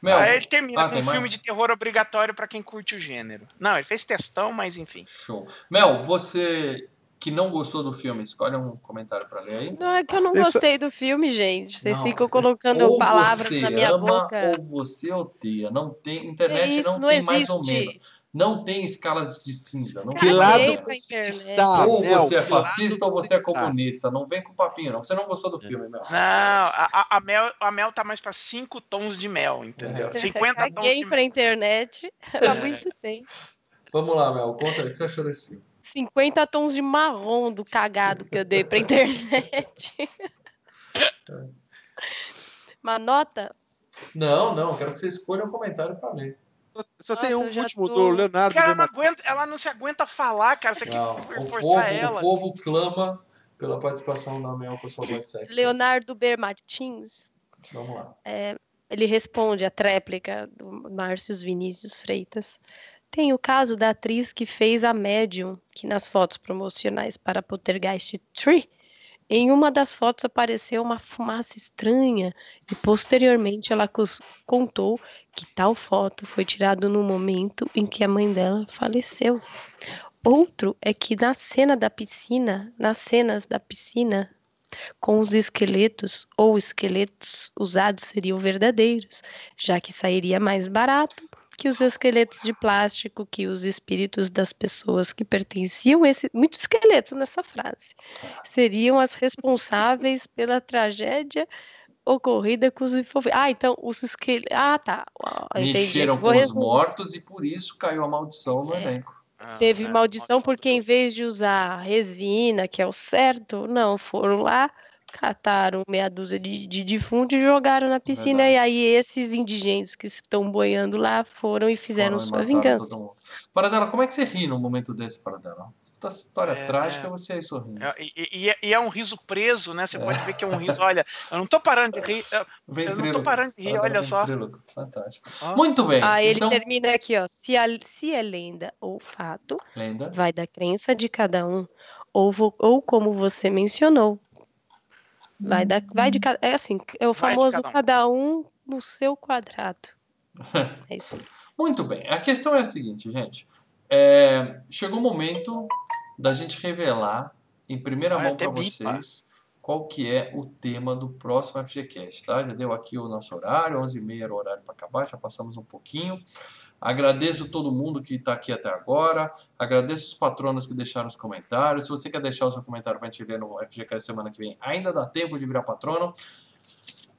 Mel, Aí ele termina ah, com tem um filme mais? de terror obrigatório pra quem curte o gênero. Não, ele fez testão, mas enfim. show. Mel, você que não gostou do filme, escolhe um comentário pra ler aí. Não, é que eu não Deixa- gostei do filme, gente. Vocês Não. ficam colocando Ou palavras você na minha ama boca. ou você odeia. Não tem internet, Isso não, não tem mais ou existe. menos. Não tem escalas de cinza. Não Que lado internet. está? Ou Mel, você é fascista ou você é comunista. Não vem com papinho, não. Você não gostou do filme, Mel. Não, a, a- Mel, a Mel tá mais pra 5 tons de mel, entendeu? É. 50 tons Caguei de pra internet há [laughs] muito tempo. Vamos lá, Mel. Conta aí o que você achou desse filme. 50 tons de marrom do cagado que eu dei pra internet. [laughs] Uma nota? Não, não, quero que você escolha um comentário pra ler. Só, Nossa, tem um último tô- do Leonardo. Cara, ela não, aguenta, ela não se aguenta falar, cara. Você Não, quer o, forçar povo, ela. o povo clama pela participação da Mel com a sua voz sexy. Leonardo B. Martins. Vamos lá. Ele responde a tréplica do Márcio Vinícius Freitas. Tem o caso da atriz que fez a médium, que nas fotos promocionais para Poltergeist 3, em uma das fotos apareceu uma fumaça estranha e posteriormente ela contou que tal foto foi tirada no momento em que a mãe dela faleceu. Outro é que na cena da piscina, nas cenas da piscina, com os esqueletos ou esqueletos usados seriam verdadeiros, já que sairia mais barato que os esqueletos de plástico que os espíritos das pessoas que pertenciam a esse muitos esqueletos nessa frase seriam as responsáveis pela tragédia ocorrida com os envolvidos. Ah, então os esqueletos. Ah, tá. Mexeram com os mortos e por isso caiu a maldição no elenco. Ah, Teve é, maldição maldição porque em vez de usar resina, que é o certo, não, foram lá, cataram meia dúzia de, de defuntos e jogaram na piscina. Verdade. E aí esses indigentes que estão boiando lá foram e fizeram Foram sua vingança. Paradela, como é que você ri num momento desse, Paradela? Tua história É, trágica, é. você aí sorrindo. É, E, e- e é- e é um riso preso, né? Você pode ver que é um riso. Olha, eu não tô parando de rir. eu- Ventríloco. parando de rir, olha só. Fantástico. Muito bem. Ah, ele então, termina aqui, ó. Se, a- se é lenda ou fato, lenda. vai da crença de cada um. Ou, vo- ou como você mencionou. Vai, da, vai de cada. É assim, é o famoso cada um. cada um no seu quadrado. [laughs] É isso. Muito bem. A questão é a seguinte, gente. É, chegou o momento da gente revelar em primeira Vai mão até para vocês qual que é o tema do próximo FGCast, tá? Já deu aqui o nosso horário, 11h30 era o horário para acabar, já passamos um pouquinho. Agradeço todo mundo que está aqui até agora. Agradeço os patronos que deixaram os comentários. Se você quer deixar o seu comentário para a gente ler no FGCast semana que vem, ainda dá tempo de virar patrono.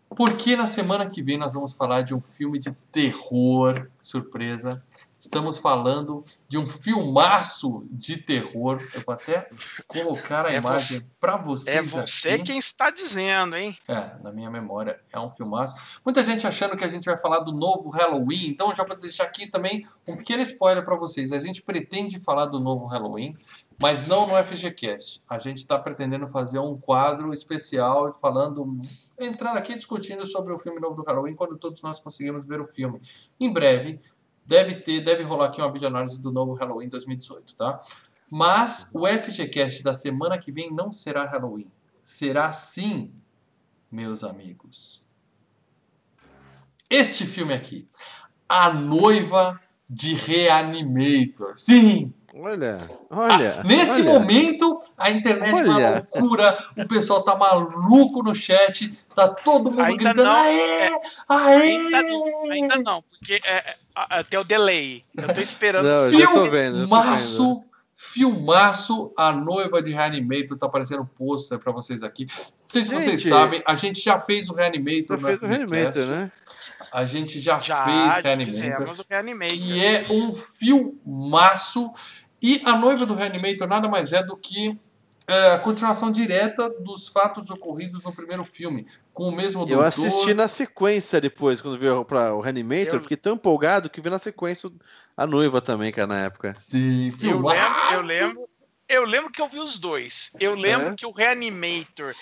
Porque na semana que vem nós vamos falar de um filme de terror, surpresa. Estamos falando de um filmaço de terror. Eu vou até colocar a É imagem para É vocês você aqui. quem está dizendo, hein? É, na minha memória é um filmaço. Muita gente achando que a gente vai falar do novo Halloween, então já vou deixar aqui também um pequeno spoiler para vocês. A gente pretende falar do novo Halloween, mas não no FGCast. A gente está pretendendo fazer um quadro especial falando, entrando aqui discutindo sobre o filme novo do Halloween quando todos nós conseguimos ver o filme. Em breve deve ter, deve rolar aqui uma videoanálise do novo Halloween 2018, tá? Mas o FGCast da semana que vem não será Halloween. Será sim, meus amigos. Este filme aqui, A Noiva de Reanimator. Sim! Olha, olha. Ah, nesse olha. momento, a internet é uma loucura, o pessoal tá maluco no chat, tá todo mundo Ainda gritando, não, aê, é, aê! Ainda não, ainda não, porque é, é, a- tem o delay. Eu tô esperando. Não, filmes. vendo. Filmaço, filmaço, a noiva de Reanimator, tá aparecendo pôster pra vocês aqui. Não sei se vocês Gente, sabem, a gente já fez o Reanimator Já no fez o. Reanimator, né? A gente já, Já fez Reanimator. fizemos o Reanimator. que é um filmaço. E a noiva do Reanimator nada mais é do que é, a continuação direta dos fatos ocorridos no primeiro filme, com o mesmo Eu doutor. assisti na sequência depois, quando veio pra o Reanimator, Eu- fiquei tão empolgado que vi na sequência a noiva também, cara, na época. Sim, Eu lembro, eu lembro. Eu lembro que eu vi os dois. Eu lembro É? que o Reanimator,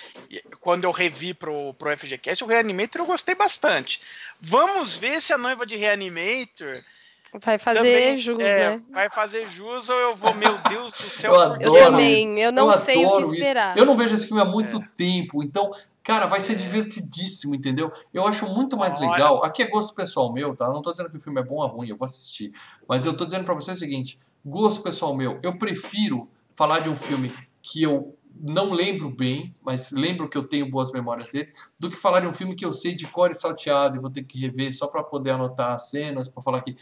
quando eu revi pro, pro FGCast, o Reanimator eu gostei bastante. Vamos ver se a noiva de Reanimator Vai fazer também jus, é, né? vai fazer jus ou eu vou, meu Deus do céu, Eu quê? Eu adoro também, isso. eu não sei o adoro que isso. esperar. Eu não vejo esse filme há muito É. tempo, então, cara, vai ser divertidíssimo, entendeu? Eu acho muito mais Olha. legal. Aqui é gosto pessoal meu, tá? Eu não tô dizendo que o filme é bom ou ruim, eu vou assistir. Mas eu tô dizendo pra você o seguinte: gosto pessoal meu, eu prefiro falar de um filme que eu não lembro bem, mas lembro que eu tenho boas memórias dele, do que falar de um filme que eu sei de cor e salteado e vou ter que rever só pra poder anotar as cenas, pra falar que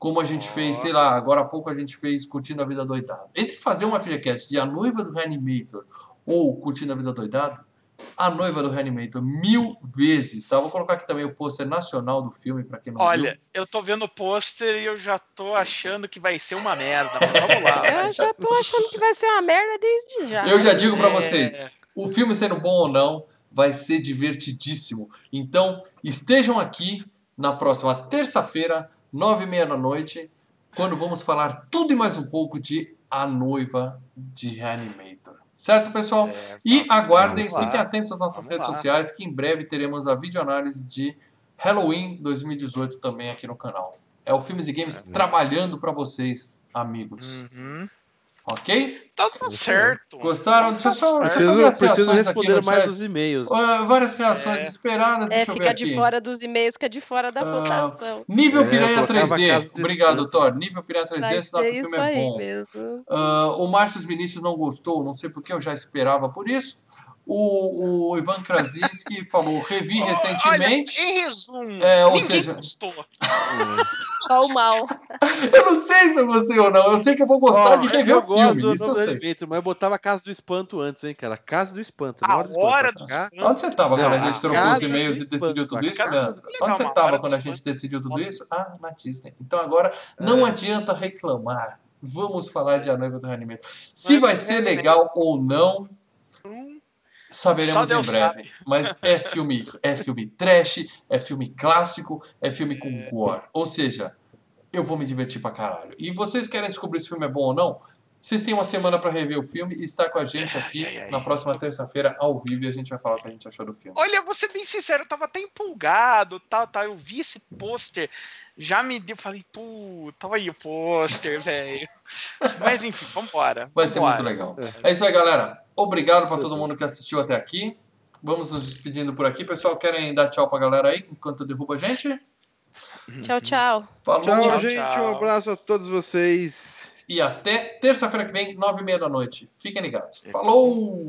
como a gente fez, sei lá, agora há pouco a gente fez Curtindo a Vida Doidada. Entre fazer um FGCast de A Noiva do Reanimator ou Curtindo a Vida Doidado, A Noiva do Reanimator mil vezes, tá? Vou colocar aqui também o pôster nacional do filme, pra quem não Olha, viu. eu tô vendo o pôster e eu já tô achando que vai ser uma merda. Mas vamos lá. [laughs] Eu já tô achando que vai ser uma merda desde já. Eu já digo pra É, vocês, o filme sendo bom ou não, vai ser divertidíssimo. Então, estejam aqui na próxima terça-feira, nove e meia da noite, quando vamos falar tudo e mais um pouco de A Noiva de Reanimator. Certo, pessoal? É, E aguardem, vamos lá. fiquem atentos às nossas Vamos redes lá. sociais, que em breve teremos a videoanálise de Halloween 2018 também aqui no canal. É o Filmes e Games trabalhando para vocês, amigos. Uhum. Ok? Tá tudo certo. Gostaram? Deixa eu só, Tá deixa eu só ver as reações aqui responder no mais chat. os e-mails. Ah, várias reações É. esperadas, É, deixa eu ver fica aqui. de fora dos e-mails, fica de fora da Ah, votação. Nível É, Piranha colocava 3D. Casa do Obrigado. Thor. Nível Piranha 3D, Vai sinal que o ser filme é bom. mesmo. Ah, o Márcio Vinícius não gostou, não sei porque eu já esperava por isso. O, o Ivan Krasinski [laughs] falou, revi recentemente. Olha, em resumo, É, ou ninguém seja- gostou. [laughs] Só o mal. [laughs] Eu não sei se eu gostei ou não. Eu sei que eu vou gostar Ó, de rever eu o filme. gosto Isso do eu Novo sei. Elemento, mas eu botava a Casa do Espanto antes, hein, cara? Casa do Espanto. A não do hora Espanto, dos tá? Onde você tava quando a gente trocou os e-mails do e decidiu espanto, tudo isso, Leandro? do- Onde você tava hora quando a gente espantos. decidiu tudo isso? Ah, na Disney. Então agora não adianta reclamar. Vamos falar de A Noiva do Reanimento. Se vai ser legal ou não, saberemos em breve. Mas é filme, é filme trash, é filme clássico, é filme com gore. Ou seja, eu vou me divertir pra caralho. E vocês querem descobrir se o filme é bom ou não? Vocês têm uma semana pra rever o filme e está com a gente aqui Ai, ai, ai. na próxima terça-feira ao vivo e a gente vai falar o que a gente achou do filme. Olha, vou ser bem sincero, eu tava até empolgado, tal, tal. Eu vi esse pôster, já me deu, falei, puta, tava aí o pôster, [laughs] velho. Mas enfim, vambora. Vai ser vambora. muito legal. É isso aí, galera. Obrigado pra todo mundo que assistiu até aqui. Vamos nos despedindo por aqui. Pessoal, querem dar tchau pra galera aí enquanto eu derrubo a gente? Tchau, tchau. Falou Tchau, Tchau, gente. tchau. Um abraço a todos vocês. E até terça-feira que vem, nove e meia da noite. Fiquem ligados. Falou!